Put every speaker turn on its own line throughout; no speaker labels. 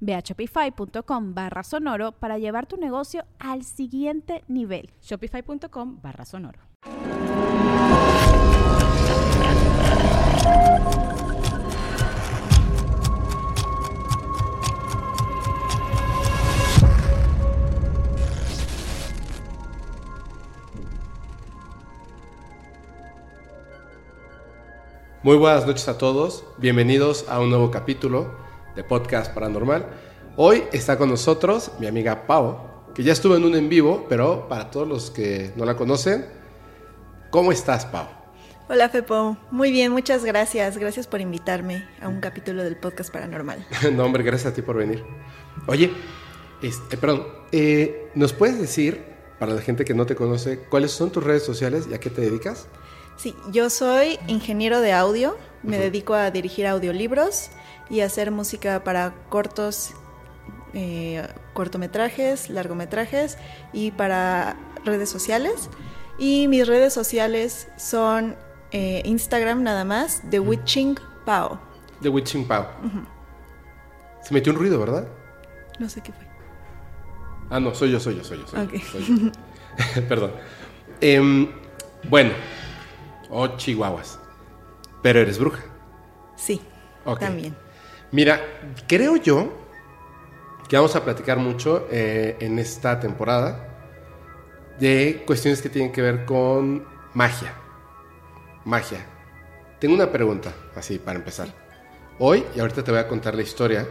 Ve a shopify.com barra sonoro para llevar tu negocio al siguiente nivel.
Shopify.com barra sonoro.
Muy buenas noches a todos, bienvenidos a un nuevo capítulo de Podcast Paranormal. Hoy está con nosotros mi amiga Pau, que ya estuvo en un en vivo, pero para todos los que no la conocen, ¿cómo estás, Pau?
Hola, Fepo. Muy bien, muchas gracias. Gracias por invitarme a un capítulo del Podcast Paranormal.
no, hombre, gracias a ti por venir. Oye, este, perdón, eh, ¿nos puedes decir, para la gente que no te conoce, cuáles son tus redes sociales y a qué te dedicas?
Sí, yo soy ingeniero de audio, me dedico a dirigir audiolibros y hacer música para cortos, eh, cortometrajes, largometrajes y para redes sociales. Y mis redes sociales son eh, Instagram nada más, The Witching Pau.
The Witching Pau. Se metió un ruido, ¿verdad?
No sé qué fue.
Ah, no, soy yo, soy yo, soy yo. Soy Perdón. Em, bueno, oh, chihuahuas. Pero eres bruja.
Sí, también.
Mira, creo yo que vamos a platicar mucho eh, en esta temporada de cuestiones que tienen que ver con magia. Magia. Tengo una pregunta, así para empezar. Hoy, y ahorita te voy a contar la historia,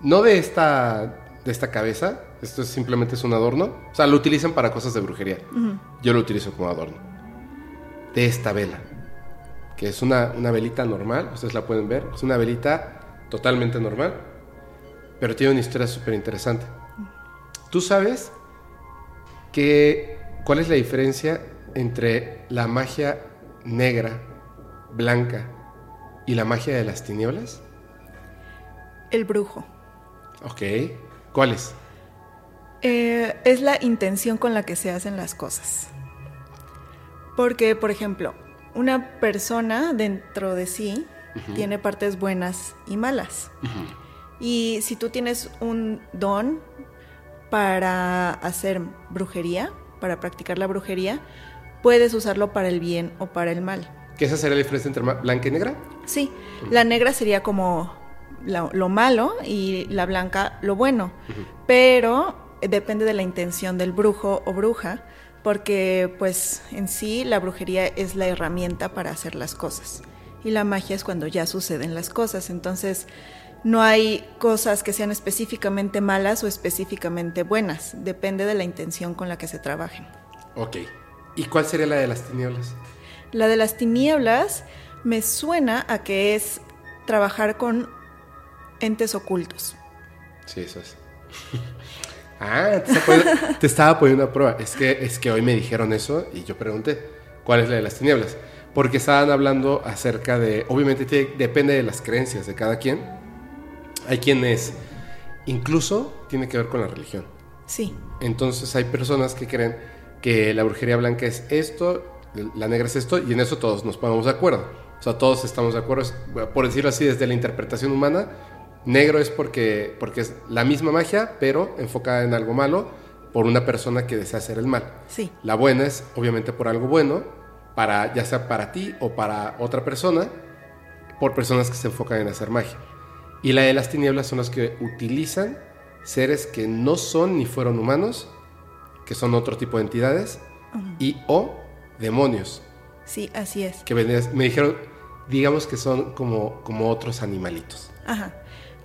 no de esta, de esta cabeza, esto simplemente es un adorno, o sea, lo utilizan para cosas de brujería. Yo lo utilizo como adorno. De esta vela, que es una, una velita normal, ustedes la pueden ver, es una velita totalmente normal, pero tiene una historia súper interesante. ¿Tú sabes que, cuál es la diferencia entre la magia negra, blanca y la magia de las tinieblas?
El brujo.
Ok. ¿Cuál es?
Eh, es la intención con la que se hacen las cosas. Porque, por ejemplo, una persona dentro de sí tiene partes buenas y malas. Y si tú tienes un don para hacer brujería, para practicar la brujería, puedes usarlo para el bien o para el mal.
¿Qué esa sería la diferencia entre blanca y negra?
Sí, la negra sería como lo, malo y la blanca lo bueno, pero depende de la intención del brujo o bruja, porque pues en sí la brujería es la herramienta para hacer las cosas y la magia es cuando ya suceden las cosas. Entonces, no hay cosas que sean específicamente malas o específicamente buenas. Depende de la intención con la que se trabajen.
Ok. ¿Y cuál sería la de las tinieblas?
La de las tinieblas me suena a que es trabajar con entes ocultos.
Sí, eso es. ah, te estaba poniendo a prueba. Es que, es que hoy me dijeron eso y yo pregunté, ¿cuál es la de las tinieblas? Porque estaban hablando acerca de, obviamente depende de las creencias de cada quien. Hay quienes, incluso tiene que ver con la religión.
Sí.
Entonces hay personas que creen que la brujería blanca es esto, la negra es esto, y en eso todos nos ponemos de acuerdo. O sea, todos estamos de acuerdo, por decirlo así, desde la interpretación humana, negro es porque, porque es la misma magia, pero enfocada en algo malo por una persona que desea hacer el mal.
Sí.
La buena es obviamente por algo bueno, para, ya sea para ti o para otra persona, por personas que se enfocan en hacer magia. Y la de las tinieblas son las que utilizan seres que no son ni fueron humanos, que son otro tipo de entidades, y o demonios.
Sí, así es.
Que me dijeron, digamos que son como, como otros animalitos.
Ajá.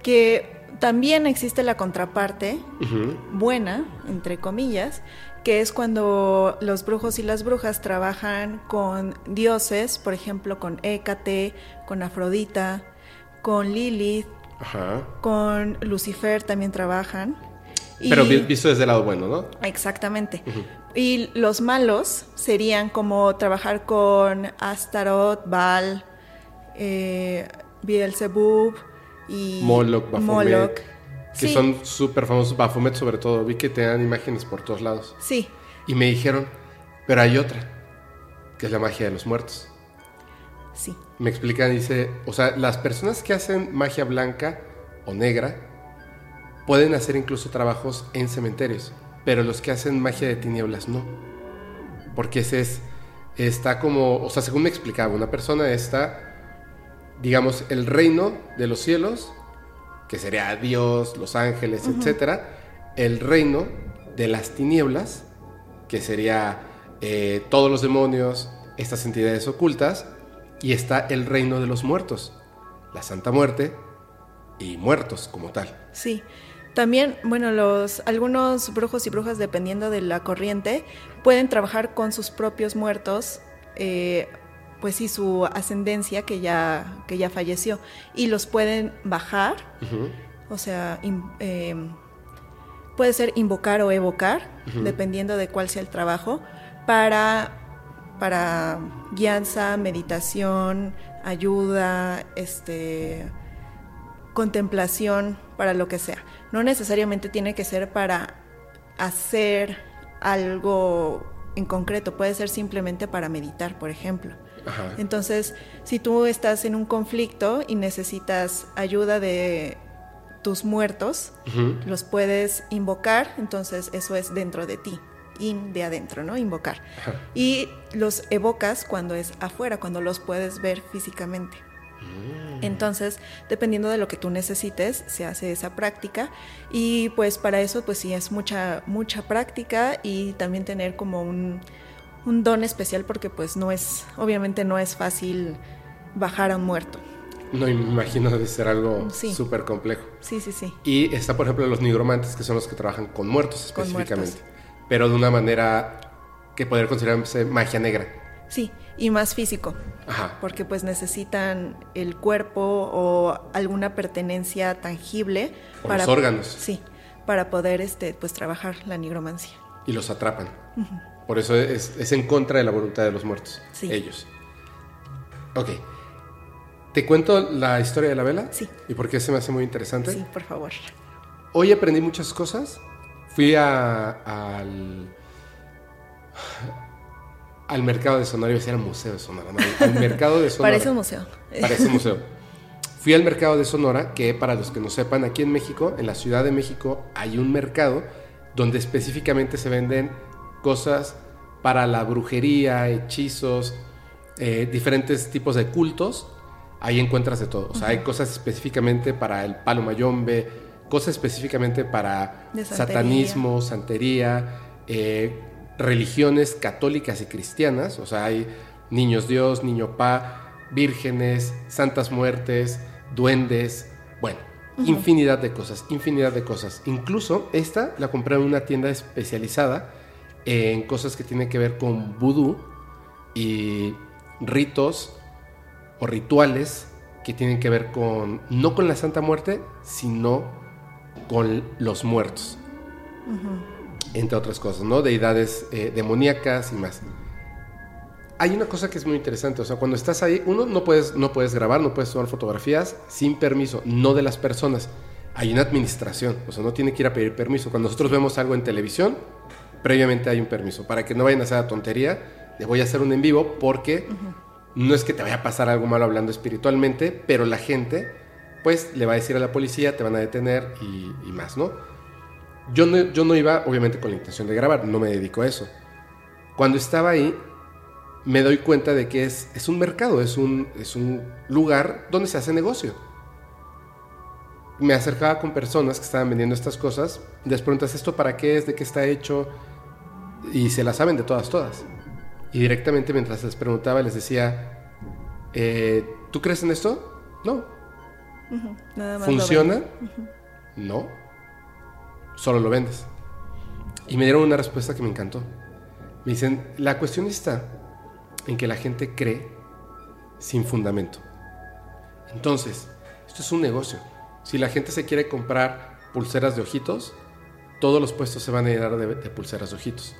Que también existe la contraparte
Ujú.
buena, entre comillas, que es cuando los brujos y las brujas trabajan con dioses, por ejemplo, con Hécate, con Afrodita, con Lilith,
Ajá.
con Lucifer también trabajan. Y-
Pero vi- visto desde el lado bueno, ¿no?
Exactamente. Y los malos serían como trabajar con Astaroth, Baal, eh, Beelzebub y
Moloch.
Moloch.
Que
Sí,
son súper famosos, Baphomet sobre todo. Vi que te dan imágenes por todos lados.
Sí,
Y me dijeron, pero hay otra, que es la magia de los muertos.
sí.
Me explican, dice, o sea, las personas que hacen magia blanca o negra pueden hacer incluso trabajos en cementerios, pero los que hacen magia de tinieblas no. Porque ese es, está como, o sea, según me explicaba, una persona está, digamos, el reino de los cielos, que sería Dios, los ángeles, etcétera, el reino de las tinieblas, que sería eh, todos los demonios, estas entidades ocultas, y está el reino de los muertos, la Santa Muerte y muertos como tal.
Sí. También, bueno, los algunos brujos y brujas, dependiendo de la corriente, pueden trabajar con sus propios muertos, eh, pues sí, su ascendencia que ya, que ya falleció, y los pueden bajar, o sea, in- eh, puede ser invocar o evocar, dependiendo de cuál sea el trabajo, para, para guianza, meditación, ayuda, este contemplación, para lo que sea. No necesariamente tiene que ser para hacer algo en concreto, puede ser simplemente para meditar, por ejemplo.
Ajá.
Entonces, si tú estás en un conflicto y necesitas ayuda de tus muertos, los puedes invocar, entonces eso es dentro de ti, in de adentro, ¿no? Invocar.
Ajá.
Y los evocas cuando es afuera, cuando los puedes ver físicamente. Entonces, dependiendo de lo que tú necesites, se hace esa práctica y pues para eso pues sí es mucha mucha práctica y también tener como un, un don especial porque pues no es obviamente no es fácil bajar a un muerto.
No imagino de ser algo
Sí.
súper complejo.
Sí, sí, sí.
Y está, por ejemplo, los nigromantes, que son los que trabajan con muertos
Con
específicamente.
muertos.
Pero de una manera que poder considerarse magia negra.
Sí, y más físico,
Ajá.
porque pues necesitan el cuerpo o alguna pertenencia tangible
O los órganos.
Sí, para poder este pues trabajar la nigromancia.
Y los atrapan. Por eso es, es en contra de la voluntad de los muertos.
Sí.
Ellos. Ok. ¿Te cuento la historia de la vela?
Sí.
¿Y por qué se me hace muy interesante?
Sí, por favor.
Hoy aprendí muchas cosas. Fui a- al, al mercado de Sonora, iba a decir al museo de Sonora, no, al mercado de Sonora.
Parece un museo.
Parece un museo. Fui al mercado de Sonora, que para los que no sepan, aquí en México, en la Ciudad de México, hay un mercado donde específicamente se venden cosas para la brujería, hechizos, eh, diferentes tipos de cultos. Ahí encuentras de todo. O sea, hay cosas específicamente para el palo mayombe, cosas específicamente para
santería.
satanismo, santería, eh, religiones católicas y cristianas. O sea, hay niños Dios, niño Pa, vírgenes, santas muertes, duendes, bueno, infinidad de cosas, infinidad de cosas. Incluso esta la compré en una tienda especializada en cosas que tienen que ver con vudú y ritos o rituales que tienen que ver con, no con la Santa Muerte, sino con los muertos. Entre otras cosas, ¿no? Deidades eh, demoníacas y más. Hay una cosa que es muy interesante, o sea, cuando estás ahí, uno no puedes, no puedes grabar, no puedes tomar fotografías sin permiso, no de las personas. Hay una administración, o sea, no tiene que ir a pedir permiso. Cuando nosotros vemos algo en televisión, previamente hay un permiso, para que no vayan a hacer la tontería de voy a hacer un en vivo, porque no es que te vaya a pasar algo malo hablando espiritualmente, pero la gente, pues, le va a decir a la policía, te van a detener y, y más, ¿no? Yo no, yo no iba, obviamente, con la intención de grabar, no me dedico a eso. Cuando estaba ahí, me doy cuenta de que es, es un mercado, es un, es un lugar donde se hace negocio. Me acercaba con personas que estaban vendiendo estas cosas, les preguntas esto para qué es, de qué está hecho, y se las saben de todas, todas. Y directamente mientras les preguntaba les decía, eh, ¿tú crees en esto? No.
Nada más
¿Funciona? No. Solo lo vendes. Y me dieron una respuesta que me encantó. Me dicen, la cuestión está en que la gente cree sin fundamento. Entonces, esto es un negocio. Si la gente se quiere comprar pulseras de ojitos, todos los puestos se van a llenar de, de pulseras de ojitos.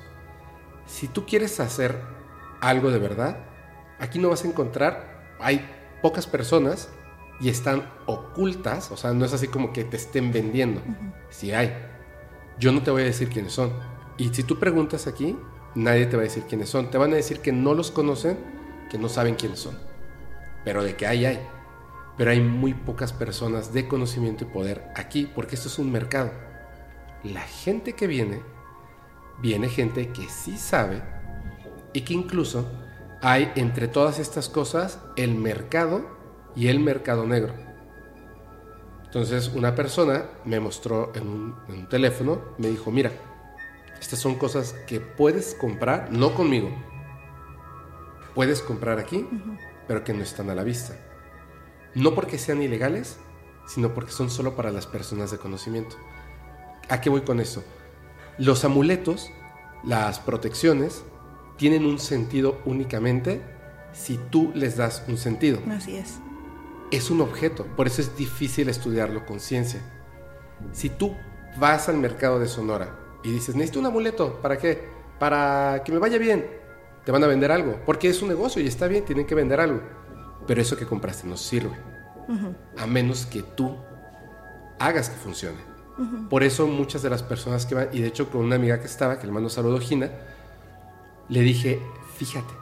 Si tú quieres hacer algo de verdad, aquí no vas a encontrar, hay pocas personas y están ocultas, o sea, no es así como que te estén vendiendo. Si hay, yo no te voy a decir quiénes son. Y si tú preguntas aquí, nadie te va a decir quiénes son. Te van a decir que no los conocen, que no saben quiénes son. Pero de que hay, hay. Pero hay muy pocas personas de conocimiento y poder aquí, porque esto es un mercado. La gente que viene, viene gente que sí sabe y que incluso hay entre todas estas cosas el mercado y el mercado negro. Entonces una persona me mostró en un, en un teléfono, me dijo, mira, estas son cosas que puedes comprar, no conmigo. Puedes comprar aquí, pero que no están a la vista. No porque sean ilegales, sino porque son solo para las personas de conocimiento. ¿A qué voy con eso? Los amuletos, las protecciones, tienen un sentido únicamente si tú les das un sentido.
Así es.
Es un objeto, por eso es difícil estudiarlo con ciencia. Si tú vas al mercado de Sonora y dices, necesito un amuleto, ¿para qué? Para que me vaya bien. Te van a vender algo, porque es un negocio y está bien, tienen que vender algo. Pero eso que compraste no sirve, a menos que tú hagas que funcione. Por eso muchas de las personas que van, y de hecho con una amiga que estaba, que le mando saludo, Gina, le dije, fíjate,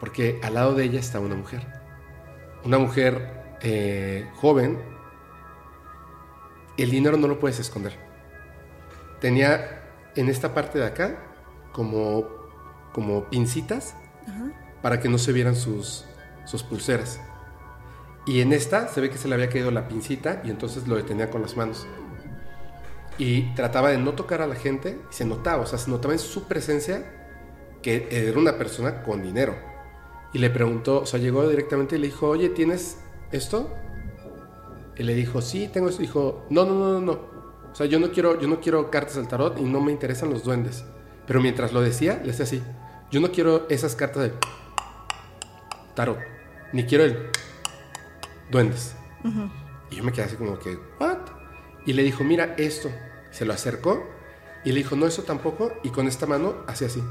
porque al lado de ella está una mujer. Una mujer eh, joven, el dinero no lo puedes esconder. Tenía en esta parte de acá como, como pincitas para que no se vieran sus, sus pulseras. Y en esta se ve que se le había caído la pincita y entonces lo detenía con las manos. Y trataba de no tocar a la gente y se notaba, o sea, se notaba en su presencia que era una persona con dinero. Y le preguntó, o sea, llegó directamente y le dijo, oye, ¿tienes esto? Y le dijo, sí, tengo esto. Dijo, no, no, no, no, no. O sea, yo no quiero, yo no quiero cartas del tarot y no me interesan los duendes. Pero mientras lo decía, le decía así, yo no quiero esas cartas de tarot, ni quiero el duendes. Y yo me quedé así como que, ¿what? Y le dijo, mira esto. Se lo acercó y le dijo, no, eso tampoco. Y con esta mano hacía así.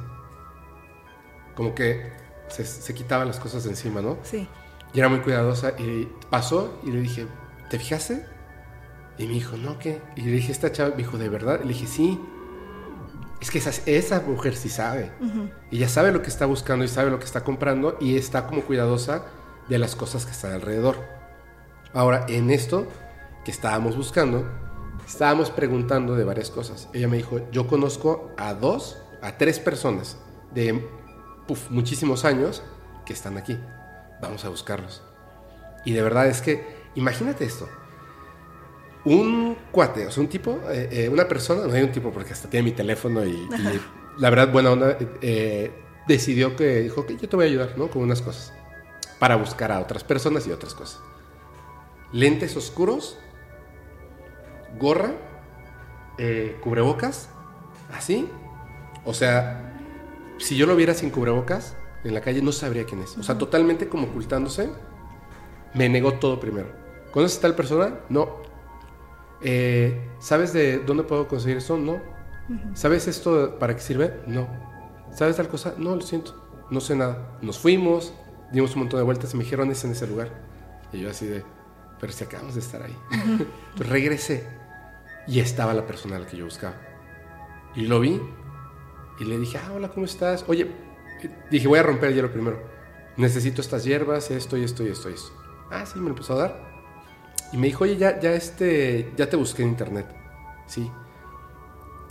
Como que se, se quitaba las cosas de encima, ¿no?
Sí.
Y era muy cuidadosa. Y pasó y le dije, ¿te fijaste? Y me dijo, no, ¿qué? Y le dije, esta chava, me dijo, ¿de verdad? Y le dije, sí. Es que esa, esa mujer sí sabe. Ella sabe lo que está buscando y sabe lo que está comprando y está como cuidadosa de las cosas que están alrededor. Ahora, en esto que estábamos buscando, estábamos preguntando de varias cosas. Ella me dijo, yo conozco a dos, a tres personas de puf, muchísimos años que están aquí. Vamos a buscarlos. Y de verdad es que, imagínate esto. Un cuate, o sea, un tipo, eh, eh, una persona, no hay un tipo porque hasta tiene mi teléfono y, y la verdad, buena onda, eh, decidió que dijo que yo te voy a ayudar, ¿no? Con unas cosas. Para buscar a otras personas y otras cosas. Lentes oscuros, gorra, eh, cubrebocas, así. O sea, si yo lo viera sin cubrebocas en la calle, no sabría quién es. O sea, totalmente como ocultándose. Me negó todo primero. ¿Conoces a tal persona? No. Eh, ¿Sabes de dónde puedo conseguir esto? No. ¿Sabes esto para qué sirve? No. ¿Sabes tal cosa? No, lo siento. No sé nada. Nos fuimos, dimos un montón de vueltas y me dijeron es en ese lugar. Y yo así de, pero si acabamos de estar ahí. Entonces regresé y estaba la persona a la que yo buscaba. Y lo vi y le dije, ah, hola, ¿cómo estás? Oye, dije, voy a romper el hielo primero. Necesito estas hierbas, esto y esto y esto y esto. Ah, sí, me lo empezó a dar. Y me dijo, oye, ya, ya, este, ya te busqué en internet. Sí.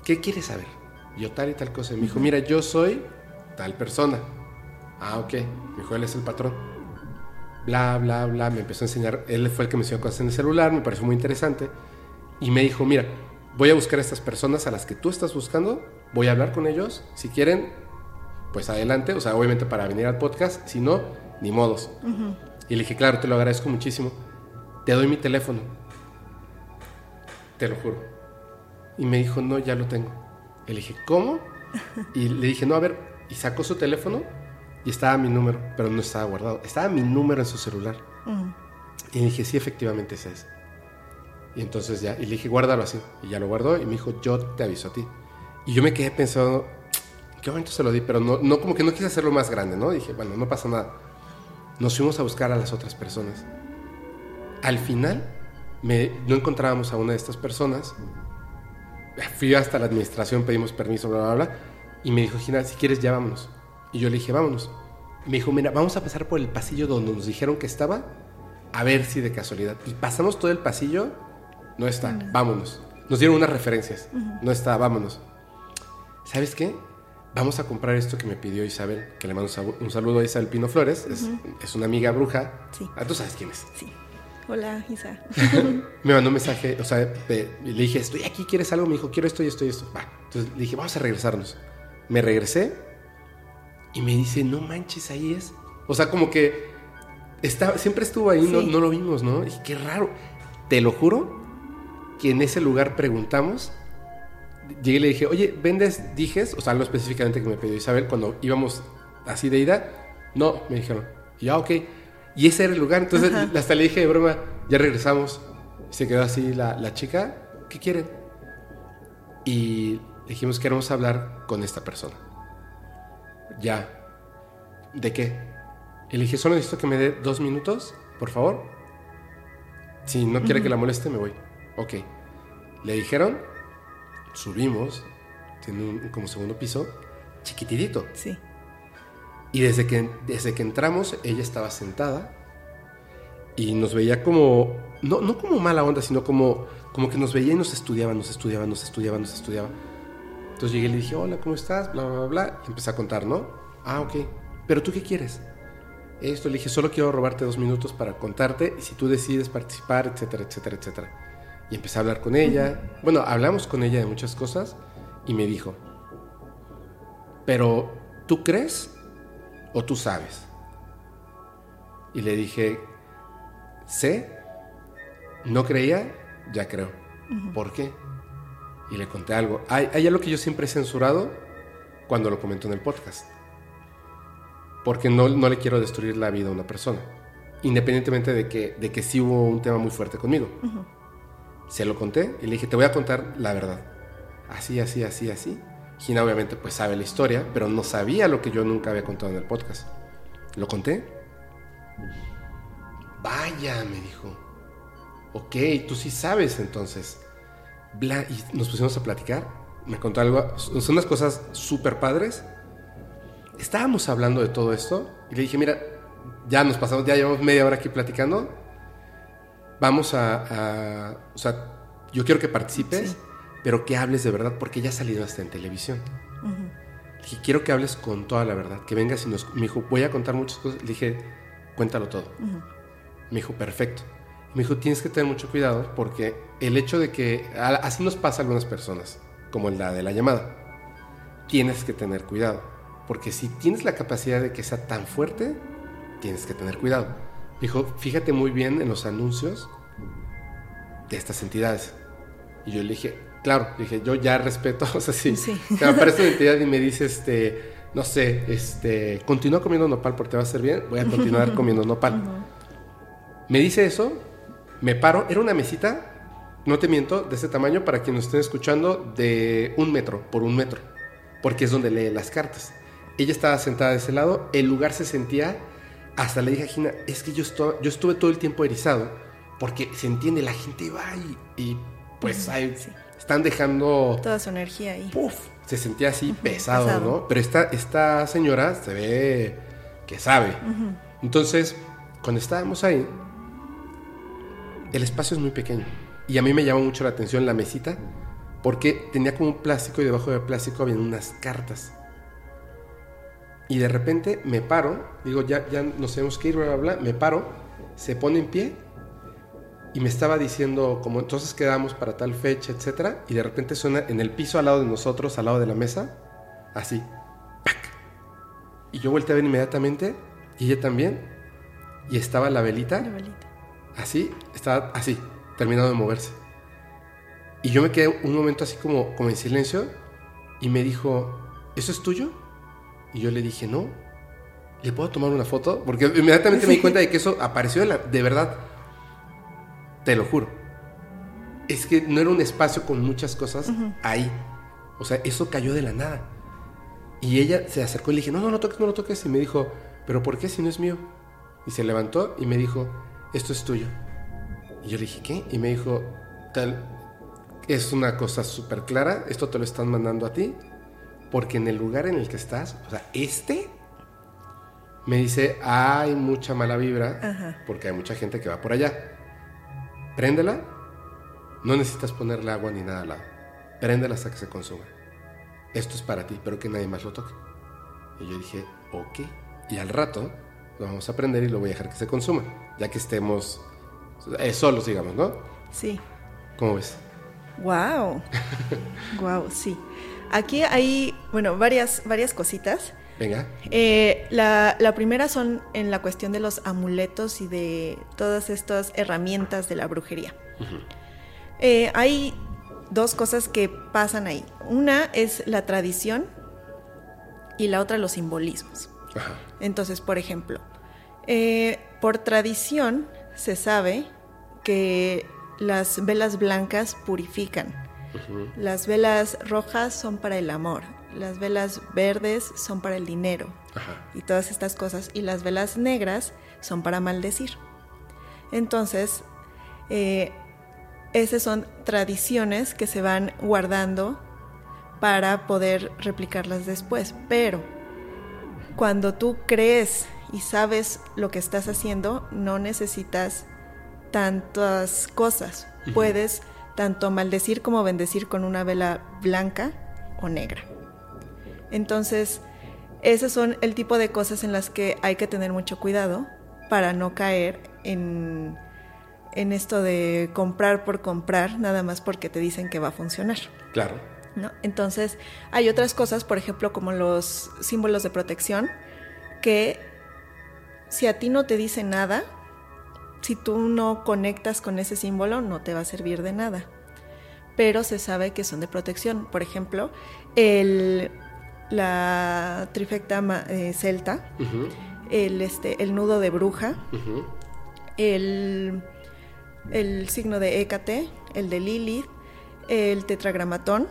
¿Qué quieres saber? Yo tal y tal cosa. Y me dijo, mira, yo soy tal persona. Ah, ok. Me dijo, él es el patrón. Bla, bla, bla. Me empezó a enseñar. Él fue el que me enseñó cosas en el celular. Me pareció muy interesante. Y me dijo, mira, voy a buscar a estas personas a las que tú estás buscando. Voy a hablar con ellos. Si quieren, pues adelante, o sea, obviamente para venir al podcast, si no, ni modos. Y le dije, claro, te lo agradezco muchísimo. Te doy mi teléfono. Te lo juro. Y me dijo, no, ya lo tengo. Y le dije, ¿cómo? Y le dije, no, a ver, y sacó su teléfono y estaba mi número, pero no estaba guardado. Estaba mi número en su celular. Y le dije, sí, efectivamente ese es. Y entonces ya, y le dije, guárdalo así. Y ya lo guardó y me dijo, yo te aviso a ti. Y yo me quedé pensando, qué momento se lo di, pero no, no como que no quise hacerlo más grande, ¿no? dije, bueno, no pasa nada. Nos fuimos a buscar a las otras personas. Al final, me, no encontrábamos a una de estas personas. Fui hasta la administración, pedimos permiso, bla, bla, bla. Y me dijo, Gina, si quieres, ya vámonos. Y yo le dije, vámonos. Me dijo, mira, vamos a pasar por el pasillo donde nos dijeron que estaba, a ver si de casualidad. Y pasamos todo el pasillo, no está, vámonos. Nos dieron unas referencias, no está, vámonos. ¿Sabes qué? Vamos a comprar esto que me pidió Isabel, que le mando un saludo a Isabel Pino Flores, es, una amiga bruja.
Sí.
Ah, tú sabes quién es.
Sí. Hola, Isa.
me mandó un mensaje, o sea, le dije, estoy aquí, ¿quieres algo? Me dijo, quiero esto y esto y esto. Va. Entonces le dije, vamos a regresarnos. Me regresé y me dice, no manches, ahí es. O sea, como que está, siempre estuvo ahí, no, no, lo vimos, ¿no? Y qué raro. Te lo juro que en ese lugar preguntamos. Llegué y le dije, oye, ¿vendes dijes? O sea, algo específicamente que me pidió Isabel cuando íbamos así de ida. No, me dijeron. Ya, ok. Y ese era el lugar. Entonces hasta le dije de broma, ya regresamos. Se quedó así la, la chica. ¿Qué quieren? Y dijimos, queremos hablar con esta persona. Ya. ¿De qué? Y le dije, solo necesito que me dé dos minutos, por favor. Si no quiere que la moleste, me voy. Ok. Le dijeron, subimos, tiene un como segundo piso, chiquitito.
Sí.
Y desde que, desde que entramos, ella estaba sentada y nos veía como, no, no como mala onda, sino como, como que nos veía y nos estudiaba, nos estudiaba, nos estudiaba, nos estudiaba. Entonces llegué y le dije, hola, ¿cómo estás? Bla, bla, bla, Y empecé a contar, ¿no? Ah, ok. ¿Pero tú qué quieres? Esto le dije, solo quiero robarte dos minutos para contarte y si tú decides participar, etcétera, etcétera, etcétera. Y empecé a hablar con ella. Bueno, hablamos con ella de muchas cosas y me dijo, pero ¿tú crees o tú sabes? Y le dije, sé, no creía, ya creo. ¿Por qué? Y le conté algo. Hay, hay algo que yo siempre he censurado cuando lo comento en el podcast. Porque no, no le quiero destruir la vida a una persona. Independientemente de que, de que sí hubo un tema muy fuerte conmigo. Se lo conté y le dije, te voy a contar la verdad. Así, así, así, así. Gina obviamente pues sabe la historia, pero no sabía lo que yo nunca había contado en el podcast. Lo conté. Vaya, me dijo. Ok, tú sí sabes entonces. Bla, y nos pusimos a platicar. Me contó algo, son unas cosas súper padres. Estábamos hablando de todo esto y le dije, mira, ya nos pasamos, ya llevamos media hora aquí platicando. Vamos a, o sea, yo quiero que participes, pero que hables de verdad, porque ya ha salido hasta en televisión. Le dije, quiero que hables con toda la verdad, que vengas y nos... Me dijo, voy a contar muchas cosas. Le dije, cuéntalo todo. Me dijo, perfecto. Me dijo, tienes que tener mucho cuidado porque el hecho de que, así nos pasa a algunas personas, como la de la llamada, tienes que tener cuidado. Porque si tienes la capacidad de que sea tan fuerte, tienes que tener cuidado. Dijo, fíjate muy bien en los anuncios de estas entidades. Y yo le dije, claro, dije, yo ya respeto, o sea, sí, sí. me aparece una entidad y me dice, este, no sé, este, continúa comiendo nopal porque te va a hacer bien, voy a continuar comiendo nopal. Me dice eso, me paro, era una mesita, no te miento, de ese tamaño para quienes estén escuchando, de un metro por un metro, porque es donde lee las cartas. Ella estaba sentada de ese lado, el lugar se sentía, hasta le dije a Gina, es que yo, estuve, yo estuve todo el tiempo erizado, porque se entiende, la gente va y, pues ahí están dejando...
Toda su energía ahí.
Puf, se sentía así pesado, ¿no? Pero esta, esta señora se ve que sabe. Entonces, cuando estábamos ahí, el espacio es muy pequeño. Y a mí me llamó mucho la atención la mesita porque tenía como un plástico y debajo del plástico había unas cartas. Y de repente me paro, digo, ya, ya nos tenemos que ir, bla, bla, bla, me paro, se pone en pie y me estaba diciendo como entonces quedamos para tal fecha, etcétera, y de repente suena en el piso al lado de nosotros, al lado de la mesa, así, ¡pac! Y yo volteé a ver inmediatamente, y ella también, y estaba la velita,
La velita.
así, estaba así, terminado de moverse. Y yo me quedé un momento así como, como en silencio, y me dijo, ¿eso es tuyo? Y yo le dije, no. ¿Le puedo tomar una foto? Porque inmediatamente me di cuenta de que eso apareció de, la- de verdad. Te lo juro. Es que no era un espacio con muchas cosas ahí. O sea, eso cayó de la nada. Y ella se acercó y le dije, no, no lo toques, no lo toques. Y me dijo, ¿pero por qué si no es mío? Y se levantó y me dijo, esto es tuyo. Y yo le dije, ¿qué? Y me dijo, tal, es una cosa súper clara, esto te lo están mandando a ti, porque en el lugar en el que estás, o sea, este, me dice, hay mucha mala vibra,
Ajá.
porque hay mucha gente que va por allá. Préndela, no necesitas ponerle agua ni nada al lado. Préndela hasta que se consuma. Esto es para ti, pero que nadie más lo toque. Y yo dije, ok. Y al rato lo vamos a prender y lo voy a dejar que se consuma, ya que estemos eh, solos, digamos, ¿no?
Sí.
¿Cómo ves?
Wow. wow, sí. Aquí hay, bueno, varias, varias cositas.
Venga.
Eh, la, la primera son en la cuestión de los amuletos y de todas estas herramientas de la brujería. Eh, hay dos cosas que pasan ahí. Una es la tradición y la otra los simbolismos.
Ajá.
Entonces, por ejemplo, eh, por tradición se sabe que las velas blancas purifican. Las velas rojas son para el amor. Las velas verdes son para el dinero.
Ajá.
Y todas estas cosas. Y las velas negras son para maldecir. Entonces, eh, esas son tradiciones que se van guardando para poder replicarlas después. Pero cuando tú crees y sabes lo que estás haciendo, no necesitas tantas cosas. Puedes tanto maldecir como bendecir con una vela blanca o negra. Entonces, esos son el tipo de cosas en las que hay que tener mucho cuidado para no caer en, en esto de comprar por comprar, nada más porque te dicen que va a funcionar.
Claro.
¿no? Entonces, hay otras cosas, por ejemplo, como los símbolos de protección, que si a ti no te dice nada, si tú no conectas con ese símbolo, no te va a servir de nada. Pero se sabe que son de protección. Por ejemplo, el, la trifecta ma- eh, celta, el, este, el nudo de bruja, el, el signo de Hécate, el de Lilith, el tetragramatón.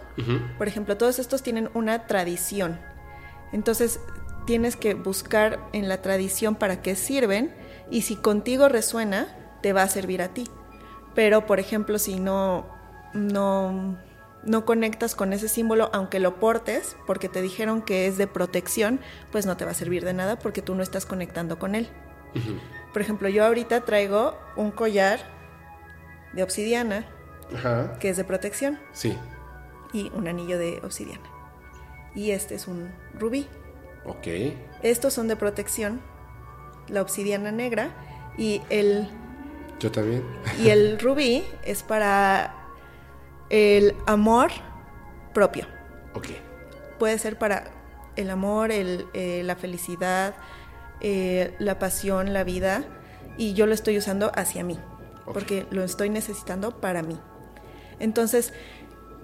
Por ejemplo, todos estos tienen una tradición. Entonces, tienes que buscar en la tradición para qué sirven y si contigo resuena, te va a servir a ti. Pero, por ejemplo, si no, no, no conectas con ese símbolo, aunque lo portes, porque te dijeron que es de protección, pues no te va a servir de nada porque tú no estás conectando con él. Por ejemplo, yo ahorita traigo un collar de obsidiana,
Ajá.
que es de protección,
Sí.
y un anillo de obsidiana. Y este es un rubí.
Ok.
Estos son de protección, la obsidiana negra y el,
Yo también.
y el rubí es para el amor propio.
Ok.
Puede ser para el amor, el, eh, la felicidad, eh, la pasión, la vida, y yo lo estoy usando hacia mí, porque lo estoy necesitando para mí. Entonces,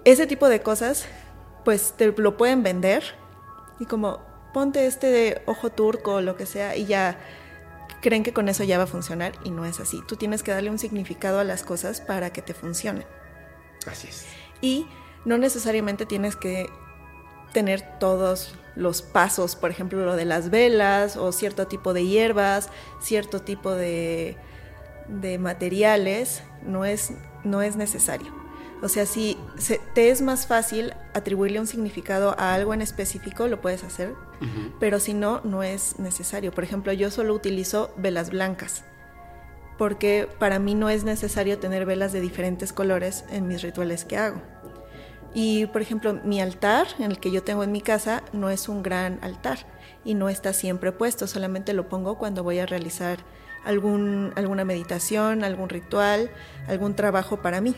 ese tipo de cosas, pues te lo pueden vender y como ponte este de ojo turco o lo que sea y ya creen que con eso ya va a funcionar y no es así. Tú tienes que darle un significado a las cosas para que te funcionen.
Así es.
Y no necesariamente tienes que tener todos los pasos, por ejemplo, lo de las velas o cierto tipo de hierbas, cierto tipo de, de materiales, no es, no es necesario. O sea, si se- te es más fácil atribuirle un significado a algo en específico, lo puedes hacer, pero si no, no es necesario. Por ejemplo, yo solo utilizo velas blancas, porque para mí no es necesario tener velas de diferentes colores en mis rituales que hago. Y, por ejemplo, mi altar, en el que yo tengo en mi casa, no es un gran altar y no está siempre puesto, solamente lo pongo cuando voy a realizar algún, alguna meditación, algún ritual, algún trabajo para mí.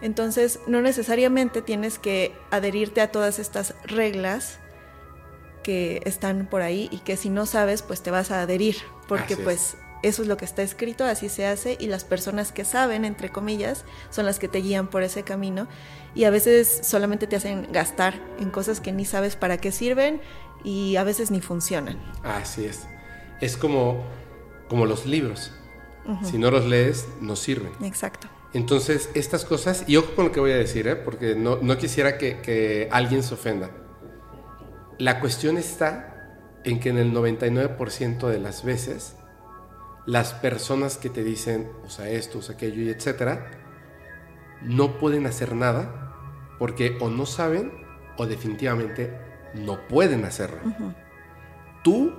Entonces, no necesariamente tienes que adherirte a todas estas reglas que están por ahí y que si no sabes, pues te vas a adherir, porque
Así es.
pues eso es lo que está escrito, así se hace y las personas que saben, entre comillas, son las que te guían por ese camino y a veces solamente te hacen gastar en cosas que ni sabes para qué sirven y a veces ni funcionan.
Así es. Es como, como los libros. Si no los lees, no sirven.
Exacto.
Entonces, estas cosas, y ojo con lo que voy a decir, ¿eh? porque no, no quisiera que, que alguien se ofenda. La cuestión está en que en el 99% de las veces, las personas que te dicen, usa esto, usa aquello y etcétera, no pueden hacer nada porque o no saben o definitivamente no pueden hacerlo. Tú,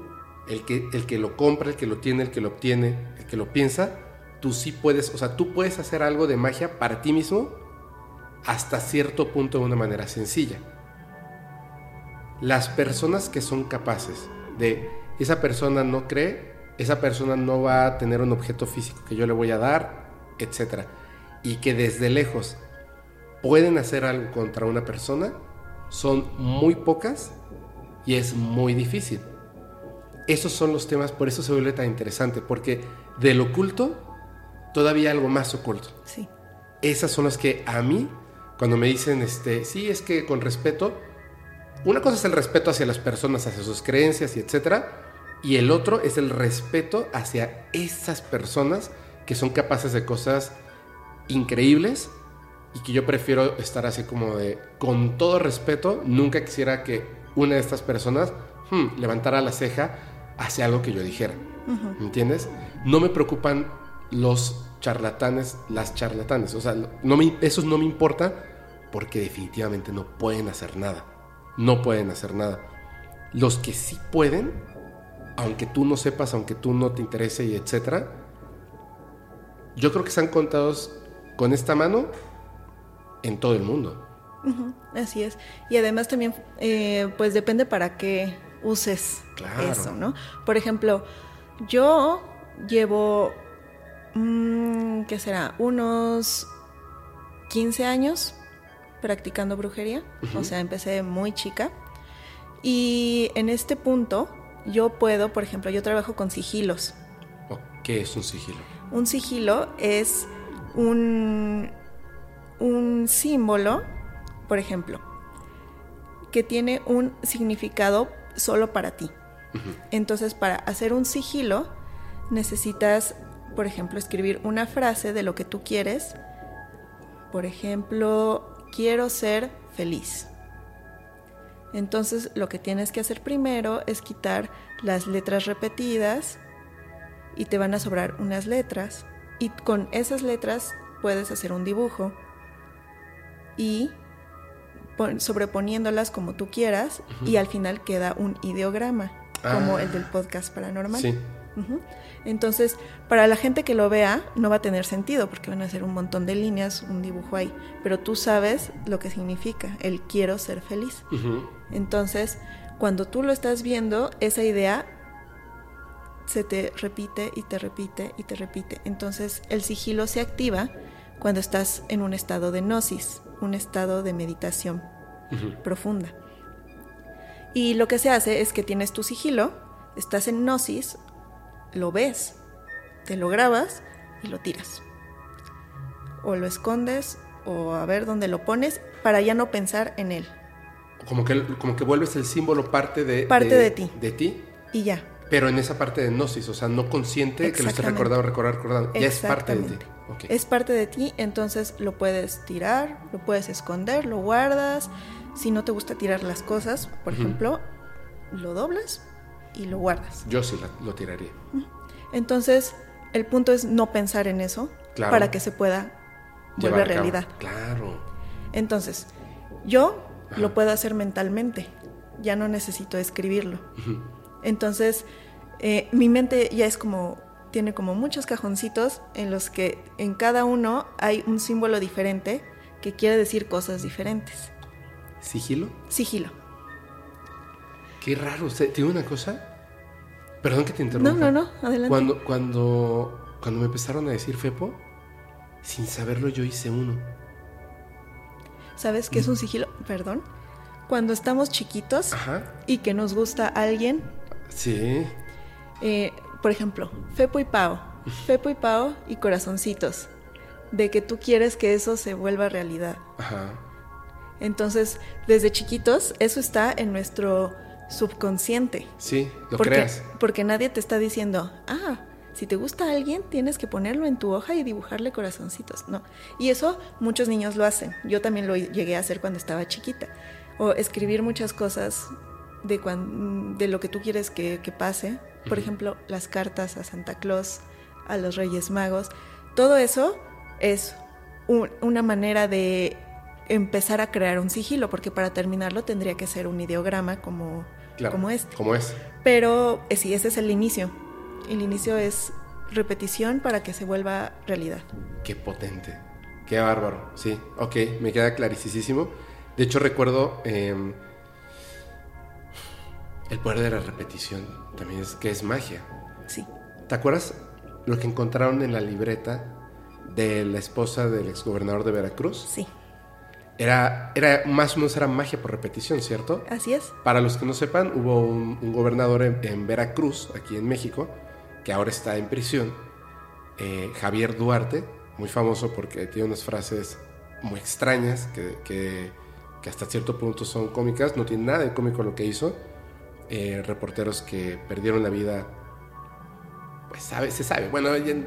el que, el que lo compra, el que lo tiene, el que lo obtiene, el que lo piensa, tú sí puedes, o sea, tú puedes hacer algo de magia para ti mismo hasta cierto punto de una manera sencilla. Las personas que son capaces de, esa persona no cree, esa persona no va a tener un objeto físico que yo le voy a dar, etc. Y que desde lejos pueden hacer algo contra una persona, son muy pocas y es muy difícil. Esos son los temas, por eso se vuelve tan interesante, porque del oculto todavía algo más oculto.
Sí.
Esas son las que a mí, cuando me dicen, este, sí, es que con respeto, una cosa es el respeto hacia las personas, hacia sus creencias y etcétera, y el otro es el respeto hacia esas personas que son capaces de cosas increíbles y que yo prefiero estar así como de, con todo respeto, nunca quisiera que una de estas personas hmm, levantara la ceja hacia algo que yo dijera. ¿Me entiendes? No me preocupan los charlatanes, las charlatanes. O sea, no me, esos no me importa porque definitivamente no pueden hacer nada. No pueden hacer nada. Los que sí pueden, aunque tú no sepas, aunque tú no te interese y etcétera, yo creo que están contados con esta mano en todo el mundo.
Así es. Y además también, eh, pues depende para qué uses
Claro.
eso, ¿no? Por ejemplo, yo llevo, mm, ¿qué será? Unos 15 años practicando brujería. O sea, empecé muy chica. Y en este punto, yo puedo, por ejemplo, yo trabajo con sigilos.
¿O ¿Qué es un sigilo?
Un sigilo es un, un símbolo, por ejemplo, que tiene un significado solo para ti. Entonces, para hacer un sigilo, necesitas, por ejemplo, escribir una frase de lo que tú quieres. Por ejemplo, quiero ser feliz. Entonces, lo que tienes que hacer primero es quitar las letras repetidas y te van a sobrar unas letras y con esas letras puedes hacer un dibujo y pon- sobreponiéndolas como tú quieras y al final queda un ideograma como
Ah.
el del podcast paranormal.
Sí.
Entonces, para la gente que lo vea, no va a tener sentido porque van a ser un montón de líneas, un dibujo ahí, pero tú sabes lo que significa el quiero ser feliz. Entonces, cuando tú lo estás viendo, esa idea se te repite y te repite y te repite. Entonces, el sigilo se activa cuando estás en un estado de gnosis, un estado de meditación profunda. Y lo que se hace es que tienes tu sigilo, estás en gnosis, lo ves, te lo grabas y lo tiras. O lo escondes o a ver dónde lo pones para ya no pensar en él.
Como que, como que vuelves el símbolo parte de...
Parte de ti.
De ti,
Y ya.
pero en esa parte de gnosis, o sea, no consciente que lo estés recordando, recordando, recordando. Ya es parte de ti.
Exactamente.
Ok.
Es parte de ti, entonces lo puedes tirar, lo puedes esconder, lo guardas. Si no te gusta tirar las cosas, por ejemplo, lo doblas y lo guardas.
Yo sí la- lo tiraría.
Entonces, el punto es no pensar en eso
Claro.
para que se pueda volver realidad.
Claro.
Entonces, yo
Ajá.
lo puedo hacer mentalmente, ya no necesito escribirlo. Entonces, eh, mi mente ya es como, tiene como muchos cajoncitos en los que en cada uno hay un símbolo diferente que quiere decir cosas diferentes.
¿Sigilo?
Sigilo.
Qué raro. usted- ¿Tiene una cosa? Perdón que te
No,
interrumpa.
no, no, adelante.
Cuando, cuando, cuando me empezaron a decir Fepo, sin saberlo yo hice uno.
¿Sabes qué es un sigilo? Perdón. cuando estamos chiquitos
Ajá.
y que nos gusta alguien,
Sí.
eh, por ejemplo, Fepo y Pao, Fepo y Pao y corazoncitos, de que tú quieres que eso se vuelva realidad.
Ajá.
Entonces, desde chiquitos, eso está en nuestro subconsciente.
Sí, lo
porque,
creas.
porque nadie te está diciendo, ah, si te gusta alguien, tienes que ponerlo en tu hoja y dibujarle corazoncitos. No. Y eso muchos niños lo hacen. Yo también lo llegué a hacer cuando estaba chiquita. O escribir muchas cosas de, cuan- de lo que tú quieres que, que pase. Por ejemplo, las cartas a Santa Claus, a los Reyes Magos. Todo eso es un- una manera de empezar a crear un sigilo, porque para terminarlo tendría que ser un ideograma como,
Claro.
como este.
Como es.
Pero eh, sí, ese es el inicio. El inicio es repetición para que se vuelva realidad.
Qué potente. Qué bárbaro. Sí, ok, me queda clarísimo. De hecho, recuerdo em, el poder de la repetición. También es que es magia.
Sí.
¿Te acuerdas lo que encontraron en la libreta de la esposa del exgobernador de Veracruz?
Sí,
Era, era más o menos era magia por repetición, ¿cierto?
así es.
Para los que no sepan, hubo un, un gobernador en, en Veracruz, aquí en México, que ahora está en prisión, eh, Javier Duarte, muy famoso porque tiene unas frases muy extrañas que, que- que hasta cierto punto son cómicas, no tiene nada de cómico lo que hizo. Eh, reporteros que perdieron la vida, pues sabe, se sabe. Bueno, eh,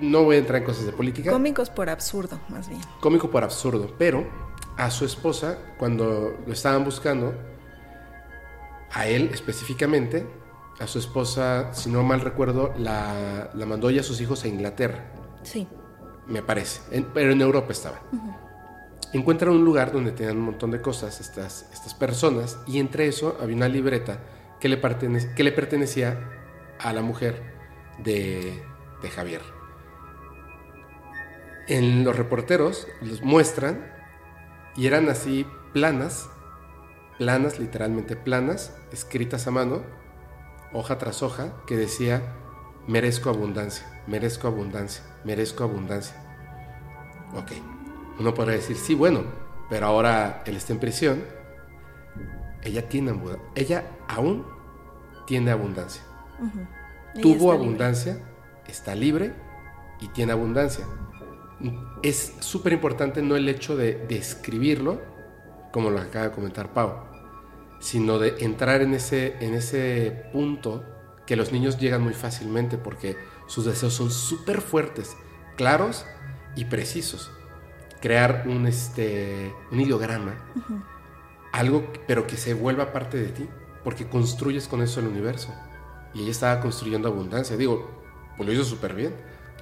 no voy a entrar en cosas de política
Cómicos por absurdo, más bien.
cómico por absurdo, pero a su esposa, cuando lo estaban buscando, a él específicamente, a su esposa, si no mal recuerdo, la, la mandó ya a sus hijos a Inglaterra,
Sí.
me parece, En- pero en Europa estaba. Encuentran un lugar donde tenían un montón de cosas estas, estas personas y entre eso había una libreta que le, pertene- que le pertenecía a la mujer de, de Javier. En los reporteros los muestran y eran así planas, planas, literalmente planas, escritas a mano, hoja tras hoja, que decía, merezco abundancia, merezco abundancia, merezco abundancia. Ok, uno podría decir, sí, bueno, pero ahora él está en prisión, ella tiene abundancia, ella aún tiene abundancia. Tuvo
está libre.
abundancia, está libre y tiene abundancia. Es súper importante no el hecho de, de escribirlo, como lo acaba de comentar Pau, sino de entrar en ese, en ese punto que los niños llegan muy fácilmente porque sus deseos son súper fuertes, claros y precisos. Crear un, este, un ideograma, algo pero que se vuelva parte de ti, porque construyes con eso el universo. Y ella estaba construyendo abundancia. Digo, pues lo hizo súper bien.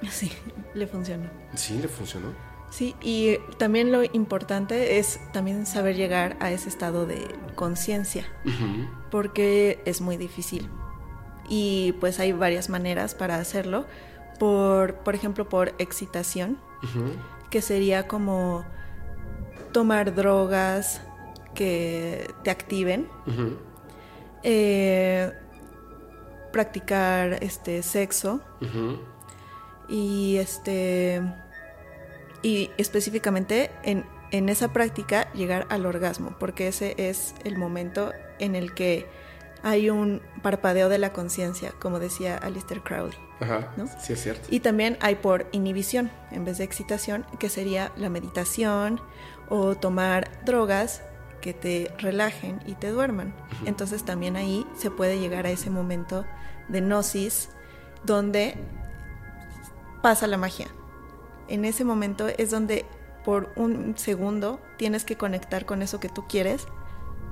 Sí, le funcionó.
Sí, le funcionó.
Sí, y también lo importante es también saber llegar a ese estado de conciencia,
Ujú.
porque es muy difícil. Y pues hay varias maneras para hacerlo. Por, por ejemplo, por excitación, que sería como tomar drogas que te activen,
Ujú.
eh, practicar este sexo
Ujú.
Y este y específicamente en, en esa práctica llegar al orgasmo, porque ese es el momento en el que hay un parpadeo de la conciencia, como decía Alistair Crowley.
Ajá.
¿No?
Sí, es cierto.
Y también hay por inhibición, en vez de excitación, que sería la meditación o tomar drogas que te relajen y te duerman. Entonces también ahí se puede llegar a ese momento de gnosis donde pasa la magia. En ese momento es donde por un segundo tienes que conectar con eso que tú quieres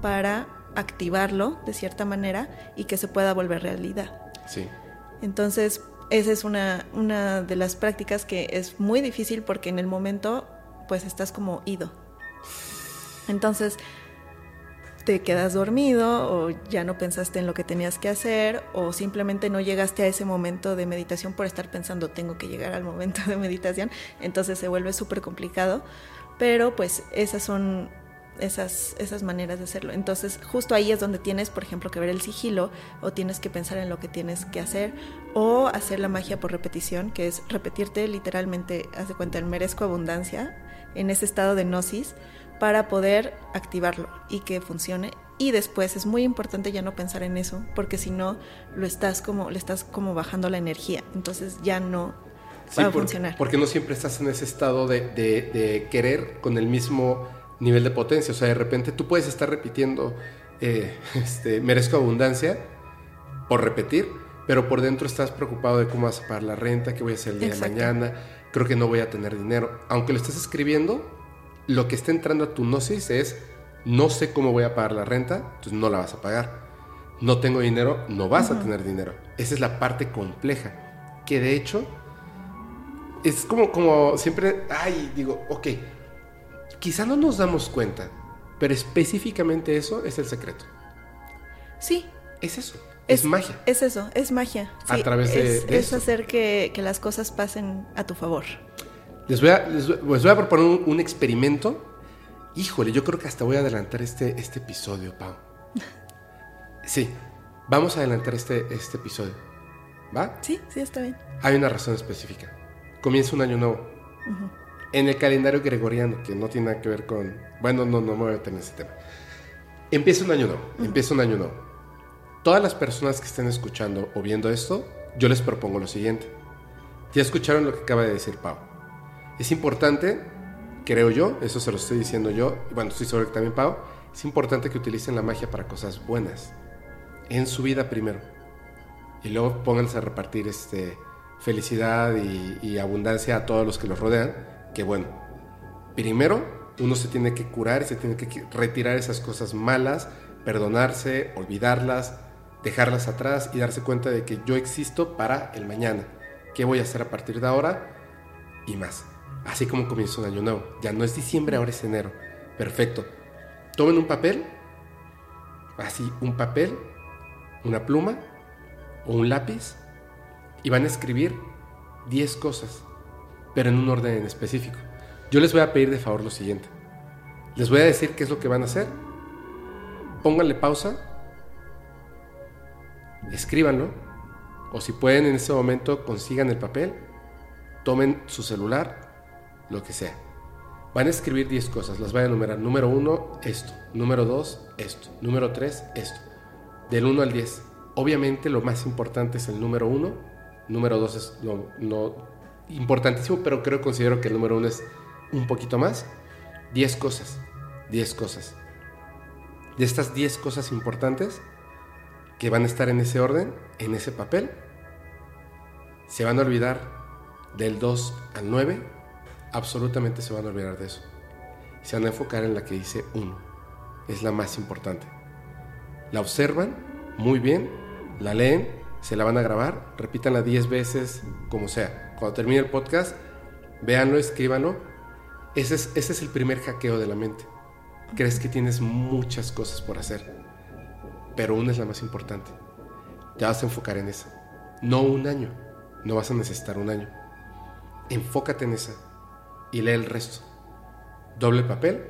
para activarlo de cierta manera y que se pueda volver realidad.
Sí.
Entonces, esa es una, una de las prácticas que es muy difícil porque en el momento pues estás como ido. Entonces, te quedas dormido o ya no pensaste en lo que tenías que hacer o simplemente no llegaste a ese momento de meditación por estar pensando tengo que llegar al momento de meditación, entonces se vuelve súper complicado, pero pues esas son esas, esas maneras de hacerlo. Entonces justo ahí es donde tienes, por ejemplo, que ver el sigilo o tienes que pensar en lo que tienes que hacer o hacer la magia por repetición, que es repetirte literalmente, haz de cuenta, el merezco abundancia en ese estado de gnosis para poder activarlo y que funcione. Y después es muy importante ya no pensar en eso, porque si no lo estás como le estás como bajando la energía, entonces ya no
Sí,
va a funcionar.
porque no siempre estás en ese estado de, de- de querer con el mismo nivel de potencia. O sea, de repente tú puedes estar repitiendo, eh, este, merezco abundancia por repetir, pero por dentro estás preocupado de cómo vas a pagar la renta, qué voy a hacer el día
Exacto.
de mañana, creo que no voy a tener dinero. Aunque lo estés escribiendo, lo que está entrando a tu gnosis es, no sé cómo voy a pagar la renta, entonces no la vas a pagar. No tengo dinero, no vas a tener dinero. Esa es la parte compleja, que de hecho es como, como siempre, ay, digo, ok, quizá no nos damos cuenta, pero específicamente eso es el secreto.
Sí,
Es eso, es, magia.
Es eso, es magia.
A través de-
es,
de
es hacer que, que las cosas pasen a tu favor.
Les voy a, les voy- les voy a proponer un, un experimento. Híjole, yo creo que hasta voy a adelantar este, este episodio, Pau. Sí, vamos a adelantar este, este episodio. ¿Va?
Sí, sí, está bien.
Hay una razón específica. Comienza un año nuevo. En el calendario gregoriano, que no tiene nada que ver con... Bueno, no, no me voy a meter en ese tema. Empieza un año nuevo. Empieza un año nuevo. Todas las personas que estén escuchando o viendo esto, yo les propongo lo siguiente. Ya escucharon lo que acaba de decir Pau. Es importante, creo yo, eso se lo estoy diciendo yo, y bueno, estoy seguro que también Pau, es importante que utilicen la magia para cosas buenas. En su vida primero y luego pónganse a repartir este, felicidad y, y abundancia a todos los que los rodean, que bueno, primero uno se tiene que curar, se tiene que retirar esas cosas malas, perdonarse, olvidarlas, dejarlas atrás y darse cuenta de que yo existo para el mañana. ¿Qué voy a hacer a partir de ahora? Y más. Así como comienza un año nuevo. Ya no es diciembre, ahora es enero. Perfecto. Tomen un papel, así, un papel, una pluma o un lápiz y van a escribir 10 cosas, pero en un orden en específico. Yo les voy a pedir de favor lo siguiente. Les voy a decir qué es lo que van a hacer. Pónganle pausa. Escríbanlo. O si pueden en ese momento consigan el papel. Tomen su celular. Lo que sea. Van a escribir 10 cosas. Las voy a enumerar. Número 1, esto. Número 2, esto. Número 3, esto. Del 1 al 10. Obviamente lo más importante es el número 1. Número 2 es lo, lo importantísimo, pero creo considero que el número 1 es un poquito más. 10 cosas. 10 cosas. De estas 10 cosas importantes que van a estar en ese orden, en ese papel, se van a olvidar del 2 al 9. Absolutamente se van a olvidar de eso. Se van a enfocar en la que dice 1. Es la más importante. La observan muy bien, la leen, se la van a grabar, repítanla 10 veces, como sea. Cuando termine el podcast, véanlo, escríbanlo. Ese es, ese es el primer hackeo de la mente. Crees que tienes muchas cosas por hacer, pero una es la más importante. Te vas a enfocar en esa. No un año, no vas a necesitar un año. Enfócate en esa y lee el resto. Doble papel,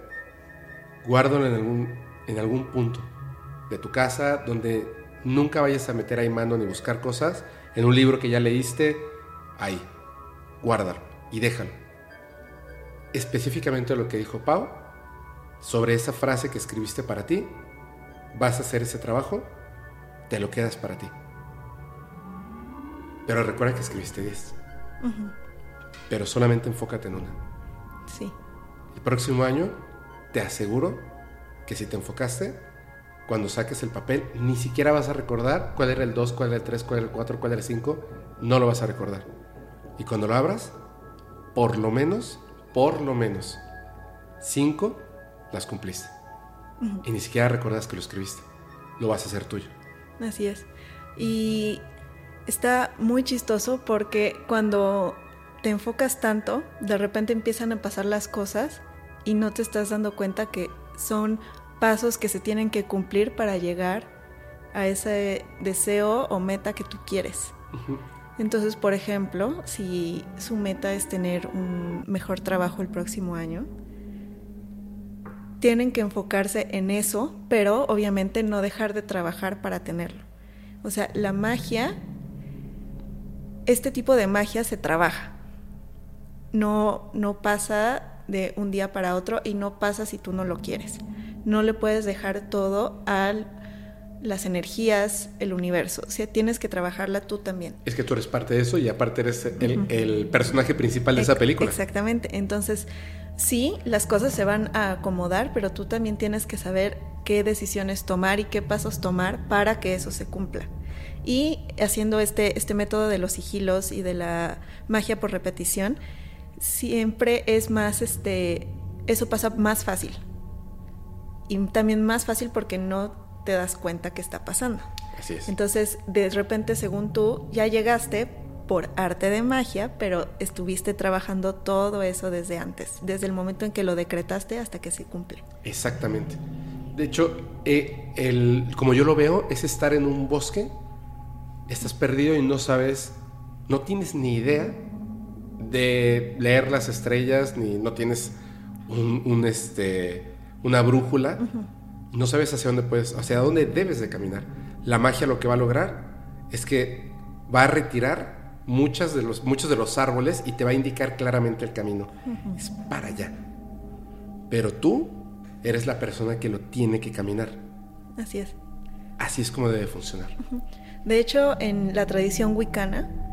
guárdalo en algún, en algún punto de tu casa donde nunca vayas a meter ahí mano ni buscar cosas. En un libro que ya leíste, ahí, guárdalo y déjalo. Específicamente lo que dijo Pau, sobre esa frase que escribiste para ti, vas a hacer ese trabajo, te lo quedas para ti. Pero recuerda que escribiste 10. Pero solamente enfócate en una.
Sí.
El próximo año, te aseguro que si te enfocaste, cuando saques el papel, ni siquiera vas a recordar cuál era el 2, cuál era el 3, cuál era el 4, cuál era el 5. No lo vas a recordar. Y cuando lo abras, por lo menos, por lo menos, 5 las cumpliste. Y ni siquiera recordas que lo escribiste. Lo vas a hacer tuyo.
Así es. Y está muy chistoso porque cuando te enfocas tanto, de repente empiezan a pasar las cosas y no te estás dando cuenta que son pasos que se tienen que cumplir para llegar a ese deseo o meta que tú quieres. Entonces, por ejemplo, si su meta es tener un mejor trabajo el próximo año, tienen que enfocarse en eso, pero obviamente no dejar de trabajar para tenerlo. O sea, la magia, este tipo de magia se trabaja. No, no pasa de un día para otro y no pasa si tú no lo quieres. No le puedes dejar todo a las energías, el universo. O sea, tienes que trabajarla tú también.
Es que tú eres parte de eso y aparte eres el, el personaje principal de esa película.
Exactamente. Entonces, sí, las cosas se van a acomodar, pero tú también tienes que saber qué decisiones tomar y qué pasos tomar para que eso se cumpla. Y haciendo este, este método de los sigilos y de la magia por repetición, siempre es más, este, eso pasa más fácil. Y también más fácil porque no te das cuenta que está pasando.
Así es.
Entonces, de repente, según tú, ya llegaste por arte de magia, pero estuviste trabajando todo eso desde antes, desde el momento en que lo decretaste hasta que se cumple.
Exactamente. De hecho, eh, el, como yo lo veo, es estar en un bosque, estás perdido y no sabes, no tienes ni idea de leer las estrellas, ni no tienes un, un, este, una brújula, no sabes hacia dónde puedes, hacia dónde debes de caminar. La magia lo que va a lograr es que va a retirar muchas de los, muchos de los árboles y te va a indicar claramente el camino. Es para allá. Pero tú eres la persona que lo tiene que caminar.
Así es.
Así es como debe funcionar.
De hecho, en la tradición wicana,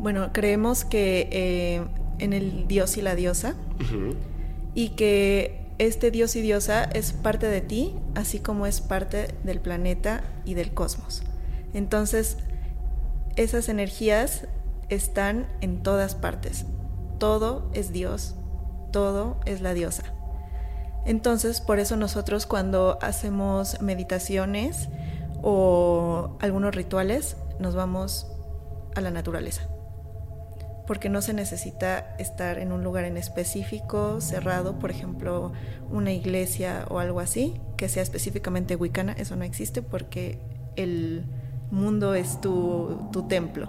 bueno, creemos que eh, en el dios y la diosa y que este dios y diosa es parte de ti, así como es parte del planeta y del cosmos. Entonces, esas energías están en todas partes. Todo es Dios, todo es la diosa. Entonces, por eso nosotros cuando hacemos meditaciones o algunos rituales, nos vamos a la naturaleza. Porque no se necesita estar en un lugar en específico, cerrado, por ejemplo, una iglesia o algo así, que sea específicamente wicana, eso no existe porque el mundo es tu, tu templo.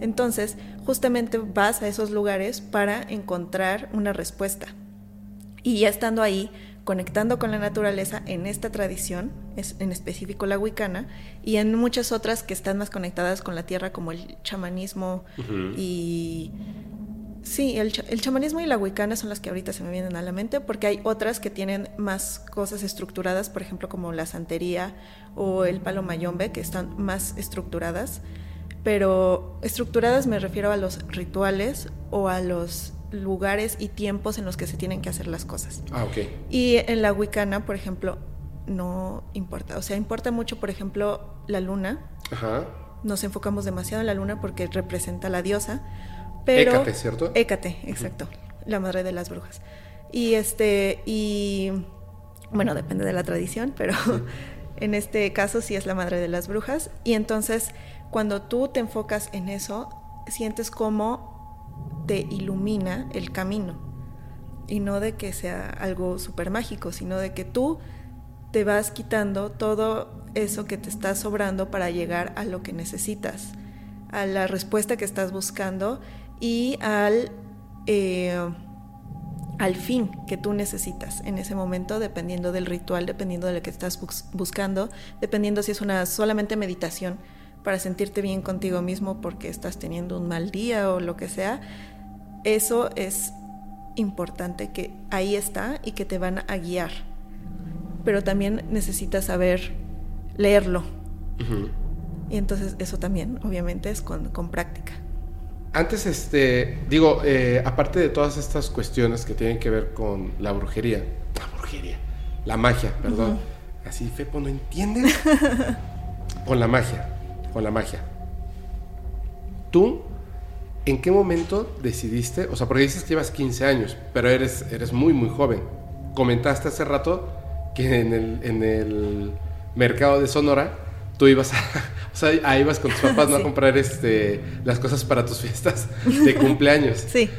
Entonces, justamente vas a esos lugares para encontrar una respuesta. Y ya estando ahí, conectando con la naturaleza en esta tradición, es en específico la wicana, y en muchas otras que están más conectadas con la tierra, como el chamanismo y... Sí, el, el chamanismo y la wicana son las que ahorita se me vienen a la mente, porque hay otras que tienen más cosas estructuradas, por ejemplo, como la santería o el palo mayombe, que están más estructuradas. Pero estructuradas me refiero a los rituales o a los lugares y tiempos en los que se tienen que hacer las cosas.
Ah, ok.
Y en la wicana, por ejemplo, no importa. O sea, importa mucho, por ejemplo, la luna.
Ajá.
Nos enfocamos demasiado en la luna porque representa a la diosa. Pero
Hécate, ¿cierto?
Hécate, exacto. La madre de las brujas. Y este, y bueno, depende de la tradición, pero en este caso sí es la madre de las brujas. Y entonces, cuando tú te enfocas en eso, sientes como te ilumina el camino. Y no de que sea algo súper mágico, sino de que tú te vas quitando todo eso que te está sobrando para llegar a lo que necesitas, a la respuesta que estás buscando y al, eh, al fin que tú necesitas en ese momento, dependiendo del ritual, dependiendo de lo que estás bus- buscando, dependiendo si es una solamente meditación para sentirte bien contigo mismo porque estás teniendo un mal día o lo que sea. Eso es importante que ahí está y que te van a guiar. Pero también necesitas saber leerlo. Y entonces eso también, obviamente, es con, con práctica.
Antes, este, digo, eh, aparte de todas estas cuestiones que tienen que ver con la brujería, la brujería, la magia, perdón. Así, Fepo, ¿no entiendes? con la magia, con la magia. ¿Tú en qué momento decidiste? O sea, porque dices que llevas 15 años, pero eres, eres muy, muy joven. Comentaste hace rato que en el, en el mercado de Sonora tú ibas a, o sea, ahí ibas con tus papás ¿no? a comprar este, las cosas para tus fiestas de cumpleaños.
Sí.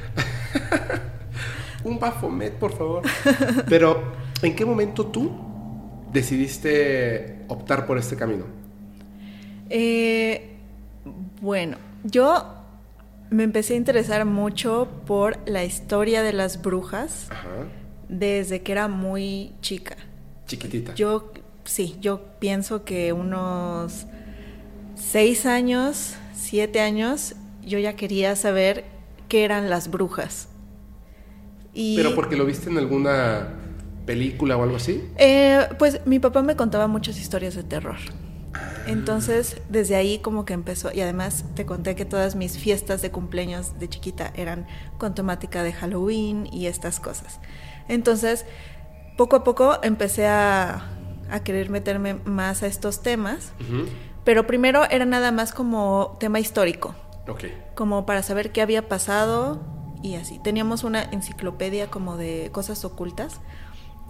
Un Bafomet, por favor. Pero, ¿en qué momento tú decidiste optar por este camino?
Eh, bueno, yo me empecé a interesar mucho por la historia de las brujas
Ajá.
desde que era muy chica.
Chiquitita.
Yo, sí, yo pienso que unos seis años, siete años, yo ya quería saber qué eran las brujas. Y,
¿Pero porque lo viste en alguna película o algo así?
Eh, pues mi papá me contaba muchas historias de terror. Entonces, desde ahí como que empezó, y además te conté que todas mis fiestas de cumpleaños de chiquita eran con temática de Halloween y estas cosas. Entonces, poco a poco empecé a, a querer meterme más a estos temas, pero primero era nada más como tema histórico,
Ok.
como para saber qué había pasado y así. Teníamos una enciclopedia como de cosas ocultas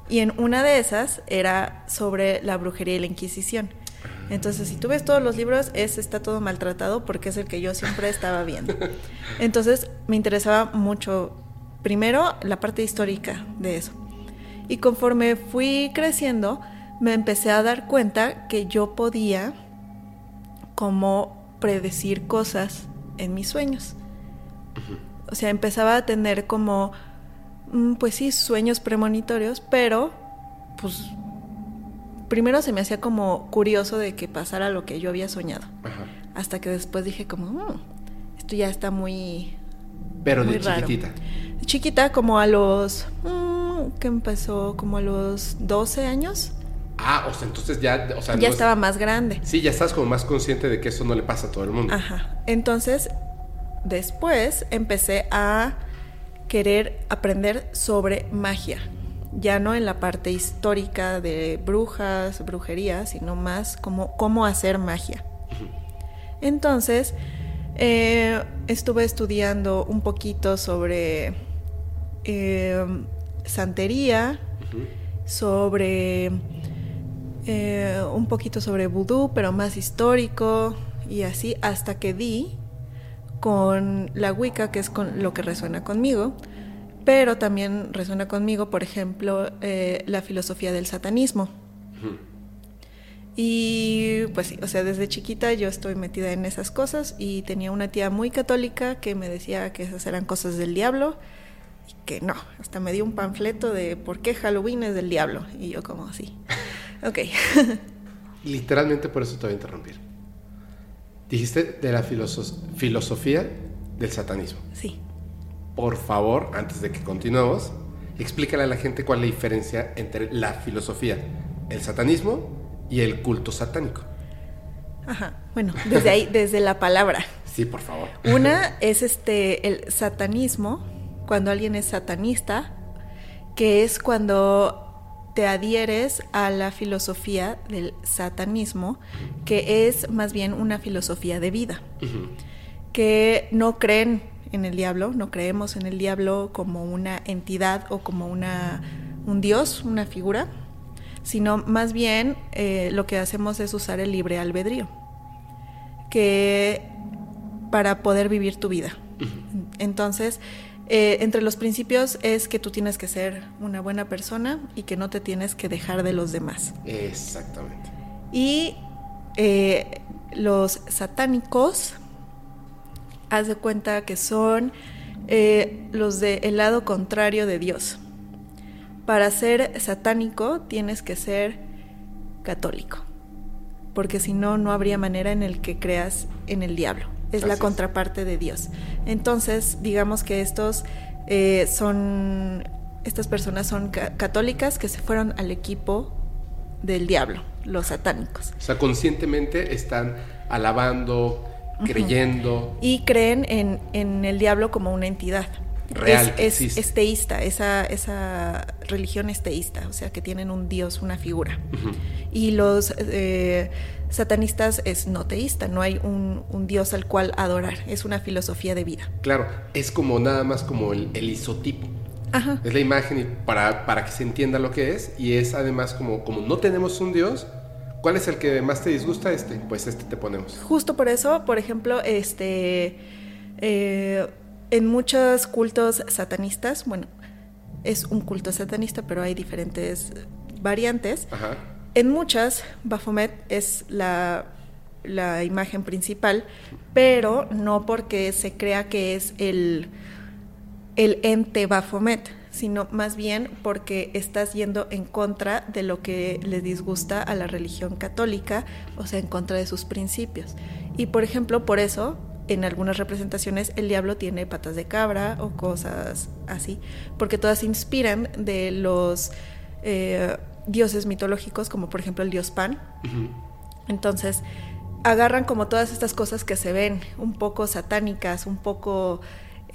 y en una de esas era sobre la brujería y la Inquisición. Entonces, si tú ves todos los libros, ese está todo maltratado porque es el que yo siempre estaba viendo. Entonces, me interesaba mucho, primero, la parte histórica de eso. Y conforme fui creciendo, me empecé a dar cuenta que yo podía como predecir cosas en mis sueños. O sea, empezaba a tener como, mm, pues sí, sueños premonitorios, pero pues primero se me hacía como curioso de que pasara lo que yo había soñado.
Ajá.
Hasta que después dije como, "Mm, esto ya está muy...
Pero de
raro.
chiquitita.
Chiquita, como a los... mm, que empezó como a los 12 años.
Ah, o sea, entonces ya, o sea,
ya
no es-
estaba más grande.
Sí, ya estás como más consciente de que eso no le pasa a todo el mundo.
Ajá. Entonces, después empecé a querer aprender sobre magia. Ya no en la parte histórica de brujas, brujería, sino más como cómo hacer magia. Entonces, eh, estuve estudiando un poquito sobre eh, santería, sobre eh, un poquito sobre vudú, pero más histórico y así hasta que di con la Wicca, que es con lo que resuena conmigo, pero también resuena conmigo, por ejemplo, eh, la filosofía del satanismo. Y pues sí, o sea, desde chiquita yo estoy metida en esas cosas y tenía una tía muy católica que me decía que esas eran cosas del diablo y que no, hasta me dio un panfleto de por qué Halloween es del diablo y yo como así. Ok.
Literalmente por eso te voy a interrumpir. Dijiste de la filoso- filosofía del satanismo.
sí.
Por favor, antes de que continuemos, explícale a la gente cuál es la diferencia entre la filosofía, el satanismo y el culto satánico.
Ajá. Bueno, desde ahí, desde la palabra.
Sí, por favor.
Una es este el satanismo, cuando alguien es satanista, que es cuando te adhieres a la filosofía del satanismo, que es más bien una filosofía de vida, que no creen en el diablo, no creemos en el diablo como una entidad o como una un dios, una figura, sino más bien eh, lo que hacemos es usar el libre albedrío, que para poder vivir tu vida. Entonces, eh, entre los principios es que tú tienes que ser una buena persona y que no te tienes que dejar de los demás.
Exactamente.
Y eh, los satánicos, haz de cuenta que son eh, los del lado contrario de Dios. Para ser satánico tienes que ser católico, porque si no, no habría manera en el que creas en el diablo. Es
Así
la contraparte de Dios. Entonces, digamos que estos eh, son, estas personas son ca- católicas que se fueron al equipo del diablo, los satánicos.
O sea, conscientemente están alabando, creyendo.
Y creen en, en el diablo como una entidad.
Real,
es, teísta, esa, esa religión es teísta, o sea que tienen un dios, una figura. Y los eh, satanistas es no teísta, no hay un, un dios al cual adorar, es una filosofía de vida.
Claro, es como nada más como el, el isotipo.
Ajá.
Es la imagen para, para que se entienda lo que es. Y es además como, como no tenemos un dios, ¿cuál es el que más te disgusta? Este. Pues este te ponemos.
Justo por eso, por ejemplo, este eh, en muchos cultos satanistas, bueno, es un culto satanista, pero hay diferentes variantes.
Ajá.
En muchas, Baphomet es la, la imagen principal, pero no porque se crea que es el, el ente Baphomet, sino más bien porque estás yendo en contra de lo que le disgusta a la religión católica, o sea, en contra de sus principios. Y por ejemplo, por eso en algunas representaciones el diablo tiene patas de cabra o cosas así, porque todas se inspiran de los eh, dioses mitológicos, como por ejemplo el dios Pan. Entonces, agarran como todas estas cosas que se ven un poco satánicas, un poco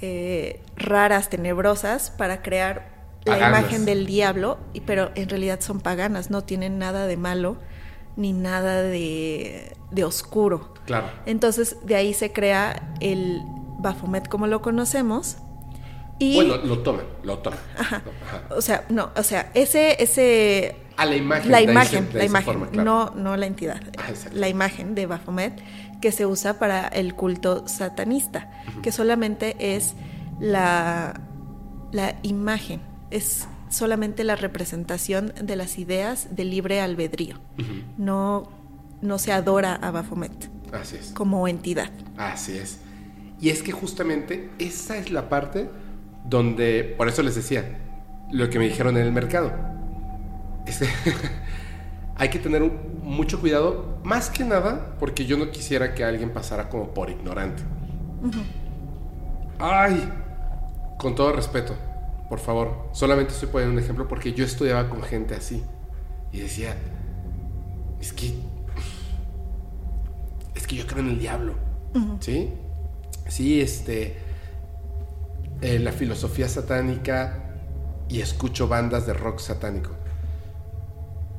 eh, raras, tenebrosas, para crear la imagen del diablo, pero en realidad son paganas, no tienen nada de malo ni nada de, de oscuro.
Claro.
Entonces, de ahí se crea el Baphomet como lo conocemos. Y,
bueno, lo toman, lo toman.
Ajá. O sea, no, o sea, ese, ese
a la imagen.
La imagen, la imagen, no, no la entidad. Ah, la imagen de Baphomet que se usa para el culto satanista, que solamente es la, la imagen, es solamente la representación de las ideas de libre albedrío. No, no se adora a Baphomet.
Así es.
Como entidad.
Así es. Y es que justamente esa es la parte donde, por eso les decía, lo que me dijeron en el mercado. hay que tener mucho cuidado, más que nada, porque yo no quisiera que alguien pasara como por ignorante. Ay, con todo respeto, por favor, solamente estoy poniendo un ejemplo porque yo estudiaba con gente así y decía, es que, es que yo creo en el diablo, ¿sí? Sí, este, eh, la filosofía satánica y escucho bandas de rock satánico.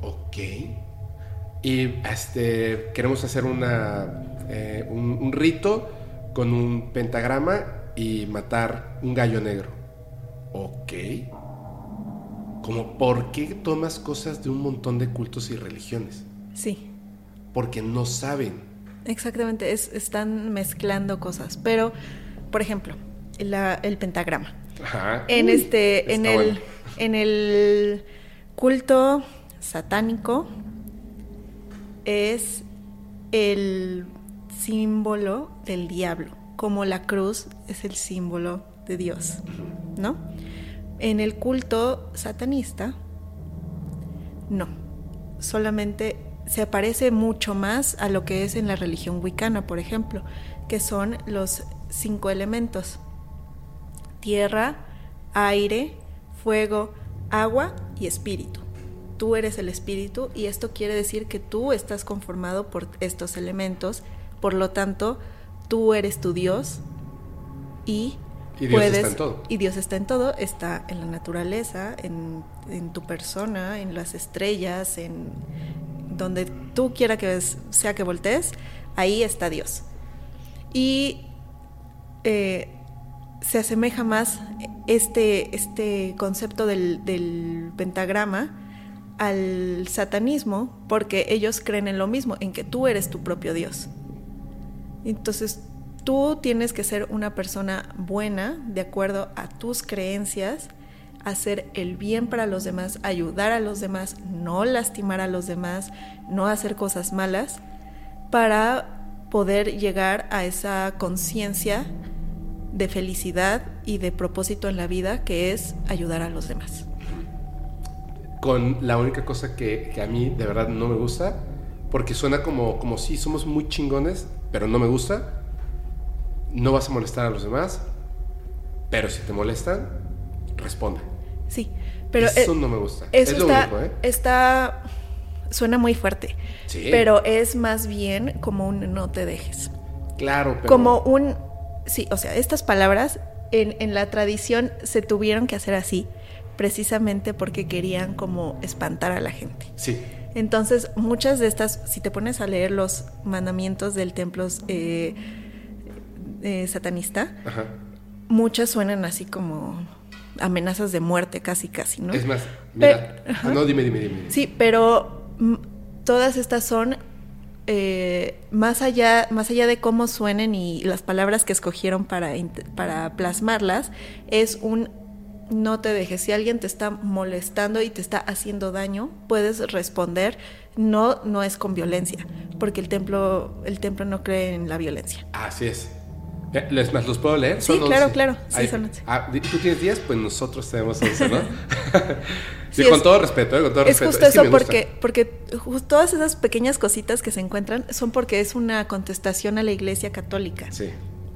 Ok. Y este, queremos hacer una, eh, un, rito con un pentagrama y matar un gallo negro. Ok. Como, ¿por qué tomas cosas de un montón de cultos y religiones?
Sí.
Porque no saben.
Exactamente, están mezclando cosas. Pero, por ejemplo, el pentagrama. Ajá. En este, en el, en el culto satánico es el símbolo del diablo, como la cruz es el símbolo de Dios, ¿no? En el culto satanista, no, solamente se aparece mucho más a lo que es en la religión wicana, por ejemplo, que son los cinco elementos, tierra, aire, fuego, agua y espíritu tú eres el espíritu y esto quiere decir que tú estás conformado por estos elementos, por lo tanto, tú eres tu Dios y,
y Dios está en todo.
Y Dios está en todo, está en la naturaleza, en, tu persona, en las estrellas, en donde tú quiera que sea que voltees, ahí está Dios. Y eh, se asemeja más este, este concepto del, del pentagrama al satanismo porque ellos creen en lo mismo, en que tú eres tu propio Dios. Entonces, tú tienes que ser una persona buena de acuerdo a tus creencias, hacer el bien para los demás, ayudar a los demás, no lastimar a los demás, no hacer cosas malas, para poder llegar a esa conciencia de felicidad y de propósito en la vida que es ayudar a los demás
con la única cosa que, a mí de verdad no me gusta, porque suena como, como si somos muy chingones, pero no me gusta. No vas a molestar a los demás, pero si te molestan, responde.
Sí, pero
eso eh, no me gusta.
Eso es lo está, único, ¿eh? está suena muy fuerte, sí. pero es más bien como un no te dejes.
Claro, pero...
como un sí, o sea, estas palabras en, en la tradición se tuvieron que hacer así precisamente porque querían como espantar a la gente.
Sí.
Entonces, muchas de estas, si te pones a leer los mandamientos del templo eh, eh, satanista, muchas suenan así como amenazas de muerte, casi, casi, ¿no?
Es más, mira, ah, no, dime, dime, dime.
Sí, pero todas estas son eh, más allá, más allá de cómo suenen y las palabras que escogieron para, para plasmarlas, es un no te dejes. Si alguien te está molestando y te está haciendo daño, puedes responder. No, no es con violencia, porque el templo, el templo no cree en la violencia.
Así es. Eh, ¿Les más los puedo leer?
Sí, claro, claro. Sí, son
ah, ¿Tú tienes 10? Pues nosotros tenemos 11, ¿no? sí, con todo respeto, ¿eh? con todo
es
respeto.
Justo eso porque, porque todas esas pequeñas cositas que se encuentran son porque es una contestación a la iglesia católica.
Sí.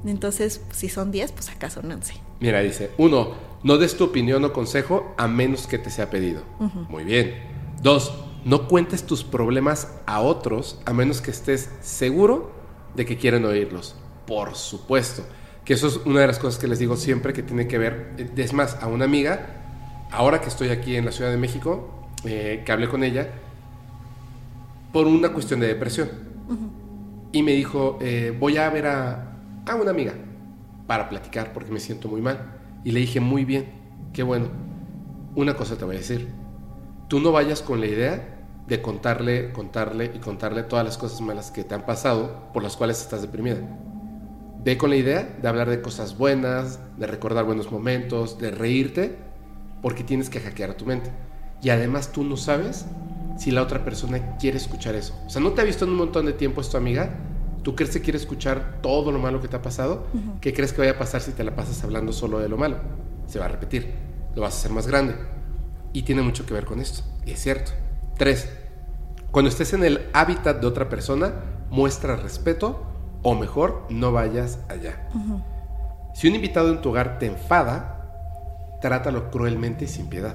Entonces, si son 10, pues acá son 11.
Mira, dice, uno, no des tu opinión o consejo a menos que te sea pedido. Muy bien. Dos, no cuentes tus problemas a otros a menos que estés seguro de que quieren oírlos. Por supuesto. Que eso es una de las cosas que les digo siempre que tiene que ver. Es más, a una amiga, ahora que estoy aquí en la Ciudad de México, eh, que hablé con ella, por una cuestión de depresión. Y me dijo, eh, voy a ver a, a una amiga para platicar porque me siento muy mal. Y le dije, muy bien, qué bueno. Una cosa te voy a decir. Tú no vayas con la idea de contarle, contarle y contarle todas las cosas malas que te han pasado por las cuales estás deprimida. Ve con la idea de hablar de cosas buenas, de recordar buenos momentos, de reírte, porque tienes que hackear tu mente. Y además tú no sabes si la otra persona quiere escuchar eso. O sea, no te ha visto en un montón de tiempo, es tu amiga. ¿Tú crees que quiere escuchar todo lo malo que te ha pasado? ¿Qué crees que vaya a pasar si te la pasas hablando solo de lo malo? Se va a repetir. Lo vas a hacer más grande. Y tiene mucho que ver con esto. Es cierto. Tres, cuando estés en el hábitat de otra persona, muestra respeto o mejor, no vayas allá. Si un invitado en tu hogar te enfada, trátalo cruelmente y sin piedad.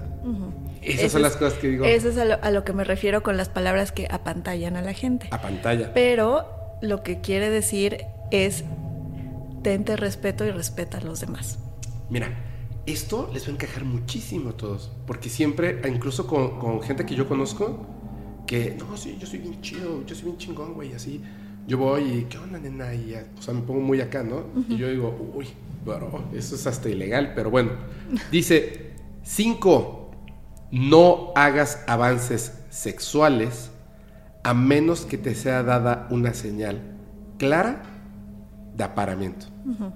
Esas son las cosas que digo.
Eso es a lo, a lo, que me refiero con las palabras que apantallan a la gente.
A pantalla.
Pero lo que quiere decir es tente respeto y respeta a los demás.
Mira, esto les va a encajar muchísimo a todos, porque siempre, incluso con, con gente que yo conozco, que, no, sí, yo soy bien chido, yo soy bien chingón, güey, así. Yo voy y, ¿qué onda, nena? Y, o sea, me pongo muy acá, ¿no? Uh -huh. Y yo digo, uy, bro, eso es hasta ilegal, pero bueno. Dice, cinco, no hagas avances sexuales a menos que te sea dada una señal clara de aparamiento. Uh -huh.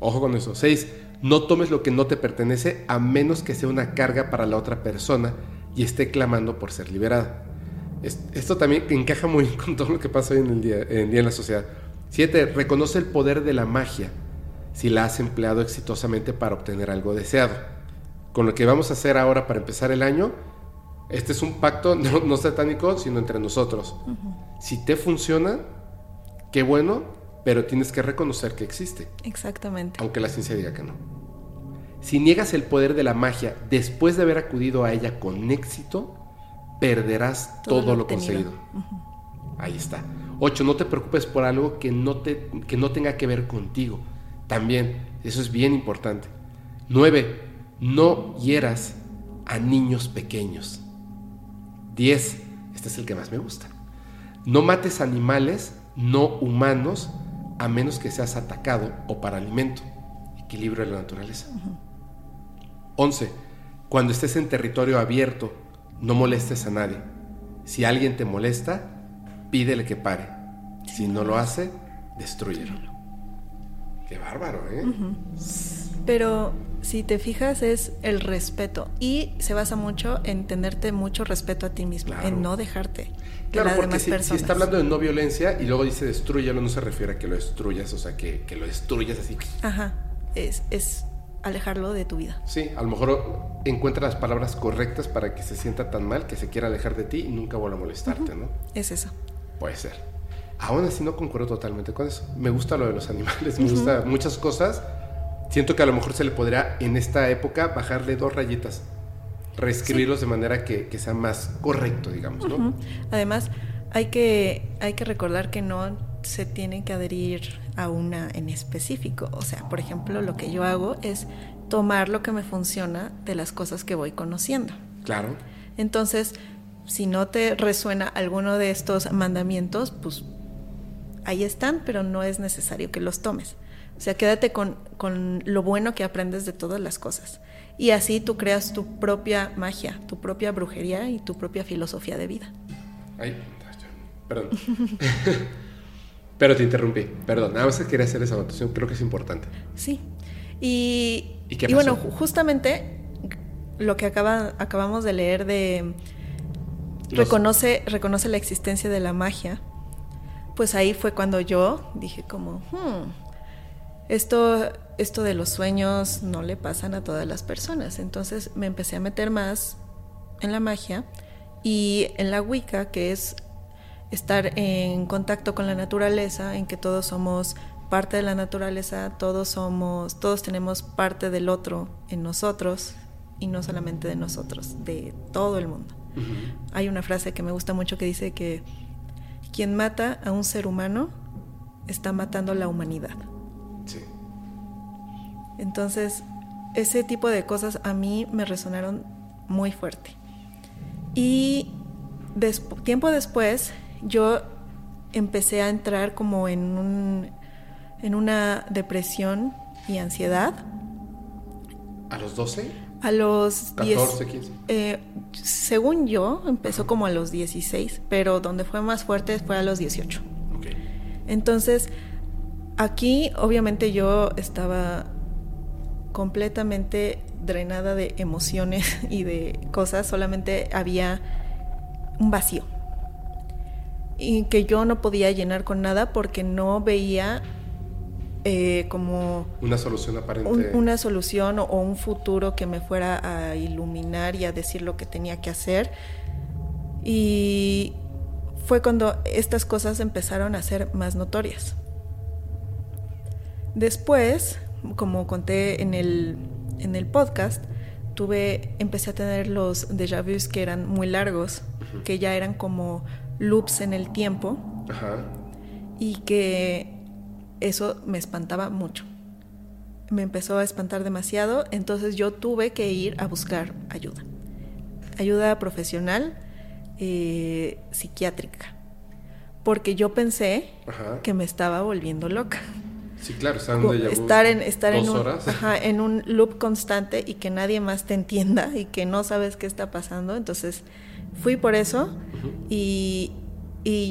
Ojo con eso. Seis, no tomes lo que no te pertenece a menos que sea una carga para la otra persona y esté clamando por ser liberada. Esto también encaja muy bien con todo lo que pasa hoy en el día en, día en la sociedad. 7. Reconoce el poder de la magia si la has empleado exitosamente para obtener algo deseado. Con lo que vamos a hacer ahora para empezar el año, este es un pacto no, no satánico, sino entre nosotros. Uh -huh. Si te funciona, qué bueno, pero tienes que reconocer que existe.
Exactamente.
Aunque la ciencia diga que no. Si niegas el poder de la magia después de haber acudido a ella con éxito, perderás todo, todo lo, conseguido. Uh -huh. Ahí está. 8. No te preocupes por algo que no, te, que no tenga que ver contigo. También, eso es bien importante. 9. No hieras a niños pequeños. 10. Este es el que más me gusta. No mates animales no humanos a menos que seas atacado o para alimento. Equilibrio de la naturaleza. Uh -huh. 11. Cuando estés en territorio abierto, no molestes a nadie. Si alguien te molesta, pídele que pare. Si no lo hace, destruyelo. Qué bárbaro, ¿eh? Uh -huh.
Pero si te fijas es el respeto y se basa mucho en tenerte mucho respeto a ti mismo, claro. en no dejarte.
Claro, porque si, si, está hablando de no violencia y luego dice destruyelo, no se refiere a que lo destruyas, o sea, que, que lo destruyas así.
Ajá, es, es alejarlo de tu vida.
Sí, a lo mejor encuentra las palabras correctas para que se sienta tan mal que se quiera alejar de ti y nunca vuelva a molestarte, uh -huh. ¿no?
Es eso.
Puede ser. Aún así no concuerdo totalmente con eso. Me gusta lo de los animales, me uh -huh. gusta muchas cosas. Siento que a lo mejor se le podría en esta época bajarle dos rayitas, reescribirlos sí. de manera que, que, sea más correcto, digamos, ¿no? Uh -huh.
Además, hay que, hay que recordar que no se tiene que adherir a una en específico. O sea, por ejemplo, lo que yo hago es tomar lo que me funciona de las cosas que voy conociendo.
Claro.
Entonces, si no te resuena alguno de estos mandamientos, pues ahí están, pero no es necesario que los tomes. O sea, quédate con, con lo bueno que aprendes de todas las cosas. Y así tú creas tu propia magia, tu propia brujería y tu propia filosofía de vida.
Ay, perdón. Pero te interrumpí, perdón. Nada más que quería hacer esa anotación, creo que es importante.
Sí. Y, ¿Y, qué pasó? y bueno, justamente lo que acaba, acabamos de leer de Los... reconoce, reconoce la existencia de la magia, pues ahí fue cuando yo dije como, hmm, esto, esto de los sueños no le pasan a todas las personas. Entonces me empecé a meter más en la magia y en la Wicca, que es estar en contacto con la naturaleza, en que todos somos parte de la naturaleza, todos somos, todos tenemos parte del otro en nosotros y no solamente de nosotros, de todo el mundo. Hay una frase que me gusta mucho que dice que quien mata a un ser humano está matando a la humanidad. Entonces, ese tipo de cosas a mí me resonaron muy fuerte. Y tiempo después, yo empecé a entrar como en, un, en una depresión y ansiedad.
¿A los 12?
A los
14, 15.
Eh, según yo, empezó como a los 16, pero donde fue más fuerte fue a los 18.
Okay.
Entonces, aquí obviamente yo estaba completamente drenada de emociones y de cosas, solamente había un vacío y que yo no podía llenar con nada porque no veía eh, como
una solución aparente.
una solución o, un futuro que me fuera a iluminar y a decir lo que tenía que hacer. Y fue cuando estas cosas empezaron a ser más notorias. Después, como conté en el, en el podcast, tuve, empecé a tener los déjà vus que eran muy largos, que ya eran como loops en el tiempo y que eso me espantaba mucho. Me empezó a espantar demasiado, entonces yo tuve que ir a buscar ayuda. Ayuda profesional, eh, psiquiátrica. Porque yo pensé que me estaba volviendo loca.
Sí, claro,
estar en estar en un, en un loop constante y que nadie más te entienda y que no sabes qué está pasando. Entonces fui por eso y,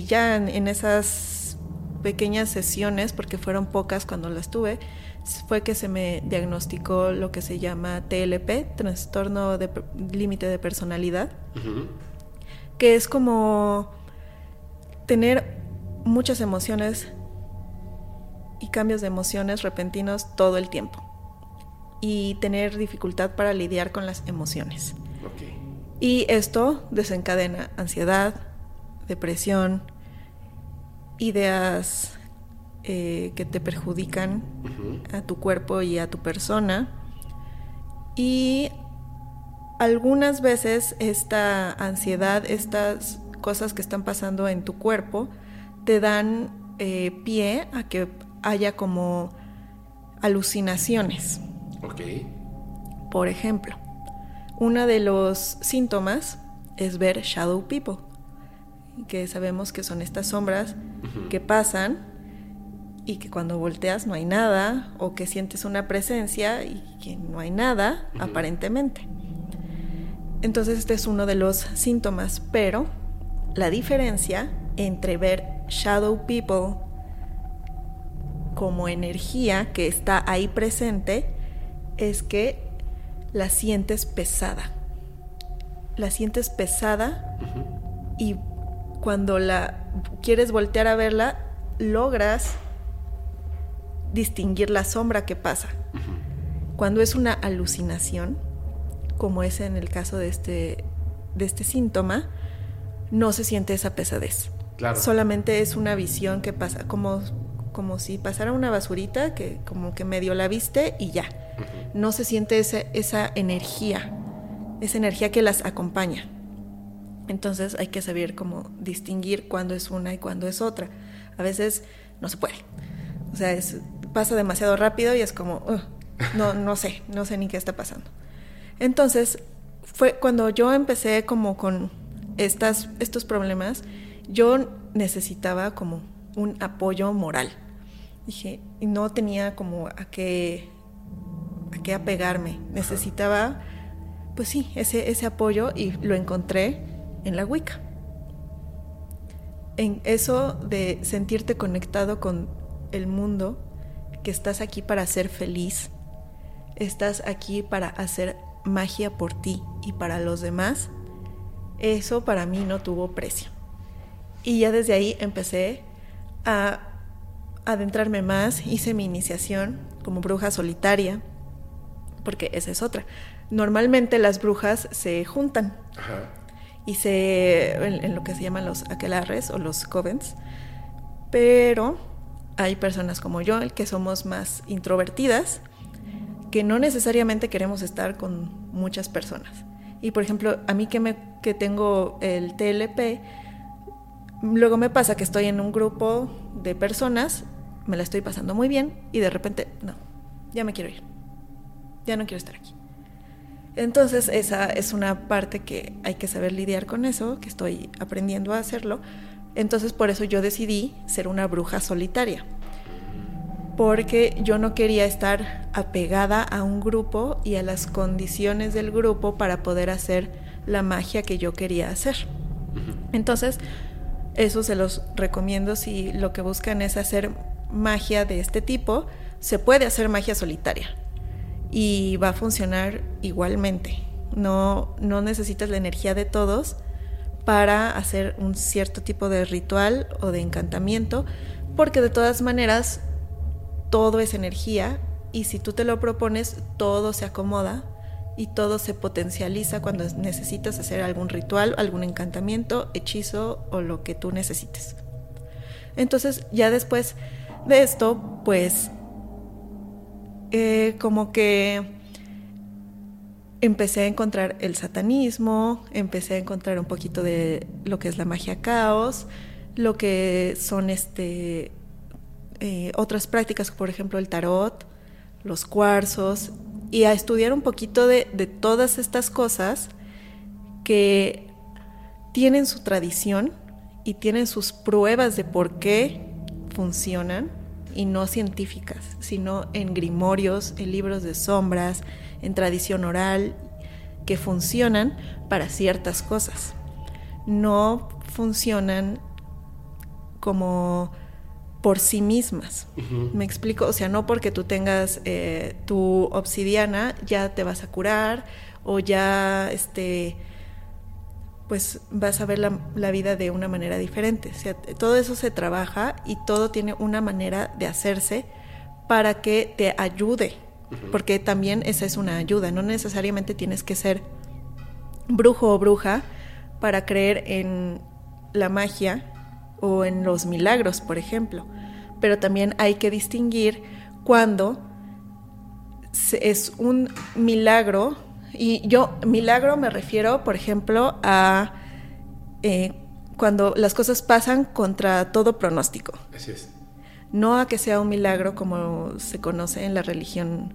ya en, esas pequeñas sesiones, porque fueron pocas cuando las tuve, fue que se me diagnosticó lo que se llama TLP, trastorno de límite de personalidad, que es como tener muchas emociones y cambios de emociones repentinos todo el tiempo y tener dificultad para lidiar con las emociones. Y esto desencadena ansiedad, depresión, ideas eh, que te perjudican a tu cuerpo y a tu persona. Y algunas veces esta ansiedad, estas cosas que están pasando en tu cuerpo, te dan eh, pie a que haya como alucinaciones.
Ok.
Por ejemplo, uno de los síntomas es ver shadow people, que sabemos que son estas sombras que pasan y que cuando volteas no hay nada o que sientes una presencia y que no hay nada aparentemente. Entonces este es uno de los síntomas, pero la diferencia entre ver shadow people como energía que está ahí presente es que la sientes pesada. La sientes pesada y cuando la quieres voltear a verla, logras distinguir la sombra que pasa. Cuando es una alucinación, como es en el caso de este, de este síntoma, no se siente esa pesadez. Solamente es una visión que pasa, como, como si pasara una basurita que como que medio la viste y ya no se siente esa, energía, esa energía que las acompaña. Entonces hay que saber cómo distinguir cuándo es una y cuándo es otra. A veces no se puede. O sea, pasa demasiado rápido y es como, no, no sé, no sé ni qué está pasando. Entonces, fue cuando yo empecé como con estas, estos problemas, yo necesitaba como un apoyo moral. Dije, y no tenía como a qué a qué apegarme. Necesitaba, pues sí, ese, ese apoyo y lo encontré en la Wicca. En eso de sentirte conectado con el mundo, que estás aquí para ser feliz, estás aquí para hacer magia por ti y para los demás, eso para mí no tuvo precio. Y ya desde ahí empecé a adentrarme más, hice mi iniciación como bruja solitaria, porque esa es otra. Normalmente las brujas se juntan y se, en, lo que se llaman los aquelarres o los covens, pero hay personas como yo, que somos más introvertidas, que no necesariamente queremos estar con muchas personas. Y por ejemplo, a mí que, me, que tengo el TLP, luego me pasa que estoy en un grupo de personas, me la estoy pasando muy bien y de repente, no, ya me quiero ir, ya no quiero estar aquí. Entonces esa es una parte que hay que saber lidiar con eso, que estoy aprendiendo a hacerlo. Entonces por eso yo decidí ser una bruja solitaria porque yo no quería estar apegada a un grupo y a las condiciones del grupo para poder hacer la magia que yo quería hacer. Entonces, eso se los recomiendo si lo que buscan es hacer magia de este tipo, se puede hacer magia solitaria y va a funcionar igualmente. No, no necesitas la energía de todos para hacer un cierto tipo de ritual o de encantamiento, porque de todas maneras todo es energía y si tú te lo propones, todo se acomoda y todo se potencializa cuando necesitas hacer algún ritual, algún encantamiento, hechizo o lo que tú necesites. Entonces ya después de esto, pues eh, como que empecé a encontrar el satanismo, empecé a encontrar un poquito de lo que es la magia caos, lo que son este eh, otras prácticas, por ejemplo el tarot, los cuarzos, y a estudiar un poquito de, de todas estas cosas que tienen su tradición y tienen sus pruebas de por qué funcionan y no científicas, sino en grimorios, en libros de sombras, en tradición oral, que funcionan para ciertas cosas. No funcionan como por sí mismas. ¿Me explico? O sea, no porque tú tengas eh, tu obsidiana ya te vas a curar o ya este pues vas a ver la, vida de una manera diferente. O sea, todo eso se trabaja y todo tiene una manera de hacerse para que te ayude, porque también esa es una ayuda, no necesariamente tienes que ser brujo o bruja para creer en la magia o en los milagros, por ejemplo. Pero también hay que distinguir cuando es un milagro, y yo milagro me refiero, por ejemplo, a eh, cuando las cosas pasan contra todo pronóstico.
Así es.
No a que sea un milagro como se conoce en la religión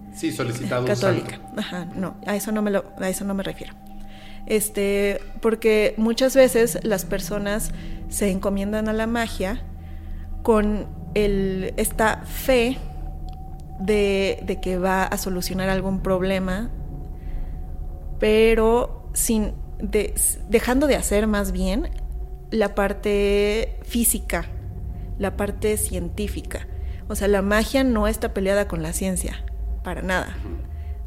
católica. Ajá, no, a eso no me lo, a eso no me refiero. Este, porque muchas veces las personas se encomiendan a la magia con el, esta fe de, que va a solucionar algún problema, pero sin dejando de hacer más bien la parte física, la parte científica. O sea, la magia no está peleada con la ciencia, para nada.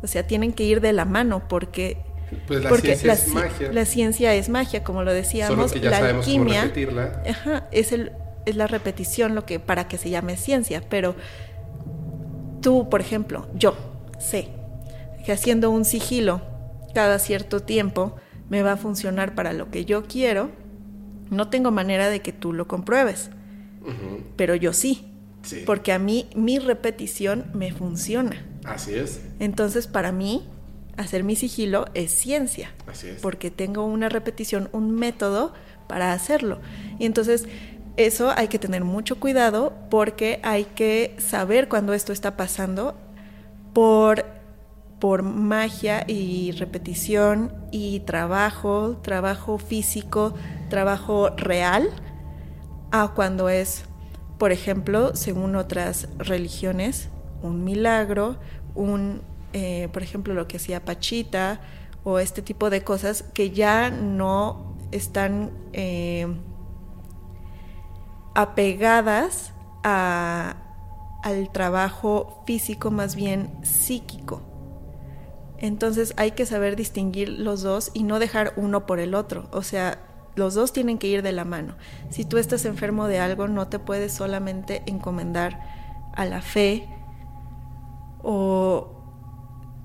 O sea, tienen que ir de la mano porque
pues la
porque
ciencia es magia.
La ciencia es magia, como lo decíamos.
Solo que ya
la
sabemos
alquimia
cómo repetirla.
Ajá, es, el, es la repetición lo que para que se llame ciencia. Pero tú, por ejemplo, yo sé que haciendo un sigilo cada cierto tiempo me va a funcionar para lo que yo quiero. No tengo manera de que tú lo compruebes, pero yo sí,
Sí.
porque a mí mi repetición me funciona.
Así es.
Entonces, para mí, hacer mi sigilo es ciencia,
Así es.
porque tengo una repetición, un método para hacerlo. Y entonces, eso hay que tener mucho cuidado porque hay que saber cuando esto está pasando por, por magia y repetición y trabajo, trabajo físico, trabajo real, a cuando es, por ejemplo, según otras religiones, un milagro, un, eh, por ejemplo, lo que hacía Pachita o este tipo de cosas que ya no están eh, apegadas a- al trabajo físico, más bien psíquico. Entonces hay que saber distinguir los dos y no dejar uno por el otro. O sea, los dos tienen que ir de la mano. Si tú estás enfermo de algo, no te puedes solamente encomendar a la fe o,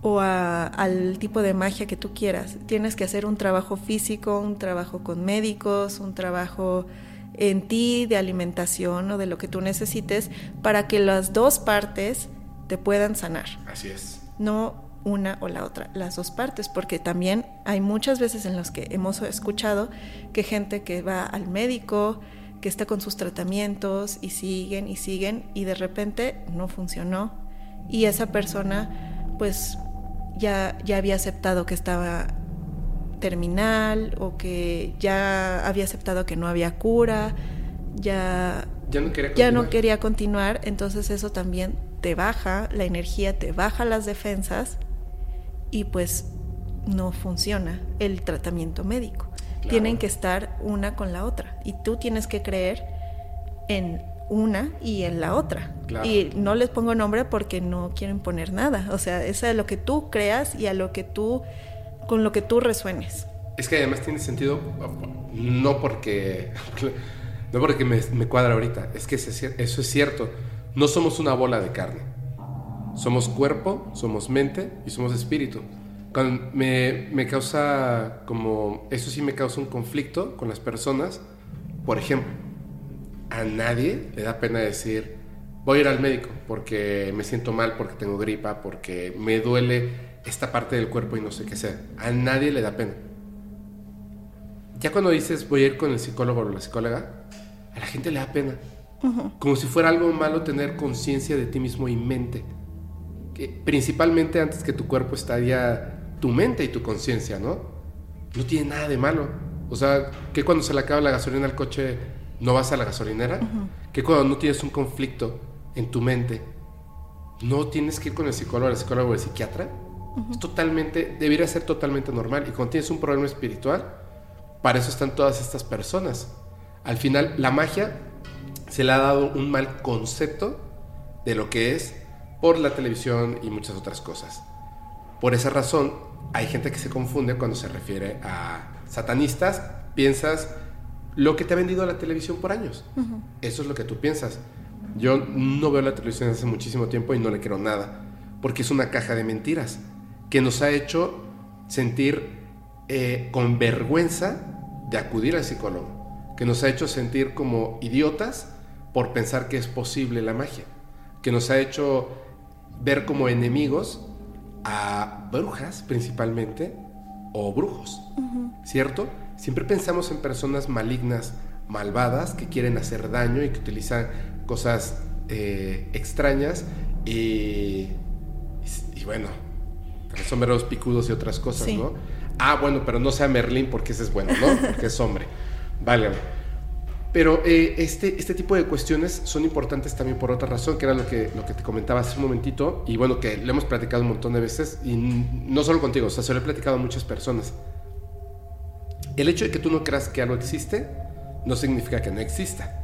o a- al tipo de magia que tú quieras. Tienes que hacer un trabajo físico, un trabajo con médicos, un trabajo en ti de alimentación o de lo que tú necesites para que las dos partes te puedan sanar.
Así es.
No una o la otra, las dos partes, porque también hay muchas veces en las que hemos escuchado que gente que va al médico, que está con sus tratamientos y siguen y siguen y de repente no funcionó. Y esa persona pues ya, ya había aceptado que estaba terminal o que ya había aceptado que no había cura, ya,
ya, no, quería
ya no quería continuar, entonces eso también te baja la energía, te baja las defensas y pues no funciona el tratamiento médico. Tienen que estar una con la otra y tú tienes que creer en una y en la otra. Y no les pongo nombre porque no quieren poner nada. O sea, es a lo que tú creas y a lo que tú, con lo que tú resuenes.
Es que además tiene sentido, no porque, no porque me, me cuadra ahorita, es que eso es cierto. No somos una bola de carne. Somos cuerpo, somos mente y somos espíritu me, me, causa como, eso sí me causa un conflicto con las personas. Por ejemplo, a nadie le da pena decir, voy a ir al médico porque me siento mal, porque tengo gripa, porque me duele esta parte del cuerpo y no sé qué sea. A nadie le da pena. Ya cuando dices voy a ir con el psicólogo o la psicóloga, a la gente le da pena. Como si fuera algo malo tener conciencia de ti mismo y mente. Que principalmente antes que tu cuerpo estaría tu mente y tu conciencia, ¿no? No tiene nada de malo. O sea, que cuando se le acaba la gasolina al coche no vas a la gasolinera, que cuando no tienes un conflicto en tu mente, no tienes que ir con el psicólogo, el psicólogo o el psiquiatra. Es totalmente, debería ser totalmente normal. Y cuando tienes un problema espiritual, para eso están todas estas personas. Al final, la magia se le ha dado un mal concepto de lo que es por la televisión y muchas otras cosas. Por esa razón, hay gente que se confunde cuando se refiere a satanistas, piensas lo que te ha vendido la televisión por años. Eso es lo que tú piensas. Yo no veo la televisión hace muchísimo tiempo y no le quiero nada, porque es una caja de mentiras que nos ha hecho sentir eh, con vergüenza de acudir al psicólogo, que nos ha hecho sentir como idiotas por pensar que es posible la magia, que nos ha hecho ver como enemigos a brujas principalmente o brujos, ¿cierto? Siempre pensamos en personas malignas, malvadas, que quieren hacer daño y que utilizan cosas eh, extrañas y, y, bueno, sombreros picudos y otras cosas, ¿no? Ah, bueno, pero no sea Merlín porque ese es bueno, ¿no? Porque es hombre. Vale. Pero eh, este, este tipo de cuestiones son importantes también por otra razón, que era lo que, lo que te comentaba hace un momentito, y bueno, que lo hemos platicado un montón de veces, y no solo contigo, o sea, se lo he platicado a muchas personas. El hecho de que tú no creas que algo existe, no significa que no exista.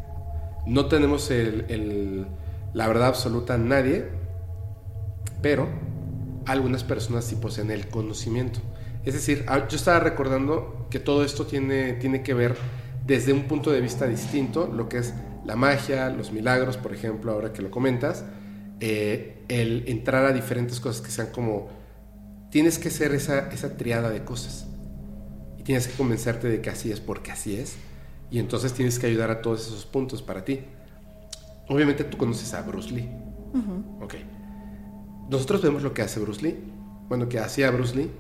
No tenemos el, la verdad absoluta a nadie, pero algunas personas sí poseen el conocimiento. Es decir, ah, yo estaba recordando que todo esto tiene, tiene que ver desde un punto de vista distinto, lo que es la magia, los milagros, por ejemplo, ahora que lo comentas, eh, el entrar a diferentes cosas que sean como, tienes que ser esa, esa triada de cosas y tienes que convencerte de que así es porque así es y entonces tienes que ayudar a todos esos puntos para ti. Obviamente tú conoces a Bruce Lee. Ok. Nosotros vemos lo que hace Bruce Lee, bueno, que hacía Bruce Lee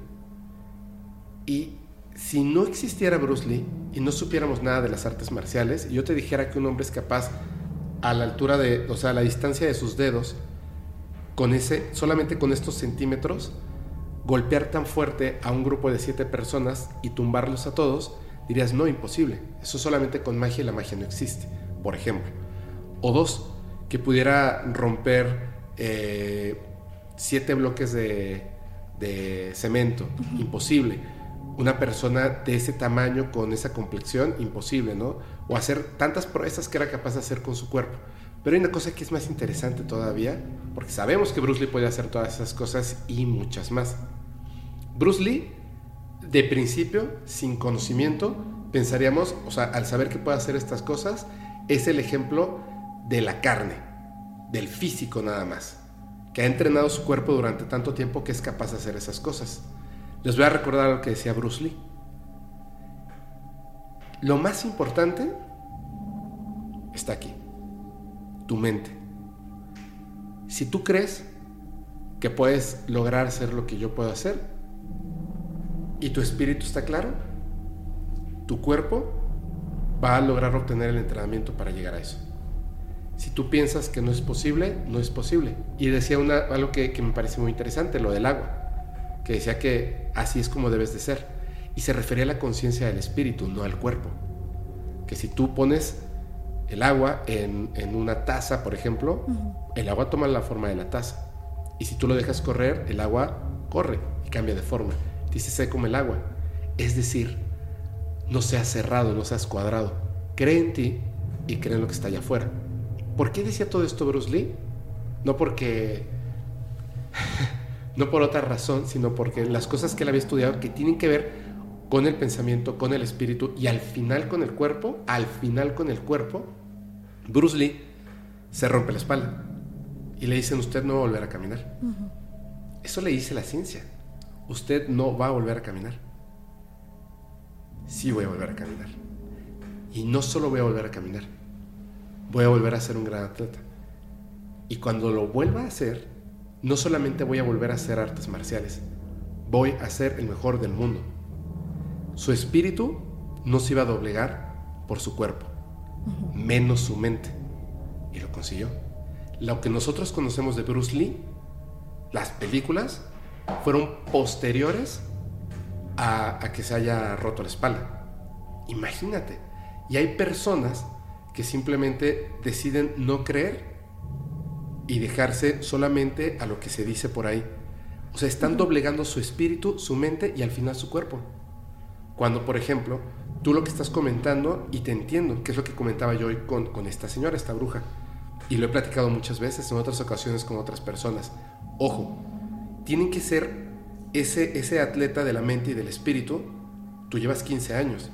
y si no existiera Bruce Lee y no supiéramos nada de las artes marciales, y yo te dijera que un hombre es capaz a la altura de, o sea, a la distancia de sus dedos, con ese, solamente con estos centímetros, golpear tan fuerte a un grupo de siete personas y tumbarlos a todos, dirías, no, imposible. Eso solamente con magia y la magia no existe, por ejemplo. O dos, que pudiera romper eh, siete bloques de, cemento, imposible una persona de ese tamaño, con esa complexión, imposible, ¿no? O hacer tantas proezas que era capaz de hacer con su cuerpo. Pero hay una cosa que es más interesante todavía, porque sabemos que Bruce Lee puede hacer todas esas cosas y muchas más. Bruce Lee, de principio, sin conocimiento, pensaríamos, o sea, al saber que puede hacer estas cosas, es el ejemplo de la carne, del físico nada más, que ha entrenado su cuerpo durante tanto tiempo que es capaz de hacer esas cosas. Les voy a recordar lo que decía Bruce Lee. Lo más importante está aquí, tu mente. Si tú crees que puedes lograr hacer lo que yo puedo hacer y tu espíritu está claro, tu cuerpo va a lograr obtener el entrenamiento para llegar a eso. Si tú piensas que no es posible, no es posible. Y decía una, algo que, que me parece muy interesante, lo del agua, que decía que así es como debes de ser. Y se refería a la conciencia del espíritu, no al cuerpo. Que si tú pones el agua en, en una taza, por ejemplo, el agua toma la forma de la taza. Y si tú lo dejas correr, el agua corre y cambia de forma. Dice, sé como el agua. Es decir, no seas cerrado, no seas cuadrado. Cree en ti y cree en lo que está allá afuera. ¿Por qué decía todo esto Bruce Lee? No porque... no por otra razón, sino porque las cosas que él había estudiado que tienen que ver con el pensamiento, con el espíritu y al final con el cuerpo, al final con el cuerpo, Bruce Lee se rompe la espalda y le dicen usted no va a volver a caminar. Eso le dice la ciencia. Usted no va a volver a caminar. Sí voy a volver a caminar. Y no solo voy a volver a caminar, voy a volver a ser un gran atleta. Y cuando lo vuelva a hacer, no solamente voy a volver a hacer artes marciales, voy a ser el mejor del mundo. Su espíritu no se iba a doblegar por su cuerpo, menos su mente. Y lo consiguió. Lo que nosotros conocemos de Bruce Lee, las películas, fueron posteriores a, a que se haya roto la espalda. Imagínate. Y hay personas que simplemente deciden no creer y dejarse solamente a lo que se dice por ahí. O sea, están doblegando su espíritu, su mente y al final su cuerpo. Cuando, por ejemplo, tú lo que estás comentando, y te entiendo, que es lo que comentaba yo hoy con, con esta señora, esta bruja, y lo he platicado muchas veces en otras ocasiones con otras personas. Ojo, tienen que ser ese, ese atleta de la mente y del espíritu, tú llevas 15 años.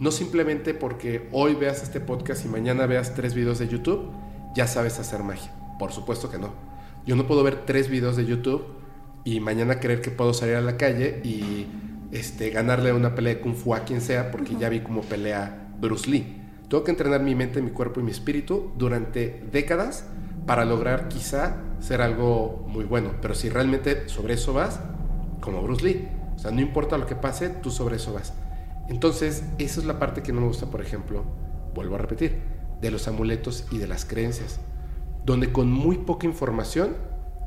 No simplemente porque hoy veas este podcast y mañana veas tres videos de YouTube, ya sabes hacer magia. Por supuesto que no. Yo no puedo ver tres videos de YouTube y mañana creer que puedo salir a la calle y este, ganarle una pelea de kung fu a quien sea porque ya vi cómo pelea Bruce Lee. Tengo que entrenar mi mente, mi cuerpo y mi espíritu durante décadas para lograr quizá ser algo muy bueno. Pero si realmente sobre eso vas, como Bruce Lee, o sea, no importa lo que pase, tú sobre eso vas. Entonces, esa es la parte que no me gusta, por ejemplo, vuelvo a repetir, de los amuletos y de las creencias, donde con muy poca información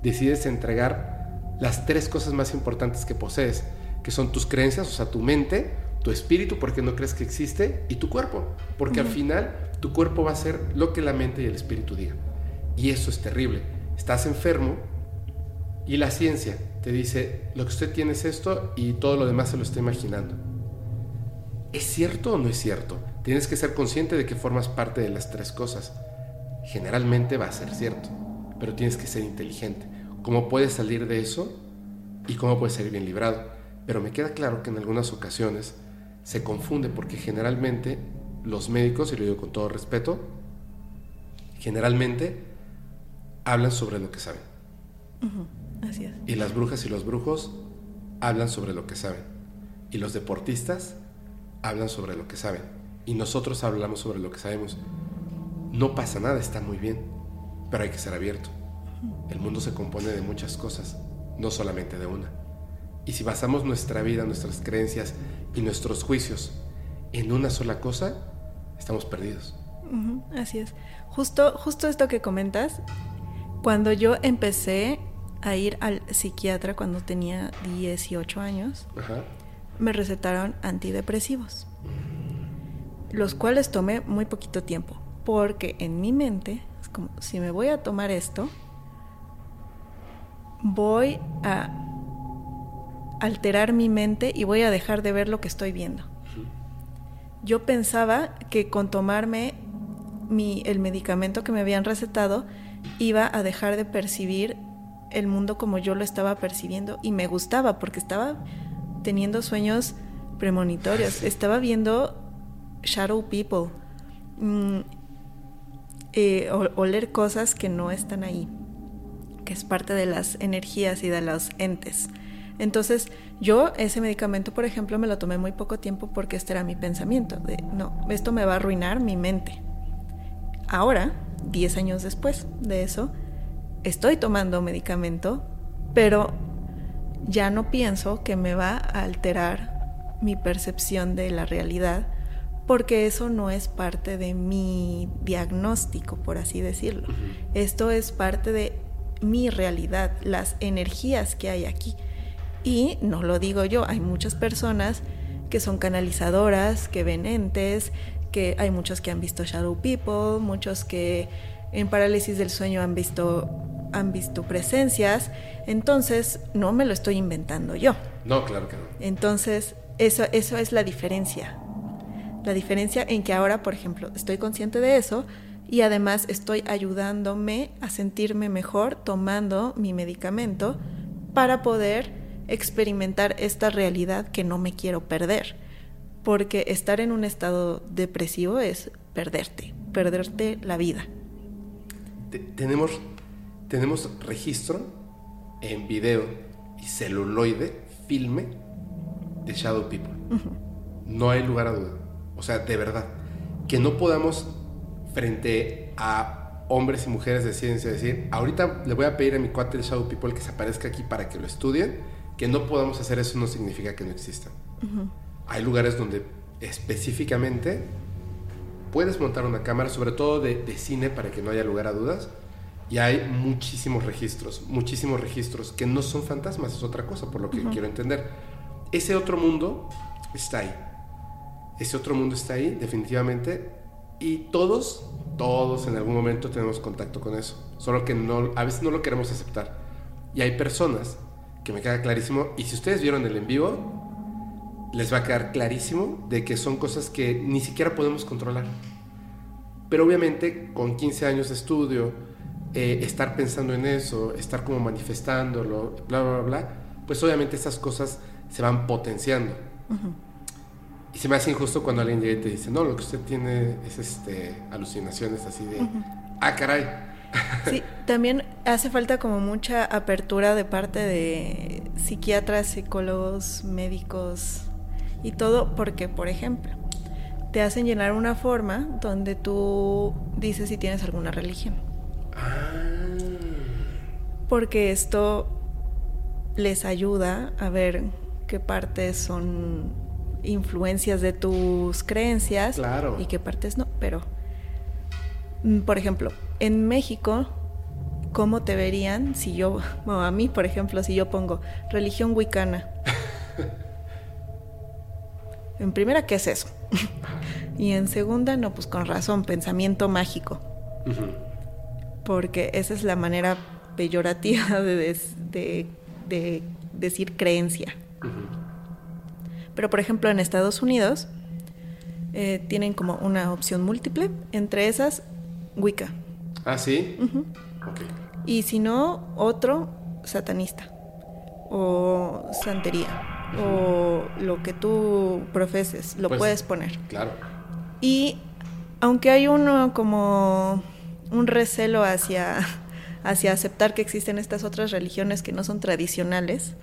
decides entregar las tres cosas más importantes que posees, que son tus creencias, o sea, tu mente, tu espíritu, porque no crees que existe, y tu cuerpo, porque al final tu cuerpo va a ser lo que la mente y el espíritu digan. Y eso es terrible. Estás enfermo y la ciencia te dice, lo que usted tiene es esto y todo lo demás se lo está imaginando. ¿Es cierto o no es cierto? Tienes que ser consciente de que formas parte de las tres cosas. Generalmente va a ser cierto, pero tienes que ser inteligente. ¿Cómo puedes salir de eso y cómo puedes ser bien librado? Pero me queda claro que en algunas ocasiones se confunde porque generalmente los médicos, y lo digo con todo respeto, generalmente hablan sobre lo que saben.
Así es.
Y las brujas y los brujos hablan sobre lo que saben. Y los deportistas hablan sobre lo que saben. Y nosotros hablamos sobre lo que sabemos. No pasa nada, está muy bien. Pero hay que ser abierto. El mundo se compone de muchas cosas, no solamente de una. Y si basamos nuestra vida, nuestras creencias y nuestros juicios en una sola cosa, estamos perdidos.
Así es. Justo, justo esto que comentas, cuando yo empecé a ir al psiquiatra cuando tenía 18 años,
Ajá.
me recetaron antidepresivos, los cuales tomé muy poquito tiempo, porque en mi mente es como, si me voy a tomar esto, voy a alterar mi mente y voy a dejar de ver lo que estoy viendo. Yo pensaba que con tomarme mi, el medicamento que me habían recetado iba a dejar de percibir el mundo como yo lo estaba percibiendo y me gustaba porque estaba teniendo sueños premonitorios, estaba viendo shadow people, mm, eh, oler cosas que no están ahí, que es parte de las energías y de los entes. Entonces, yo ese medicamento, por ejemplo, me lo tomé muy poco tiempo porque este era mi pensamiento, no, esto me va a arruinar mi mente. ahora, 10 años después de eso, estoy tomando medicamento, pero ya no pienso que me va a alterar mi percepción de la realidad, porque eso no es parte de mi diagnóstico, por así decirlo. Esto es parte de mi realidad, las energías que hay aquí. Y no lo digo yo, hay muchas personas que son canalizadoras, que ven entes, que hay muchos que han visto Shadow People, muchos que en parálisis del sueño han visto han visto presencias, entonces no me lo estoy inventando yo.
No, claro que no.
Entonces, eso, eso es la diferencia. La diferencia en que ahora, por ejemplo, estoy consciente de eso y además estoy ayudándome a sentirme mejor tomando mi medicamento para poder experimentar esta realidad que no me quiero perder. Porque estar en un estado depresivo es perderte, perderte la vida.
tenemos, tenemos registro en video y celuloide, filme, de Shadow People. No hay lugar a duda. O sea, de verdad. Que no podamos, frente a hombres y mujeres de ciencia, decir, ahorita le voy a pedir a mi cuate de Shadow People que se aparezca aquí para que lo estudien que no podamos hacer eso no significa que no existan. Hay lugares donde específicamente puedes montar una cámara, sobre todo de, cine, para que no haya lugar a dudas. Y hay muchísimos registros, muchísimos registros que no son fantasmas, es otra cosa, por lo que quiero entender. Ese otro mundo está ahí. Ese otro mundo está ahí, definitivamente. Y todos, todos en algún momento tenemos contacto con eso. Solo que no, a veces no lo queremos aceptar. Y hay personas que me queda clarísimo. Y si ustedes vieron el en vivo, les va a quedar clarísimo de que son cosas que ni siquiera podemos controlar. Pero obviamente con 15 años de estudio, eh, estar pensando en eso, estar como manifestándolo, bla, bla, bla, pues obviamente esas cosas se van potenciando. Y se me hace injusto cuando alguien llega y te dice, no, lo que usted tiene es este, alucinaciones así de, ah, caray,
Sí, también hace falta como mucha apertura de parte de psiquiatras, psicólogos, médicos y todo, porque, por ejemplo, te hacen llenar una forma donde tú dices si tienes alguna religión. Porque esto les ayuda a ver qué partes son influencias de tus creencias y qué partes no, pero mm, por ejemplo, en México, ¿cómo te verían si yo, bueno, a mí, por ejemplo, si yo pongo religión wicana? en primera, ¿qué es eso? y en segunda, no, pues con razón, pensamiento mágico. Porque esa es la manera peyorativa de, decir creencia. Pero, por ejemplo, en Estados Unidos eh, tienen como una opción múltiple, entre esas, Wicca.
Ah, sí.
Y si no, otro satanista o santería o lo que tú profeses, lo pues, puedes poner.
Claro.
Y aunque hay uno como un recelo hacia, hacia aceptar que existen estas otras religiones que no son tradicionales,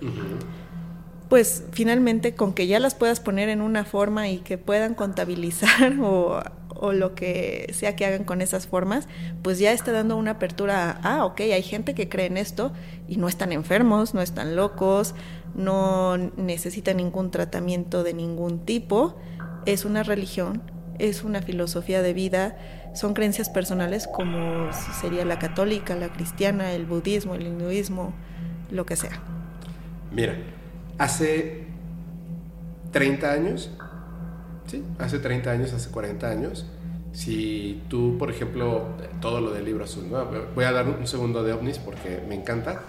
pues finalmente con que ya las puedas poner en una forma y que puedan contabilizar o lo que sea que hagan con esas formas, pues ya está dando una apertura a, ah, ok, hay gente que cree en esto y no están enfermos, no están locos, no necesitan ningún tratamiento de ningún tipo, es una religión, es una filosofía de vida, son creencias personales como sería la católica, la cristiana, el budismo, el hinduismo, lo que sea.
Mira, hace 30 años Sí, hace 30 años, hace 40 años. Si tú, por ejemplo, todo lo del libro azul, voy a dar un segundo de ovnis porque me encanta,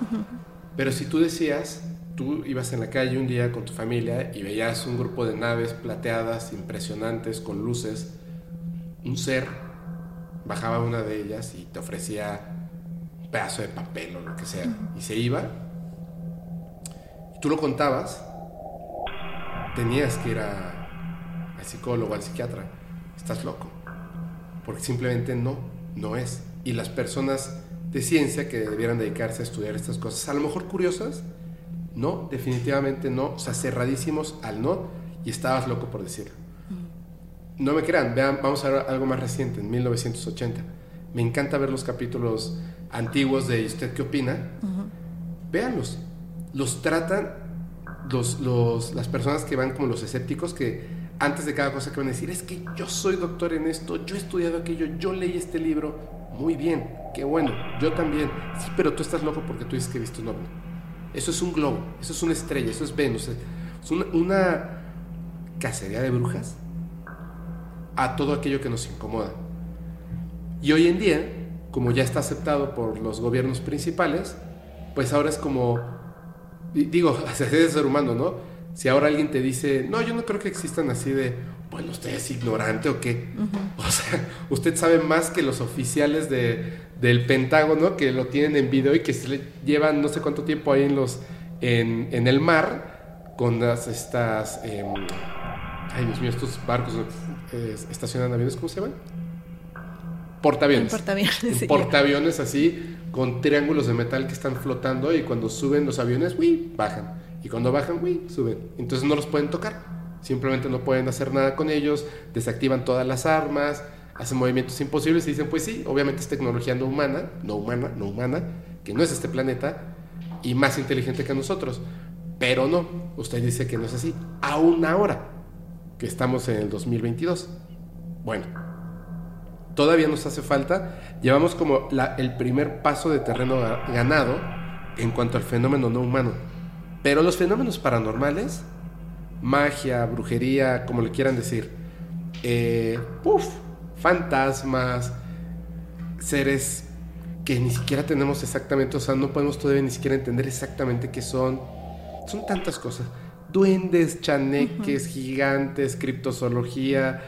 pero si tú decías, tú ibas en la calle un día con tu familia y veías un grupo de naves plateadas, impresionantes, con luces, un ser bajaba una de ellas y te ofrecía un pedazo de papel o lo que sea, y se iba, tú lo contabas, tenías que ir a al psicólogo, al psiquiatra, estás loco. Porque simplemente no, no es. Y las personas de ciencia que debieran dedicarse a estudiar estas cosas, a lo mejor curiosas, no, definitivamente no, o sea, cerradísimos al no, y estabas loco por decirlo. No me crean, vean, vamos a ver algo más reciente, en 1980. Me encanta ver los capítulos antiguos de ¿Y usted qué opina? Véanlos. Los tratan los, los, las personas que van como los escépticos que antes de cada cosa que van a decir, es que yo soy doctor en esto, yo he estudiado aquello, yo leí este libro. Muy bien, qué bueno, yo también. Sí, pero tú estás loco porque tú dices que viste un ovni. Eso es un globo, eso es una estrella, eso es Venus. Es una, una cacería de brujas a todo aquello que nos incomoda. Y hoy en día, como ya está aceptado por los gobiernos principales, pues ahora es como, digo, hacia el ser humano, ¿no? Si ahora alguien te dice, no, yo no creo que existan así de, bueno, usted es ignorante o qué. O sea, usted sabe más que los oficiales de, del Pentágono que lo tienen en video y que se le llevan no sé cuánto tiempo ahí en, los, en, en el mar con las, estas... Em, ay, Dios mío, estos barcos eh, estacionan aviones, ¿cómo se llaman? Portaaviones.
Portaaviones.
Portaaviones así, con triángulos de metal que están flotando y cuando suben los aviones, uy, bajan. Y cuando bajan, uy, suben. Entonces no los pueden tocar. Simplemente no pueden hacer nada con ellos, desactivan todas las armas, hacen movimientos imposibles y dicen, pues sí, obviamente es tecnología no humana, no humana, no humana, que no es este planeta y más inteligente que nosotros. Pero no, usted dice que no es así. Aún ahora, que estamos en el 2022. Bueno, todavía nos hace falta. Llevamos como el primer paso de terreno ganado en cuanto al fenómeno no humano. Pero los fenómenos paranormales, magia, brujería, como le quieran decir, eh, fantasmas, seres que ni siquiera tenemos exactamente, o sea, no podemos todavía ni siquiera entender exactamente qué son. Son tantas cosas. Duendes, chaneques, gigantes, criptozoología,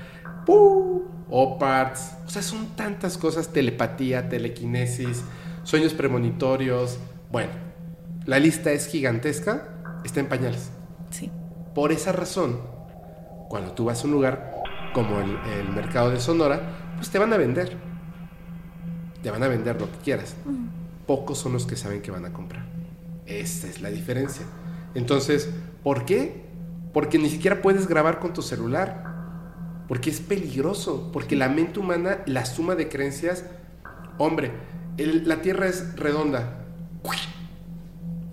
oparts, o sea, son tantas cosas, telepatía, telequinesis, sueños premonitorios. Bueno, la lista es gigantesca, está en pañales.
Sí.
Por esa razón, cuando tú vas a un lugar como el, mercado de Sonora, pues te van a vender. Te van a vender lo que quieras. Pocos son los que saben que van a comprar. Esta es la diferencia. Entonces, ¿por qué? Porque ni siquiera puedes grabar con tu celular. Porque es peligroso. Porque la mente humana, la suma de creencias, hombre, la Tierra es redonda.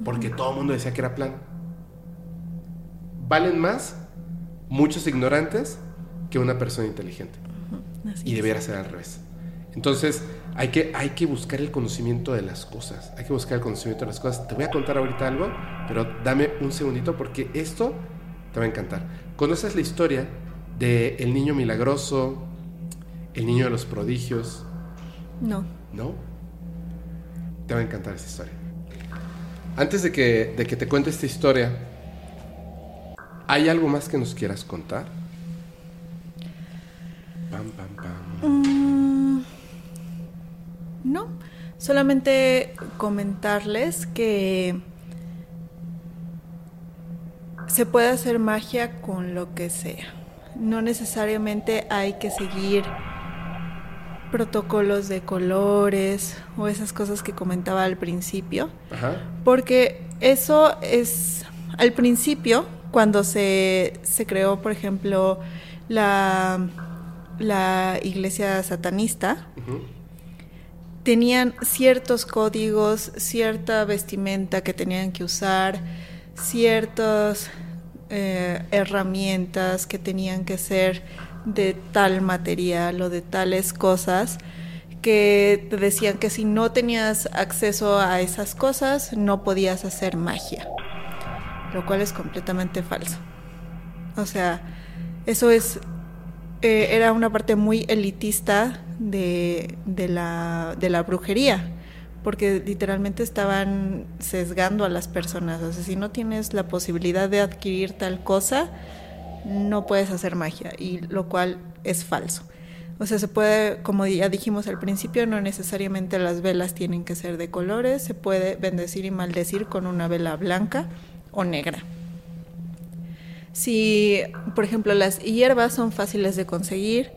Porque todo el mundo decía que era plan. Valen más muchos ignorantes que una persona inteligente. y debería ser al revés. Entonces, hay que, hay que buscar el conocimiento de las cosas. Hay que buscar el conocimiento de las cosas. Te voy a contar ahorita algo, pero dame un segundito porque esto te va a encantar. ¿Conoces la historia de el niño milagroso, el niño de los prodigios?
No.
¿No? Te va a encantar esa historia. Antes de que, de que te cuente esta historia, ¿hay algo más que nos quieras contar? Pam, pam, pam.
Mm, no, solamente comentarles que se puede hacer magia con lo que sea. No necesariamente hay que seguir protocolos de colores o esas cosas que comentaba al principio. Porque eso es, al principio, cuando se, se creó, por ejemplo, la, la iglesia satanista, tenían ciertos códigos, cierta vestimenta que tenían que usar, ciertas eh, herramientas que tenían que ser de tal material o de tales cosas que te decían que si no tenías acceso a esas cosas no podías hacer magia, lo cual es completamente falso. O sea, eso es eh, era una parte muy elitista de, de, la, de la brujería, porque literalmente estaban sesgando a las personas. O sea, si no tienes la posibilidad de adquirir tal cosa, no puedes hacer magia, y lo cual es falso. O sea, se puede, como ya dijimos al principio, no necesariamente las velas tienen que ser de colores, se puede bendecir y maldecir con una vela blanca o negra. Si, por ejemplo, las hierbas son fáciles de conseguir,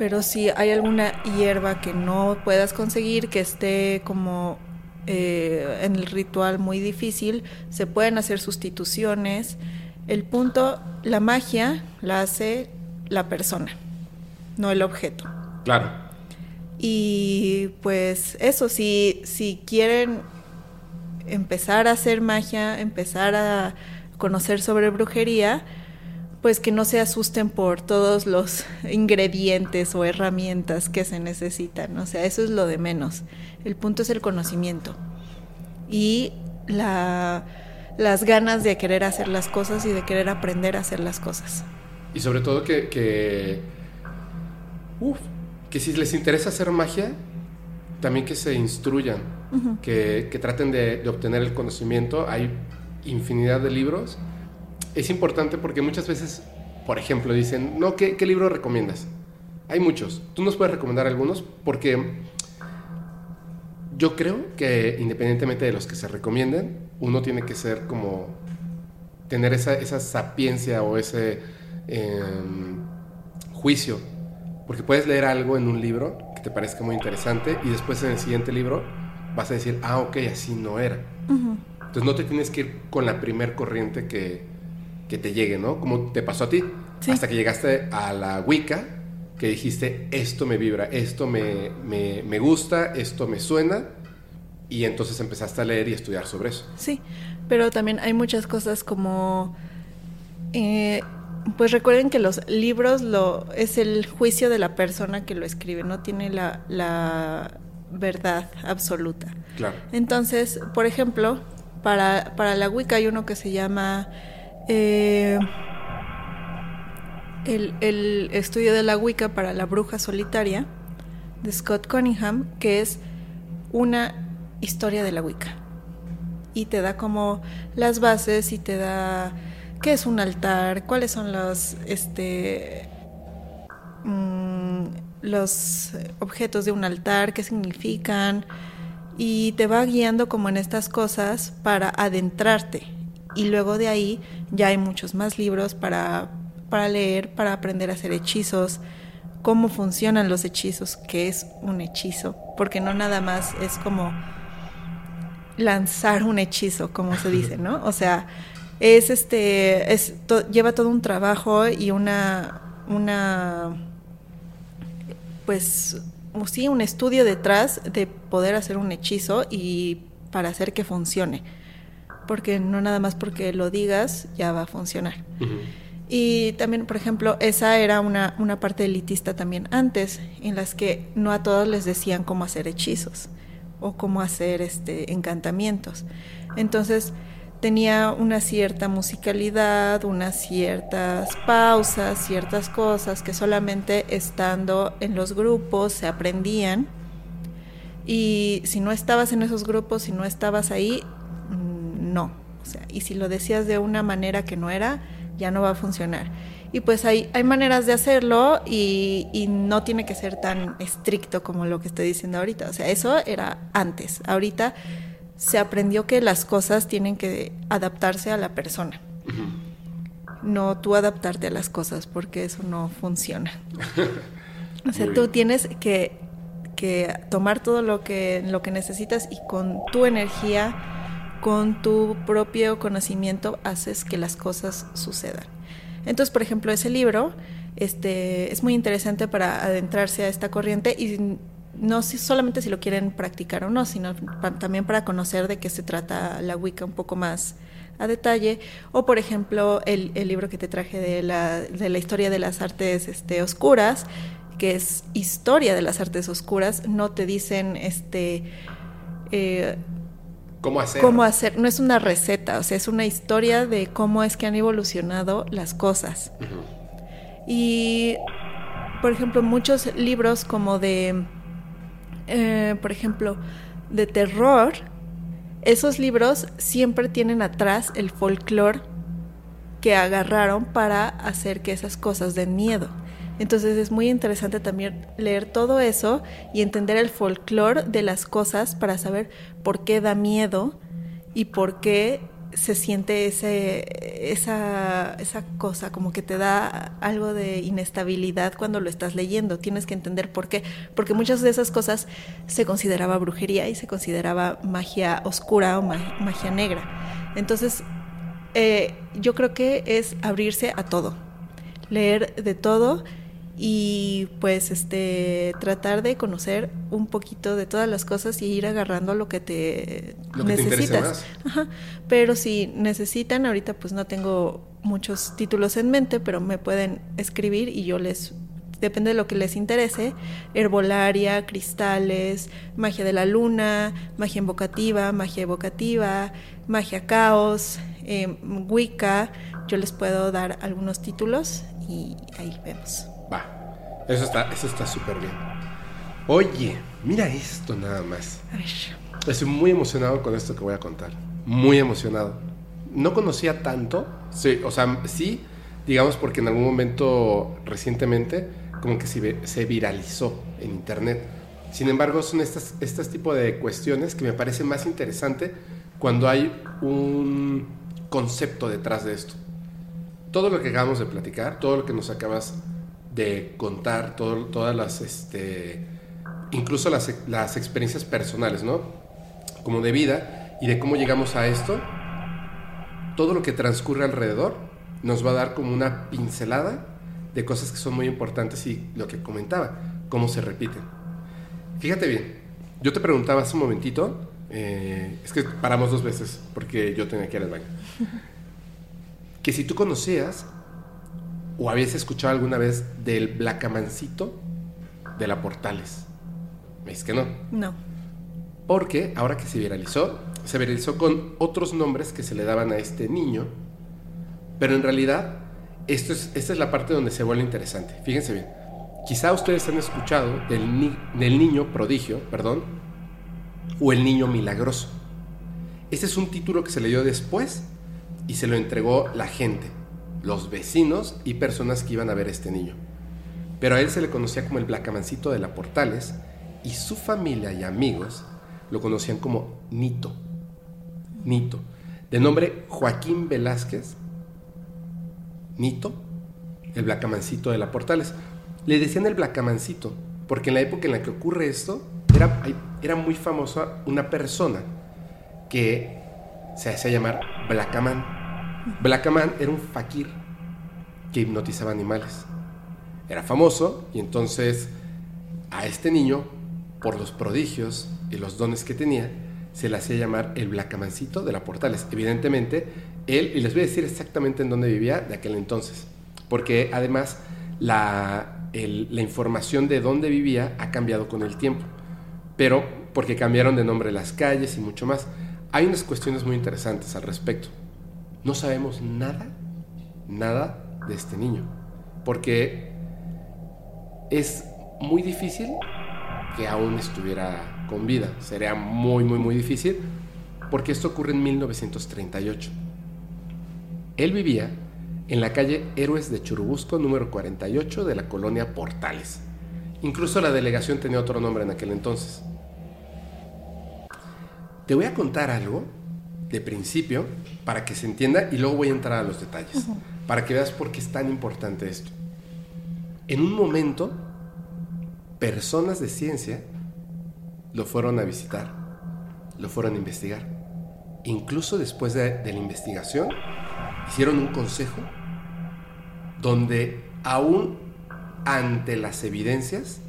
pero si hay alguna hierba que no puedas conseguir, que esté como eh, en el ritual muy difícil, se pueden hacer sustituciones el punto, la magia la hace la persona, no el objeto.
Claro.
Y pues eso, si, si quieren empezar a hacer magia, empezar a conocer sobre brujería, pues que no se asusten por todos los ingredientes o herramientas que se necesitan. O sea, eso es lo de menos. El punto es el conocimiento y la, las ganas de querer hacer las cosas y de querer aprender a hacer las cosas.
Y sobre todo que, que, que si les interesa hacer magia, también que se instruyan, que, que, traten de, de obtener el conocimiento. Hay infinidad de libros es importante porque muchas veces, por ejemplo, dicen, no, ¿qué, libro recomiendas? Hay muchos. Tú nos puedes recomendar algunos porque yo creo que independientemente de los que se recomienden, uno tiene que ser como tener esa, esa sapiencia o ese em, juicio. Porque puedes leer algo en un libro que te parezca muy interesante y después en el siguiente libro vas a decir, ah, ok, así no era. Entonces no te tienes que ir con la primer corriente que, que te llegue, ¿no? Como te pasó a ti. Hasta que llegaste a la Wicca, que dijiste, esto me vibra, esto me, me, gusta, esto me suena, y entonces empezaste a leer y estudiar sobre eso.
Sí, pero también hay muchas cosas como... Eh, pues recuerden que los libros lo, es el juicio de la persona que lo escribe, no tiene la, la verdad absoluta.
Claro.
Entonces, por ejemplo, para, para la Wicca hay uno que se llama eh, el, estudio de la Wicca para la bruja solitaria de Scott Cunningham, que es una historia de la Wicca. Y te da como las bases y te da qué es un altar, cuáles son los, este, mm, los objetos de un altar, qué significan, y te va guiando como en estas cosas para adentrarte y luego de ahí ya hay muchos más libros para, para leer, para aprender a hacer hechizos, cómo funcionan los hechizos, qué es un hechizo, porque no nada más es como lanzar un hechizo, como se dice, ¿no? O sea, es este, es lleva todo un trabajo y una, una, pues, sí, un estudio detrás de poder hacer un hechizo y para hacer que funcione porque no nada más porque lo digas ya va a funcionar. Y también, por ejemplo, esa era una, una parte elitista también antes, en las que no a todos les decían cómo hacer hechizos o cómo hacer este, encantamientos. Entonces tenía una cierta musicalidad, unas ciertas pausas, ciertas cosas que solamente estando en los grupos se aprendían. Y si no estabas en esos grupos, si no estabas ahí, no. O sea, y si lo decías de una manera que no era, ya no va a funcionar. Y pues hay, hay maneras de hacerlo y, y, no tiene que ser tan estricto como lo que estoy diciendo ahorita. O sea, eso era antes. Ahorita se aprendió que las cosas tienen que adaptarse a la persona. No tú adaptarte a las cosas porque eso no funciona. o sea, tú tienes que, que tomar todo lo que, lo que necesitas y con tu energía con tu propio conocimiento haces que las cosas sucedan. Entonces, por ejemplo, ese libro este, es muy interesante para adentrarse a esta corriente y no solamente si lo quieren practicar o no, sino también para conocer de qué se trata la Wicca un poco más a detalle. O, por ejemplo, el, libro que te traje de la, de la historia de las artes este, oscuras, que es historia de las artes oscuras, no te dicen este... Eh,
¿Cómo hacer?
Cómo hacer. No es una receta, o sea, es una historia de cómo es que han evolucionado las cosas. Y, por ejemplo, muchos libros como de, eh, por ejemplo, de terror, esos libros siempre tienen atrás el folclore que agarraron para hacer que esas cosas den miedo. Entonces es muy interesante también leer todo eso y entender el folclore de las cosas para saber por qué da miedo y por qué se siente esa, esa cosa, como que te da algo de inestabilidad cuando lo estás leyendo. Tienes que entender por qué. Porque muchas de esas cosas se consideraba brujería y se consideraba magia oscura o magia negra. Entonces, eh, yo creo que es abrirse a todo, leer de todo y pues este tratar de conocer un poquito de todas las cosas y ir agarrando lo que te
Lo que te
necesitas. Ajá. Pero si necesitan, ahorita pues no tengo muchos títulos en mente, pero me pueden escribir y yo les depende de lo que les interese, herbolaria, cristales, magia de la luna, magia invocativa, magia evocativa, magia caos, eh, Wicca, yo les puedo dar algunos títulos y ahí vemos.
Eso está eso está súper bien. Oye, mira esto nada más.
A ver.
Estoy muy emocionado con esto que voy a contar. Muy emocionado. No conocía tanto. Sí, o sea, sí, digamos porque en algún momento recientemente como que se, se viralizó en internet. Sin embargo, son estas, estas tipo de cuestiones que me parece más interesante cuando hay un concepto detrás de esto. Todo lo que acabamos de platicar, todo lo que nos acabas de contar, todo- todas las, este, incluso las, las experiencias personales, ¿no? Como de vida y de cómo llegamos a esto, todo lo que transcurre alrededor nos va a dar como una pincelada de cosas que son muy importantes y lo que comentaba, cómo se repiten. Fíjate bien, yo te preguntaba hace un momentito, eh, es que paramos dos veces porque yo tenía que ir al baño, que si tú conocías o habías escuchado alguna vez del Blacamancito de la Portales. Es que no.
No.
Porque ahora que se viralizó, se viralizó con otros nombres que se le daban a este niño, pero en realidad esto es, esta es la parte donde se vuelve interesante. Fíjense bien, quizá ustedes han escuchado del, ni- del niño prodigio, perdón, o el niño milagroso. Este es un título que se le dio después y se lo entregó la gente, los vecinos y personas que iban a ver este niño. Pero a él se le conocía como el Blacamancito de la Portales y su familia y amigos lo conocían como Nito. Nito. De nombre Joaquín Velázquez. Nito, el Blacamancito de la Portales. Le decían el Blacamancito porque en la época en la que ocurre esto era, era muy famosa una persona que se hacía llamar Blackaman. Blackaman era un fakir que hipnotizaba animales. Era famoso y entonces a este niño, por los prodigios y los dones que tenía, se le hacía llamar el Blacamancito de la Portales. Evidentemente, él, y les voy a decir exactamente en dónde vivía de aquel entonces, porque además la, información de dónde vivía ha cambiado con el tiempo, pero porque cambiaron de nombre las calles y mucho más. Hay unas cuestiones muy interesantes al respecto. No sabemos nada, nada de este niño, porque es muy difícil que aún estuviera con vida. Sería muy, muy, muy difícil porque esto ocurre en 1938. Él vivía en la calle Héroes de Churubusco, número 48 de la colonia Portales. Incluso la delegación tenía otro nombre en aquel entonces. Te voy a contar algo de principio para que se entienda y luego voy a entrar a los detalles, para que veas por qué es tan importante esto. En un momento, personas de ciencia lo fueron a visitar, lo fueron a investigar. Incluso después de, de la investigación, hicieron un consejo donde aún ante las evidencias,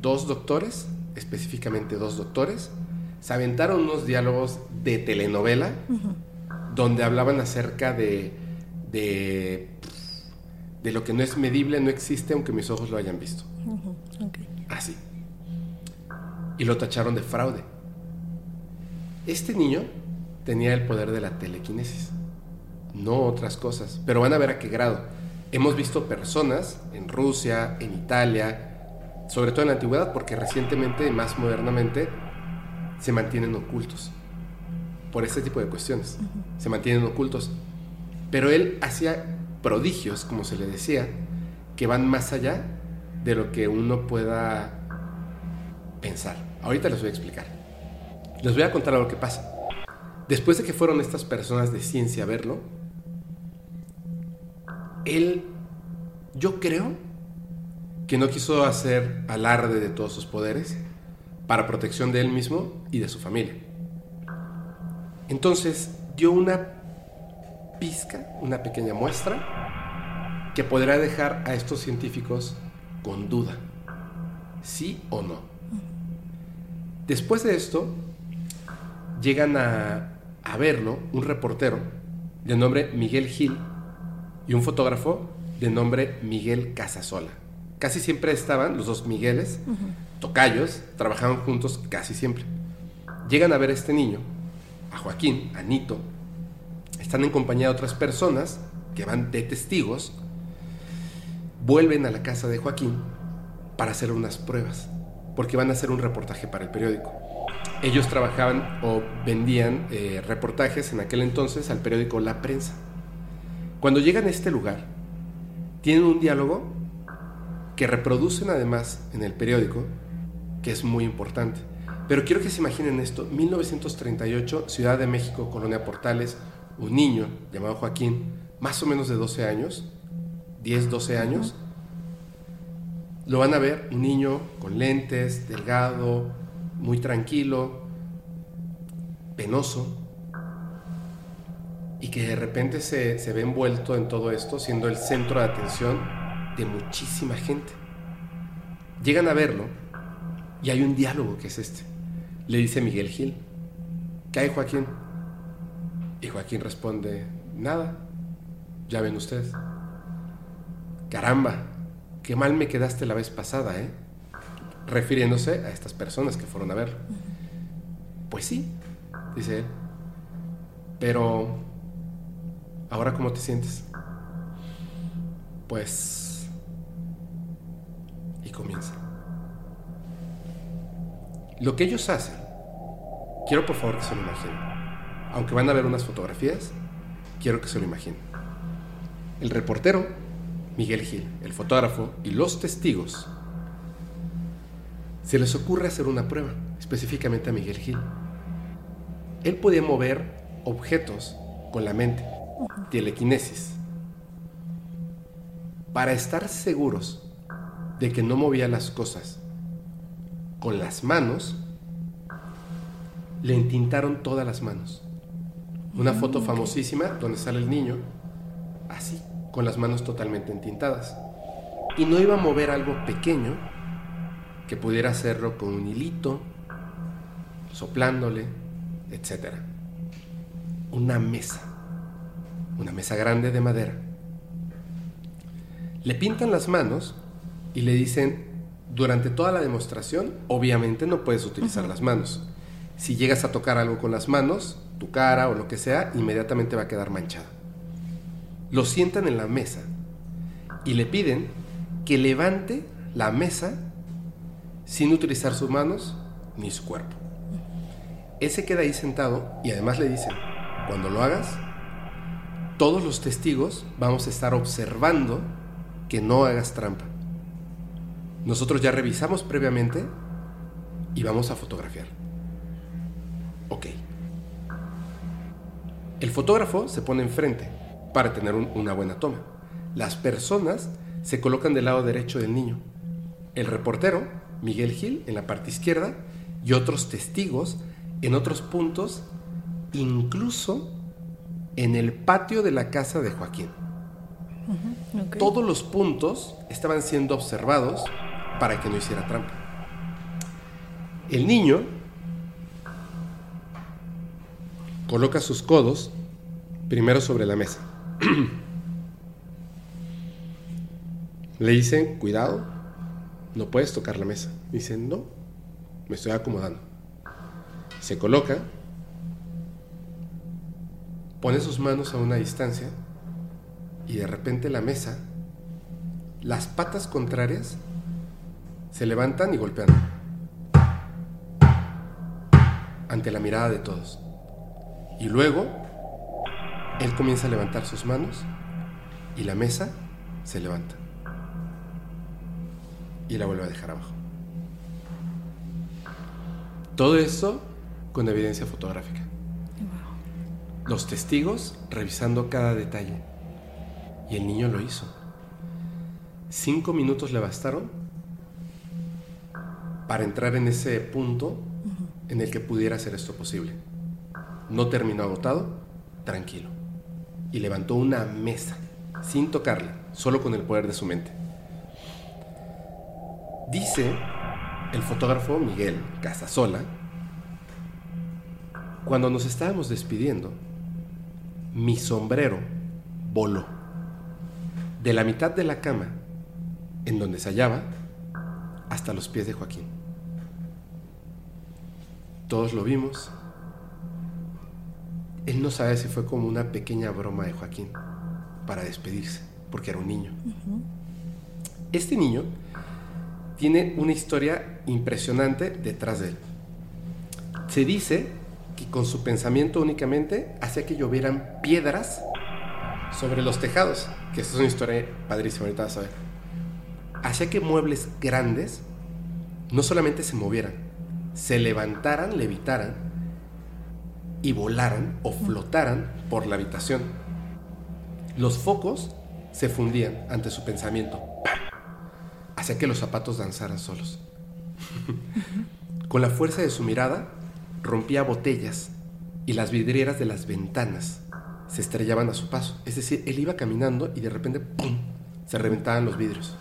dos doctores, específicamente dos doctores, se aventaron unos diálogos de telenovela donde hablaban acerca de, de, de lo que no es medible, no existe, aunque mis ojos lo hayan visto. Así. Y lo tacharon de fraude. Este niño tenía el poder de la telequinesis, no otras cosas, pero van a ver a qué grado. Hemos visto personas en Rusia, en Italia, sobre todo en la antigüedad, porque recientemente, más modernamente, se mantienen ocultos por este tipo de cuestiones. Se mantienen ocultos. Pero él hacía prodigios, como se le decía, que van más allá de lo que uno pueda pensar. Ahorita les voy a explicar. Les voy a contar lo que pasa. Después de que fueron estas personas de ciencia a verlo, él, yo creo que no quiso hacer alarde de todos sus poderes para protección de él mismo y de su familia. Entonces dio una pizca, una pequeña muestra que podrá dejar a estos científicos con duda, sí o no. Después de esto, llegan a, a verlo un reportero de nombre Miguel Gil y un fotógrafo de nombre Miguel Casasola. Casi siempre estaban los dos Migueles, tocayos, trabajaban juntos casi siempre. Llegan a ver a este niño, a Joaquín, a Nito, están en compañía de otras personas que van de testigos, vuelven a la casa de Joaquín para hacer unas pruebas, porque van a hacer un reportaje para el periódico. Ellos trabajaban o vendían eh, reportajes en aquel entonces al periódico La Prensa. Cuando llegan a este lugar, tienen un diálogo que reproducen además en el periódico, que es muy importante. Pero quiero que se imaginen esto, 1938, Ciudad de México, Colonia Portales, un niño llamado Joaquín, más o menos de 12 años, 10, 12 años, lo van a ver, un niño con lentes, delgado, muy tranquilo, penoso, y que de repente se, se ve envuelto en todo esto, siendo el centro de atención de muchísima gente. Llegan a verlo y hay un diálogo que es este. Le dice Miguel Gil, ¿qué hay Joaquín? Y Joaquín responde, nada, ya ven ustedes. Caramba, qué mal me quedaste la vez pasada, ¿eh? Refiriéndose a estas personas que fueron a verlo. Pues sí, dice él. Pero, ¿ahora cómo te sientes? Pues... Y comienza. Lo que ellos hacen, quiero por favor que se lo imaginen. Aunque van a ver unas fotografías, quiero que se lo imaginen. El reportero, Miguel Gil, el fotógrafo y los testigos, se les ocurre hacer una prueba, específicamente a Miguel Gil. Él podía mover objetos con la mente, telequinesis. Para estar seguros de que no movía las cosas con las manos, le entintaron todas las manos. Una foto famosísima donde sale el niño así, con las manos totalmente entintadas. Y no iba a mover algo pequeño que pudiera hacerlo con un hilito, soplándole, etc. Una mesa, una mesa grande de madera. Le pintan las manos y le dicen, durante toda la demostración, obviamente no puedes utilizar las manos. Si llegas a tocar algo con las manos, tu cara o lo que sea, inmediatamente va a quedar manchada. Lo sientan en la mesa y le piden que levante la mesa sin utilizar sus manos ni su cuerpo. Él se queda ahí sentado y además le dicen, cuando lo hagas, todos los testigos vamos a estar observando que no hagas trampa. Nosotros ya revisamos previamente y vamos a fotografiar. Ok. El fotógrafo se pone enfrente para tener un- una buena toma. Las personas se colocan del lado derecho del niño. El reportero, Miguel Gil, en la parte izquierda y otros testigos en otros puntos, incluso en el patio de la casa de Joaquín. Todos los puntos estaban siendo observados para que no hiciera trampa. El niño coloca sus codos primero sobre la mesa. Le dicen, cuidado, no puedes tocar la mesa. Dicen, no, me estoy acomodando. Se coloca, pone sus manos a una distancia y de repente la mesa, las patas contrarias se levantan y golpean ante la mirada de todos. Y luego él comienza a levantar sus manos y la mesa se levanta y la vuelve a dejar abajo. Todo esto con evidencia fotográfica. Los testigos revisando cada detalle. Y el niño lo hizo. Cinco minutos le bastaron para entrar en ese punto en el que pudiera hacer esto posible. No terminó agotado, tranquilo. Y levantó una mesa sin tocarla, solo con el poder de su mente. Dice el fotógrafo Miguel Casasola, cuando nos estábamos despidiendo, mi sombrero voló de la mitad de la cama en donde se hallaba hasta los pies de Joaquín. Todos lo vimos. Él no sabe si fue como una pequeña broma de Joaquín para despedirse, porque era un niño. Este niño tiene una historia impresionante detrás de él. Se dice que con su pensamiento únicamente hacía que llovieran piedras sobre los tejados, que esa es una historia padrísima, ahorita vas a ver. Hacía que muebles grandes no solamente se movieran, se levantaran, levitaran y volaran o flotaran por la habitación. Los focos se fundían ante su pensamiento. Hacía que los zapatos danzaran solos. Con la fuerza de su mirada, rompía botellas y las vidrieras de las ventanas se estrellaban a su paso. Es decir, él iba caminando y de repente ¡pum! se reventaban los vidrios.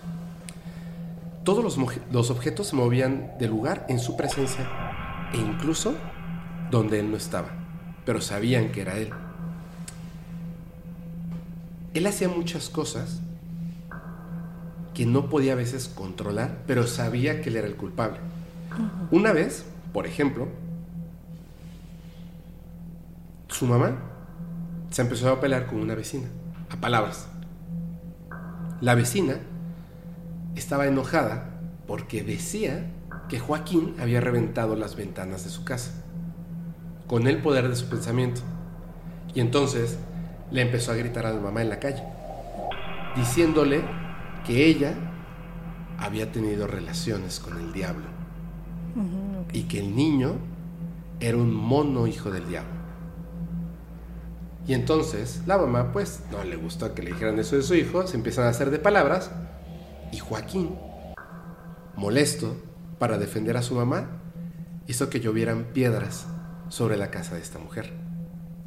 Todos los, los, objetos se movían de lugar en su presencia e incluso donde él no estaba, pero sabían que era él. Él hacía muchas cosas que no podía a veces controlar, pero sabía que él era el culpable. Una vez, por ejemplo, su mamá se empezó a pelear con una vecina, a palabras. La vecina estaba enojada porque decía que Joaquín había reventado las ventanas de su casa, con el poder de su pensamiento. Y entonces le empezó a gritar a la mamá en la calle, diciéndole que ella había tenido relaciones con el diablo y que el niño era un mono hijo del diablo. Y entonces la mamá pues no le gustó que le dijeran eso de su hijo, se empiezan a hacer de palabras y Joaquín, molesto para defender a su mamá, hizo que llovieran piedras sobre la casa de esta mujer.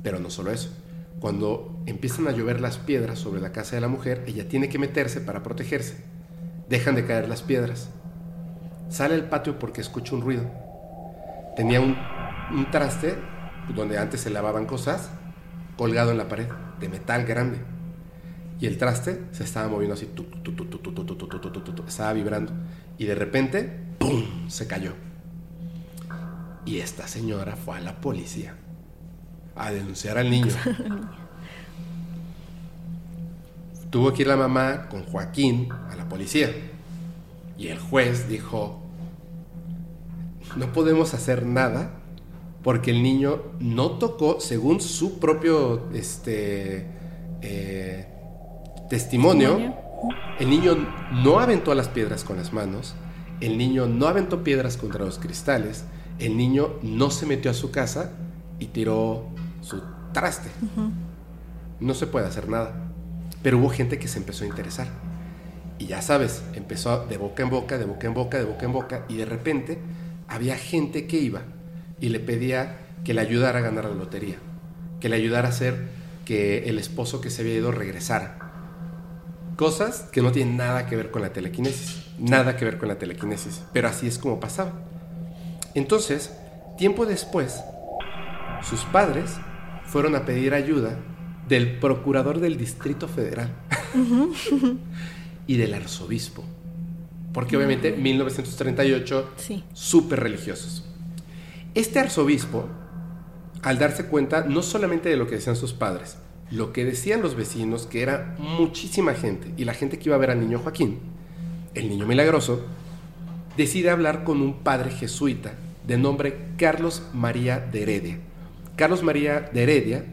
Pero no solo eso, cuando empiezan a llover las piedras sobre la casa de la mujer, ella tiene que meterse para protegerse. Dejan de caer las piedras. Sale al patio porque escucha un ruido. Tenía un, traste donde antes se lavaban cosas colgado en la pared, de metal grande. Y el traste se estaba moviendo así, estaba vibrando. Y de repente, ¡pum!, se cayó. Y esta señora fue a la policía a denunciar al niño. Tuvo que ir la mamá con Joaquín a la policía. Y el juez dijo, no podemos hacer nada porque el niño no tocó, según su propio este, eh, testimonio, el niño no aventó las piedras con las manos, el niño no aventó piedras contra los cristales, el niño no se metió a su casa y tiró su traste. No se puede hacer nada. Pero hubo gente que se empezó a interesar. Y ya sabes, empezó de boca en boca, de boca en boca, de boca en boca, y de repente había gente que iba y le pedía que le ayudara a ganar la lotería, que le ayudara a hacer que el esposo que se había ido regresara. Cosas que no tienen nada que ver con la telequinesis, nada que ver con la telequinesis, pero así es como pasaba. Entonces, tiempo después, sus padres fueron a pedir ayuda del procurador del Distrito Federal y del arzobispo. Porque obviamente 1938, sí. súper religiosos. Este arzobispo, al darse cuenta no solamente de lo que decían sus padres, lo que decían los vecinos, que era muchísima gente, y la gente que iba a ver al niño Joaquín, el niño milagroso, decide hablar con un padre jesuita de nombre Carlos María de Heredia. Carlos María de Heredia,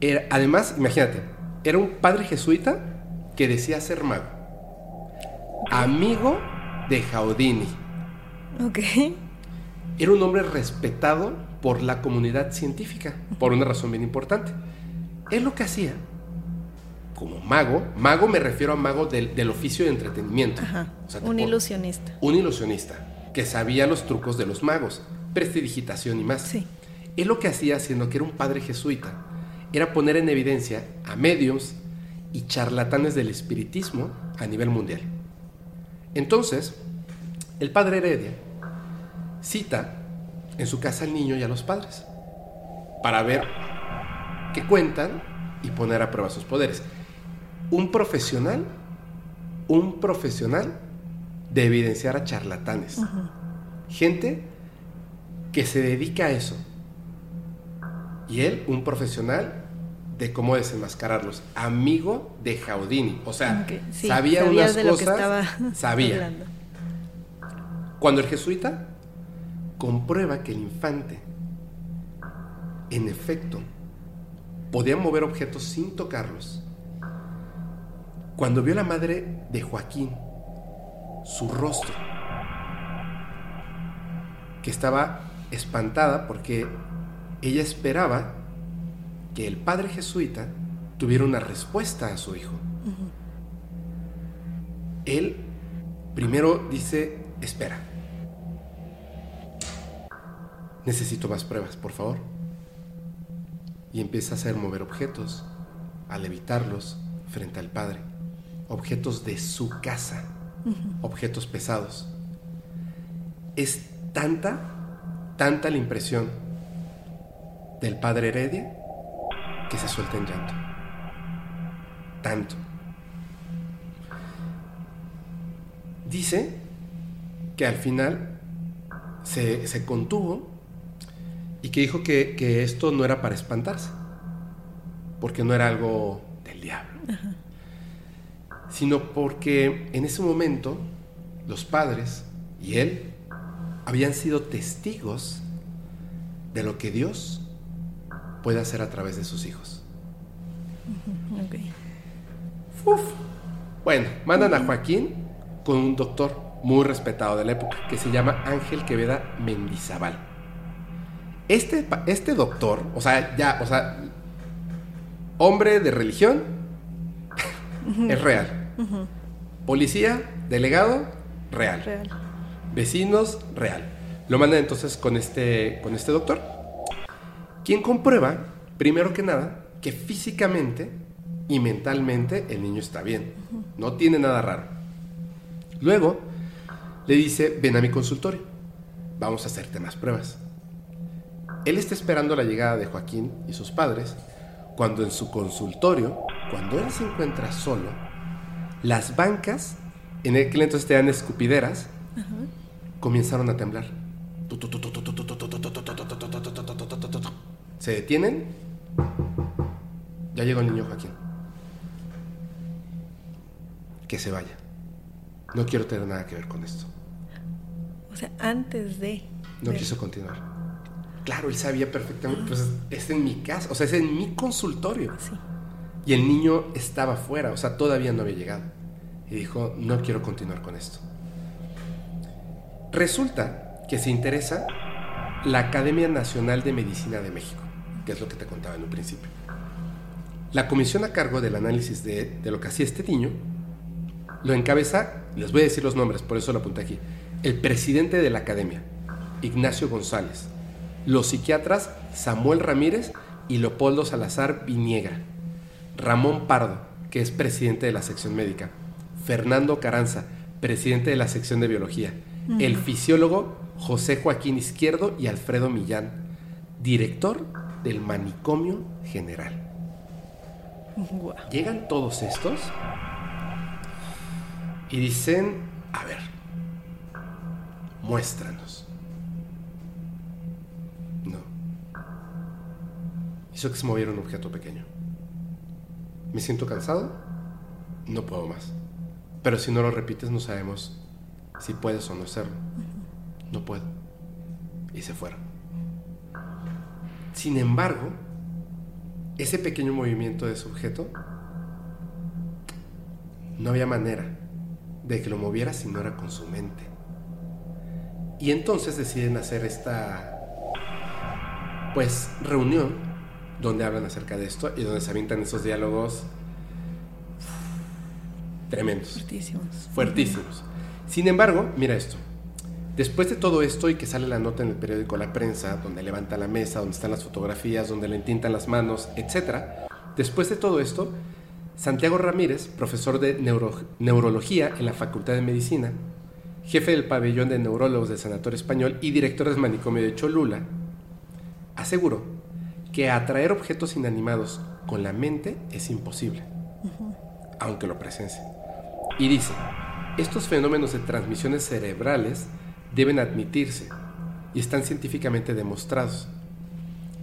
era, además, imagínate, era un padre jesuita que decía ser mago, amigo de Jaudini.
Ok
era un hombre respetado por la comunidad científica, por una razón bien importante. Él lo que hacía, como mago, mago me refiero a mago del, oficio de entretenimiento.
un ilusionista.
Un ilusionista, que sabía los trucos de los magos, prestidigitación y más. Sí. Él lo que hacía, siendo que era un padre jesuita, era poner en evidencia a medios y charlatanes del espiritismo a nivel mundial. Entonces, el padre Heredia cita en su casa al niño y a los padres para ver qué cuentan y poner a prueba sus poderes. Un profesional, un profesional de evidenciar a charlatanes. Gente que se dedica a eso. Y él, un profesional de cómo desenmascararlos. Amigo de Jaudini. O sea, sabía, unas cosas. sabía. Cuando el jesuita comprueba que el infante, en efecto, podía mover objetos sin tocarlos, cuando vio la madre de Joaquín, su rostro, que estaba espantada porque ella esperaba que el padre jesuita tuviera una respuesta a su hijo. Él primero dice, espera, necesito más pruebas, por favor. Y empieza a hacer mover objetos, a levitarlos frente al padre objetos de su casa, objetos pesados. Es tanta, tanta la impresión del padre Heredia que se suelta en llanto. Tanto. Dice que al final se, contuvo y que dijo que, que, esto no era para espantarse, porque no era algo del diablo sino porque en ese momento los padres y él habían sido testigos de lo que Dios puede hacer a través de sus hijos. Bueno, mandan a Joaquín con un doctor muy respetado de la época que se llama Ángel Queveda Mendizábal. Este, este doctor, o sea, ya, o sea, hombre de religión, es real. Policía, delegado, real. Vecinos, real. Lo mandan entonces con este, con este doctor, quien comprueba, primero que nada, que físicamente y mentalmente el niño está bien. No tiene nada raro. Luego le dice, ven a mi consultorio, vamos a hacerte más pruebas. Él está esperando la llegada de Joaquín y sus padres, cuando en su consultorio, cuando él se encuentra solo, las bancas, en aquel entonces eran escupideras, comenzaron a temblar. Se detienen. Ya llegó el niño Joaquín. Que se vaya. No quiero tener nada que ver con esto.
O sea, antes de...
No quiso continuar. Claro, él sabía perfectamente, pues es en mi casa, o sea, es en mi consultorio. Sí. Y el niño estaba fuera, o sea, todavía no había llegado. Y dijo, no quiero continuar con esto. Resulta que se interesa la Academia Nacional de Medicina de México, que es lo que te contaba en un principio. La comisión a cargo del análisis de, de lo que hacía este niño lo encabeza, les voy a decir los nombres, por eso lo apunté aquí, el presidente de la academia, Ignacio González, los psiquiatras Samuel Ramírez y Leopoldo Salazar Viniegra, Ramón Pardo, que es presidente de la sección médica, Fernando Caranza, presidente de la sección de biología, el fisiólogo José Joaquín Izquierdo y Alfredo Millán, director del manicomio general. Llegan todos estos y dicen, a ver, muéstranos. Hizo que se moviera un objeto pequeño. Me siento cansado, no puedo más. Pero si no lo repites no sabemos si puedes o no hacerlo. No puedo. Y se fueron. Sin embargo, ese pequeño movimiento de sujeto, no había manera de que lo moviera si no era con su mente. Y entonces deciden hacer esta, pues, reunión donde hablan acerca de esto y donde se avientan esos diálogos tremendos.
Fuertísimos.
Fuertísimos. Sin embargo, mira esto. Después de todo esto y que sale la nota en el periódico La Prensa, donde levanta la mesa, donde están las fotografías, donde le entintan las manos, etc. Después de todo esto, Santiago Ramírez, profesor de neurología en la Facultad de Medicina, jefe del pabellón de neurólogos del Sanatorio Español y director del manicomio de Cholula, aseguró que atraer objetos inanimados con la mente es imposible, aunque lo presencie. Y dice, estos fenómenos de transmisiones cerebrales deben admitirse y están científicamente demostrados,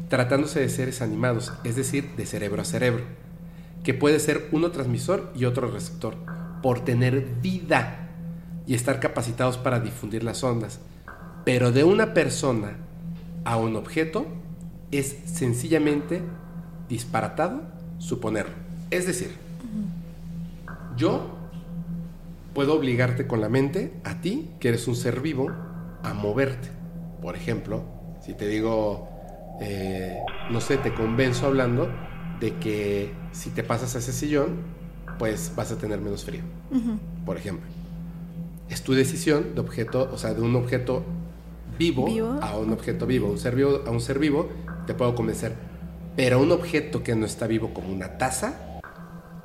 tratándose de seres animados, es decir, de cerebro a cerebro que puede ser uno transmisor y otro receptor, por tener vida y estar capacitados para difundir las ondas. Pero de una persona a un objeto es sencillamente disparatado suponerlo. Es decir, yo puedo obligarte con la mente, a ti, que eres un ser vivo, a moverte. Por ejemplo, si te digo, eh, no sé, te convenzo hablando de que si te pasas a ese sillón, pues vas a tener menos frío, por ejemplo. Es tu decisión de objeto, o sea, de un objeto vivo, a un objeto vivo, un ser vivo a un ser vivo, te puedo convencer. Pero un objeto que no está vivo como una taza,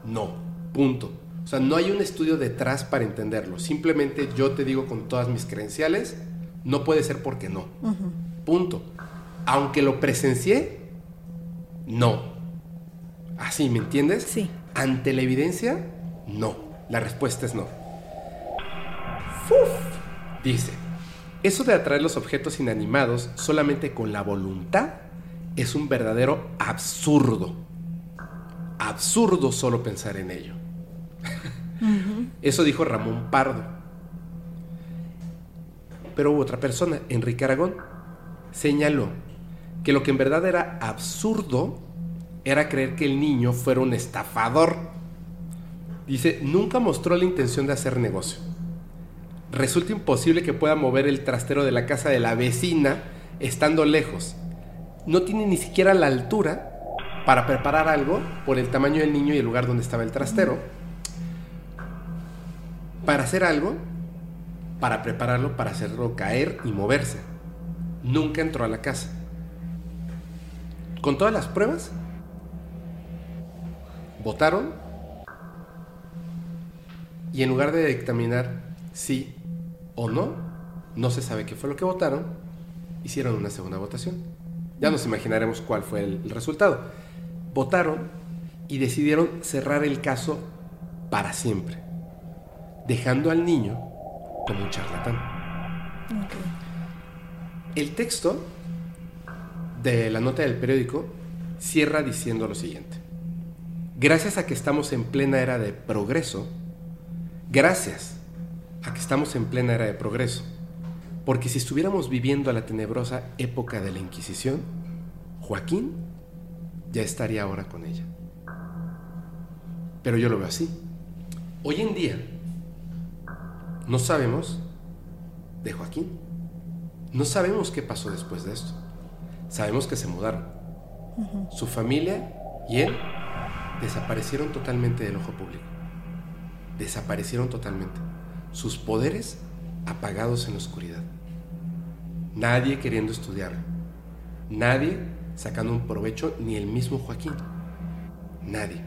no, punto. O sea, no hay un estudio detrás para entenderlo. Simplemente yo te digo con todas mis credenciales, no puede ser porque no. Punto. Aunque lo presencié, no. Así, ¿me entiendes?
Sí.
Ante la evidencia, no. La respuesta es no. Uf, dice, eso de atraer los objetos inanimados solamente con la voluntad es un verdadero absurdo. Absurdo solo pensar en ello. Eso dijo Ramón Pardo. Pero hubo otra persona, Enrique Aragón, señaló que lo que en verdad era absurdo era creer que el niño fuera un estafador. Dice, nunca mostró la intención de hacer negocio. Resulta imposible que pueda mover el trastero de la casa de la vecina estando lejos. No tiene ni siquiera la altura para preparar algo por el tamaño del niño y el lugar donde estaba el trastero. Para hacer algo, para prepararlo, para hacerlo caer y moverse. Nunca entró a la casa. Con todas las pruebas, votaron y en lugar de dictaminar sí o no, no se sabe qué fue lo que votaron, hicieron una segunda votación. Ya nos imaginaremos cuál fue el, resultado. Votaron y decidieron cerrar el caso para siempre, dejando al niño como un charlatán. El texto de la nota del periódico cierra diciendo lo siguiente gracias a que estamos en plena era de progreso, gracias a que estamos en plena era de progreso, porque si estuviéramos viviendo la tenebrosa época de la Inquisición, Joaquín ya estaría ahora con ella. Pero yo lo veo así. Hoy en día no sabemos de Joaquín. No sabemos qué pasó después de esto. Sabemos que se mudaron. Su familia y él desaparecieron totalmente del ojo público. Desaparecieron totalmente. Sus poderes apagados en la oscuridad. Nadie queriendo estudiar. Nadie sacando un provecho, ni el mismo Joaquín. Nadie.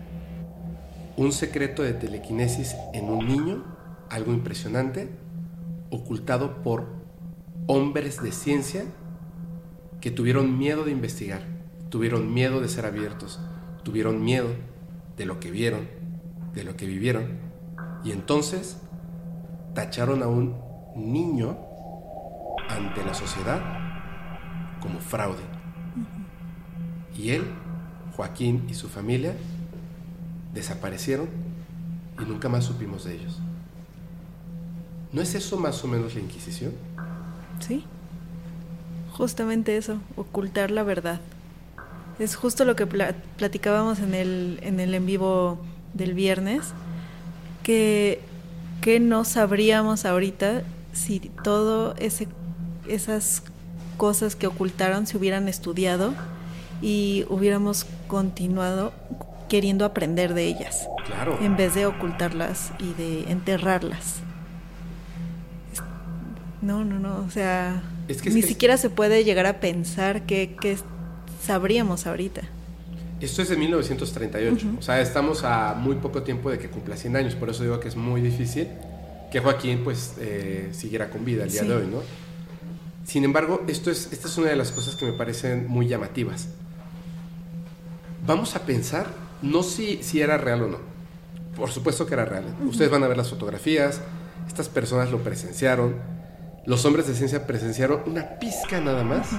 Un secreto de telequinesis en un niño, algo impresionante, ocultado por hombres de ciencia que tuvieron miedo de investigar, tuvieron miedo de ser abiertos, tuvieron miedo de lo que vieron, de lo que vivieron, y entonces tacharon a un niño ante la sociedad como fraude. Y él, Joaquín y su familia desaparecieron y nunca más supimos de ellos. ¿No es eso más o menos la Inquisición?
Sí, justamente eso, ocultar la verdad. Es justo lo que platicábamos en el, en el en vivo del viernes, que, que no sabríamos ahorita si todo ese esas cosas que ocultaron se hubieran estudiado y hubiéramos continuado queriendo aprender de ellas.
Claro.
En vez de ocultarlas y de enterrarlas. No, no, no. O sea, ni siquiera se puede llegar a pensar que, que sabríamos ahorita.
Esto es de 1938, o sea, estamos a muy poco tiempo de que cumpla 100 años, por eso digo que es muy difícil que Joaquín pues eh, siguiera con vida el día de hoy, ¿no? Sin embargo, esto es, esta es una de las cosas que me parecen muy llamativas. Vamos a pensar, no si, si era real o no. Por supuesto que era real. Ustedes van a ver las fotografías, estas personas lo presenciaron, los hombres de ciencia presenciaron una pizca nada más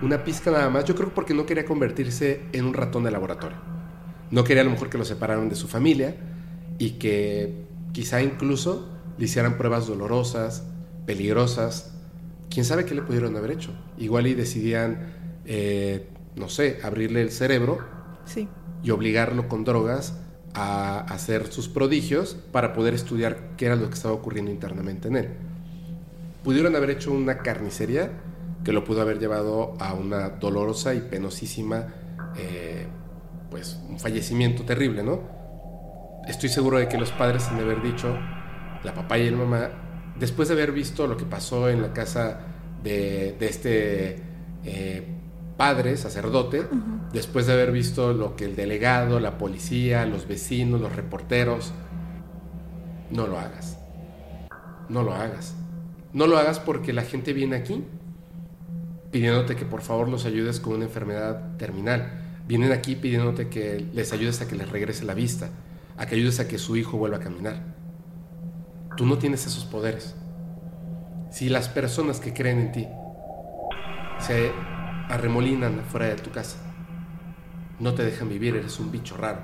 una pizca nada más, yo creo porque no quería convertirse en un ratón de laboratorio. No quería a lo mejor que lo separaran de su familia y que quizá incluso le hicieran pruebas dolorosas, peligrosas. ¿Quién sabe qué le pudieron haber hecho? Igual y decidían, eh, no sé, abrirle el cerebro
sí.
y obligarlo con drogas a hacer sus prodigios para poder estudiar qué era lo que estaba ocurriendo internamente en él. Pudieron haber hecho una carnicería que lo pudo haber llevado a una dolorosa y penosísima, eh, pues un fallecimiento terrible, ¿no? Estoy seguro de que los padres de haber dicho, la papá y la mamá, después de haber visto lo que pasó en la casa de, este eh, padre, sacerdote, después de haber visto lo que el delegado, la policía, los vecinos, los reporteros, no lo hagas. No lo hagas. No lo hagas porque la gente viene aquí pidiéndote que por favor los ayudes con una enfermedad terminal. Vienen aquí pidiéndote que les ayudes a que les regrese la vista, a que ayudes a que su hijo vuelva a caminar. Tú no tienes esos poderes. Si las personas que creen en ti se arremolinan fuera de tu casa, no te dejan vivir, eres un bicho raro.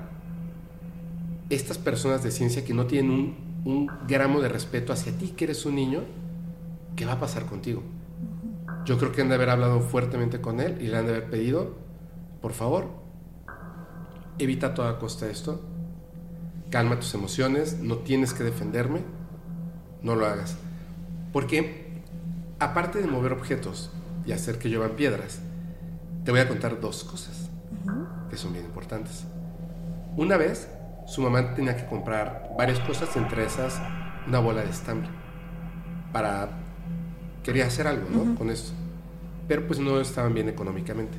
Estas personas de ciencia que no tienen un, un gramo de respeto hacia ti, que eres un niño, ¿qué va a pasar contigo? Yo creo que han de haber hablado fuertemente con él y le han de haber pedido, por favor, evita a toda costa esto, calma tus emociones, no tienes que defenderme, no lo hagas. Porque aparte de mover objetos y hacer que lluevan piedras, te voy a contar dos cosas que son bien importantes. Una vez, su mamá tenía que comprar varias cosas, entre esas una bola de estambre, para quería hacer algo, ¿no? Con esto. Pero pues no estaban bien económicamente.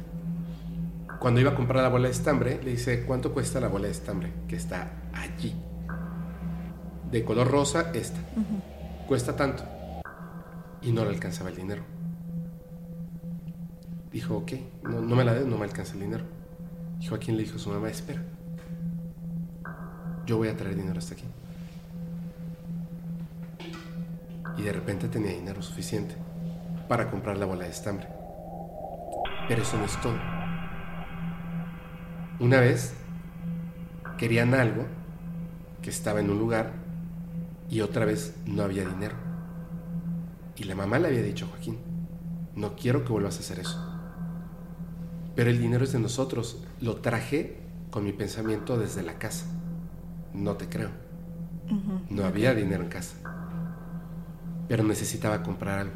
Cuando iba a comprar la bola de estambre, le dice, ¿cuánto cuesta la bola de estambre? Que está allí. De color rosa, esta. Cuesta tanto. Y no le alcanzaba el dinero. Dijo, ok, no, no me la des, no me alcanza el dinero. Dijo, ¿a quién le dijo su mamá? Espera. Yo voy a traer dinero hasta aquí y de repente tenía dinero suficiente para comprar la bola de estambre. Pero eso no es todo. Una vez querían algo que estaba en un lugar y otra vez no había dinero. Y la mamá le había dicho a Joaquín, no quiero que vuelvas a hacer eso. Pero el dinero es de nosotros. Lo traje con mi pensamiento desde la casa. No te creo. No había dinero en casa pero necesitaba comprar algo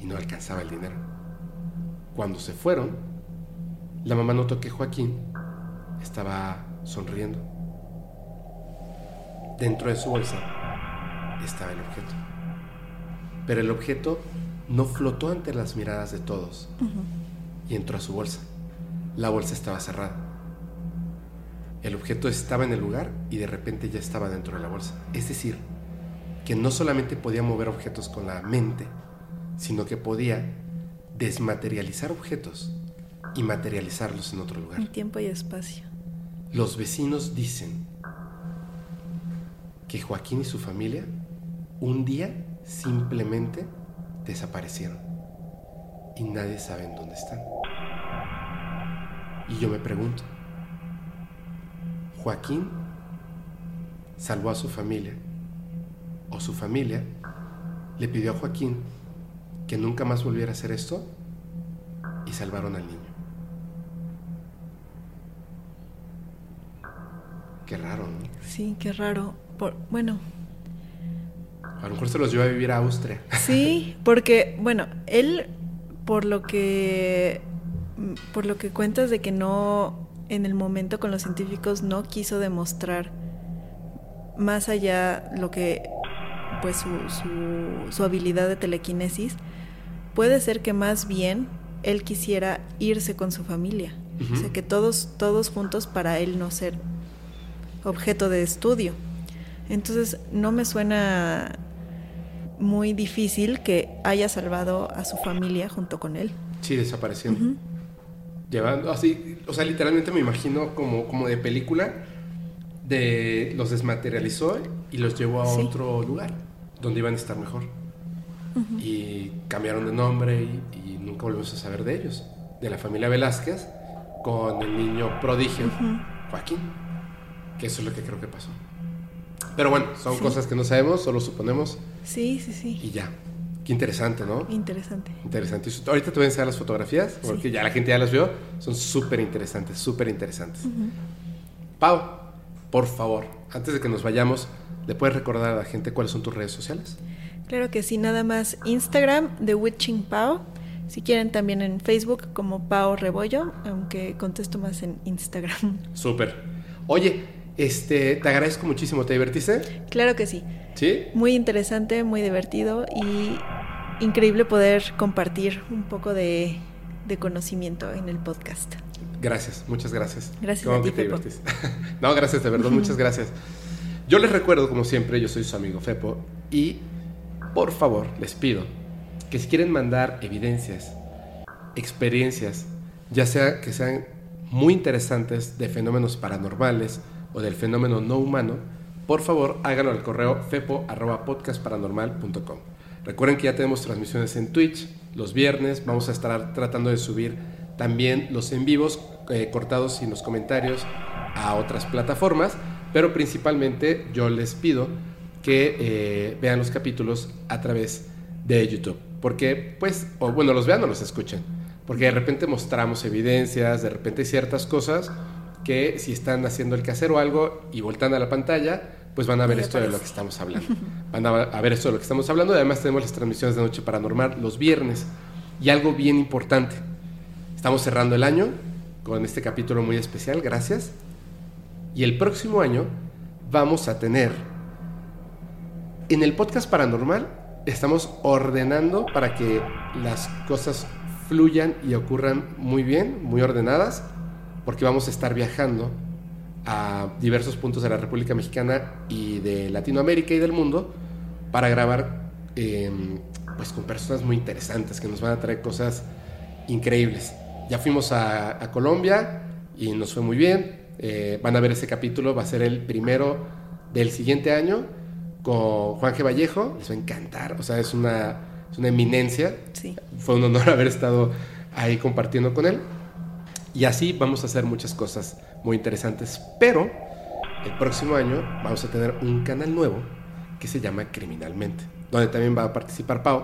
y no alcanzaba el dinero. Cuando se fueron, la mamá notó que Joaquín estaba sonriendo. Dentro de su bolsa estaba el objeto. Pero el objeto no flotó ante las miradas de todos y entró a su bolsa. La bolsa estaba cerrada. El objeto estaba en el lugar y de repente ya estaba dentro de la bolsa. Es decir, que no solamente podía mover objetos con la mente, sino que podía desmaterializar objetos y materializarlos en otro lugar.
En tiempo y espacio.
Los vecinos dicen que Joaquín y su familia un día simplemente desaparecieron y nadie sabe en dónde están. Y yo me pregunto, Joaquín salvó a su familia o su familia le pidió a Joaquín que nunca más volviera a hacer esto y salvaron al niño. Qué raro, ¿no?
Sí, qué raro. Por, bueno.
A lo mejor se los llevó a vivir a Austria.
Sí, porque, bueno, él, por lo que, por lo que cuentas de que no, en el momento con los científicos no quiso demostrar más allá lo que pues su, habilidad de telequinesis, puede ser que más bien él quisiera irse con su familia O sea, que todos, todos juntos para él no ser objeto de estudio. Entonces, no me suena muy difícil que haya salvado a su familia junto con él.
Sí, desapareciendo. Llevando así, o sea, literalmente me imagino como, como de película, de los desmaterializó y los llevó a
Sí.
otro lugar donde iban a estar mejor. Y cambiaron de nombre y, y nunca volvimos a saber de ellos. De la familia Velázquez con el niño prodigio Joaquín. Que eso es lo que creo que pasó. Pero bueno, son
Sí.
cosas que no sabemos, solo suponemos
Sí, sí, sí.
y ya. Qué interesante, ¿no?
Interesante.
Interesante. Ahorita te voy a enseñar las fotografías, porque ya la gente ya las vio. Son súper interesantes, súper interesantes. Pau, por favor, antes de que nos vayamos, ¿le puedes recordar a la gente cuáles son tus redes sociales?
Claro que sí, nada más Instagram, The Witching Pau. Si quieren también en Facebook como Pau Rebollo, aunque contesto más en Instagram.
Súper. Oye, este, te agradezco muchísimo. ¿Te divertiste?
Claro que sí.
¿Sí?
Muy interesante, muy divertido y increíble poder compartir un poco de, de conocimiento en el podcast.
Gracias, muchas gracias.
Gracias a ti,
te
Fepo.
no, gracias, de verdad, muchas gracias. Yo les recuerdo, como siempre, yo soy su amigo Fepo y por favor les pido que si quieren mandar evidencias, experiencias, ya sea que sean muy interesantes de fenómenos paranormales o del fenómeno no humano, por favor háganlo al correo fepo.podcastparanormal.com. Recuerden que ya tenemos transmisiones en Twitch los viernes, vamos a estar tratando de subir también los en vivos eh, cortados sin los comentarios a otras plataformas, pero principalmente yo les pido que eh, vean los capítulos a través de YouTube, porque pues, o bueno, los vean o los escuchen, porque de repente mostramos evidencias, de repente ciertas cosas que si están haciendo el quehacer o algo y voltean a la pantalla, pues van a ver esto de lo que estamos hablando. Van a, a ver esto de lo que estamos hablando. y Además tenemos las transmisiones de Noche Paranormal los viernes. Y algo bien importante. Estamos cerrando el año con este capítulo muy especial, gracias. Y el próximo año vamos a tener en el podcast paranormal estamos ordenando para que las cosas fluyan y ocurran muy bien, muy ordenadas, porque vamos a estar viajando a diversos puntos de la República Mexicana y de Latinoamérica y del mundo para grabar eh, pues con personas muy interesantes que nos van a traer cosas increíbles. Ya fuimos a, a Colombia y nos fue muy bien. Eh, van a ver ese capítulo, va a ser el primero del siguiente año con Juan G. Vallejo. Les va a encantar, o sea, es una, es una eminencia.
Sí.
Fue un honor haber estado ahí compartiendo con él. Y así vamos a hacer muchas cosas muy interesantes. Pero el próximo año vamos a tener un canal nuevo que se llama Criminalmente, donde también va a participar Pau.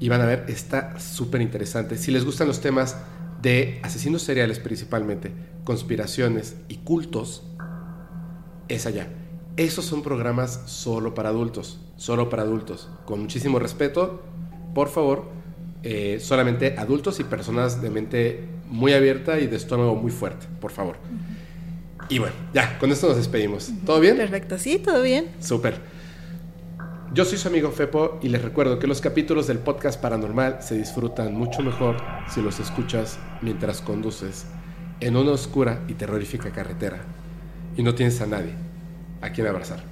Y van a ver, está súper interesante. Si les gustan los temas de asesinos seriales principalmente, conspiraciones y cultos, es allá. Esos son programas solo para adultos, solo para adultos. Con muchísimo respeto, por favor, eh, solamente adultos y personas de mente muy abierta y de estómago muy fuerte, por favor. Y bueno, ya, con esto nos despedimos. ¿Todo bien?
Perfecto, sí, todo bien.
Súper. Yo soy su amigo Fepo y les recuerdo que los capítulos del podcast paranormal se disfrutan mucho mejor si los escuchas mientras conduces en una oscura y terrorífica carretera y no tienes a nadie a quien abrazar.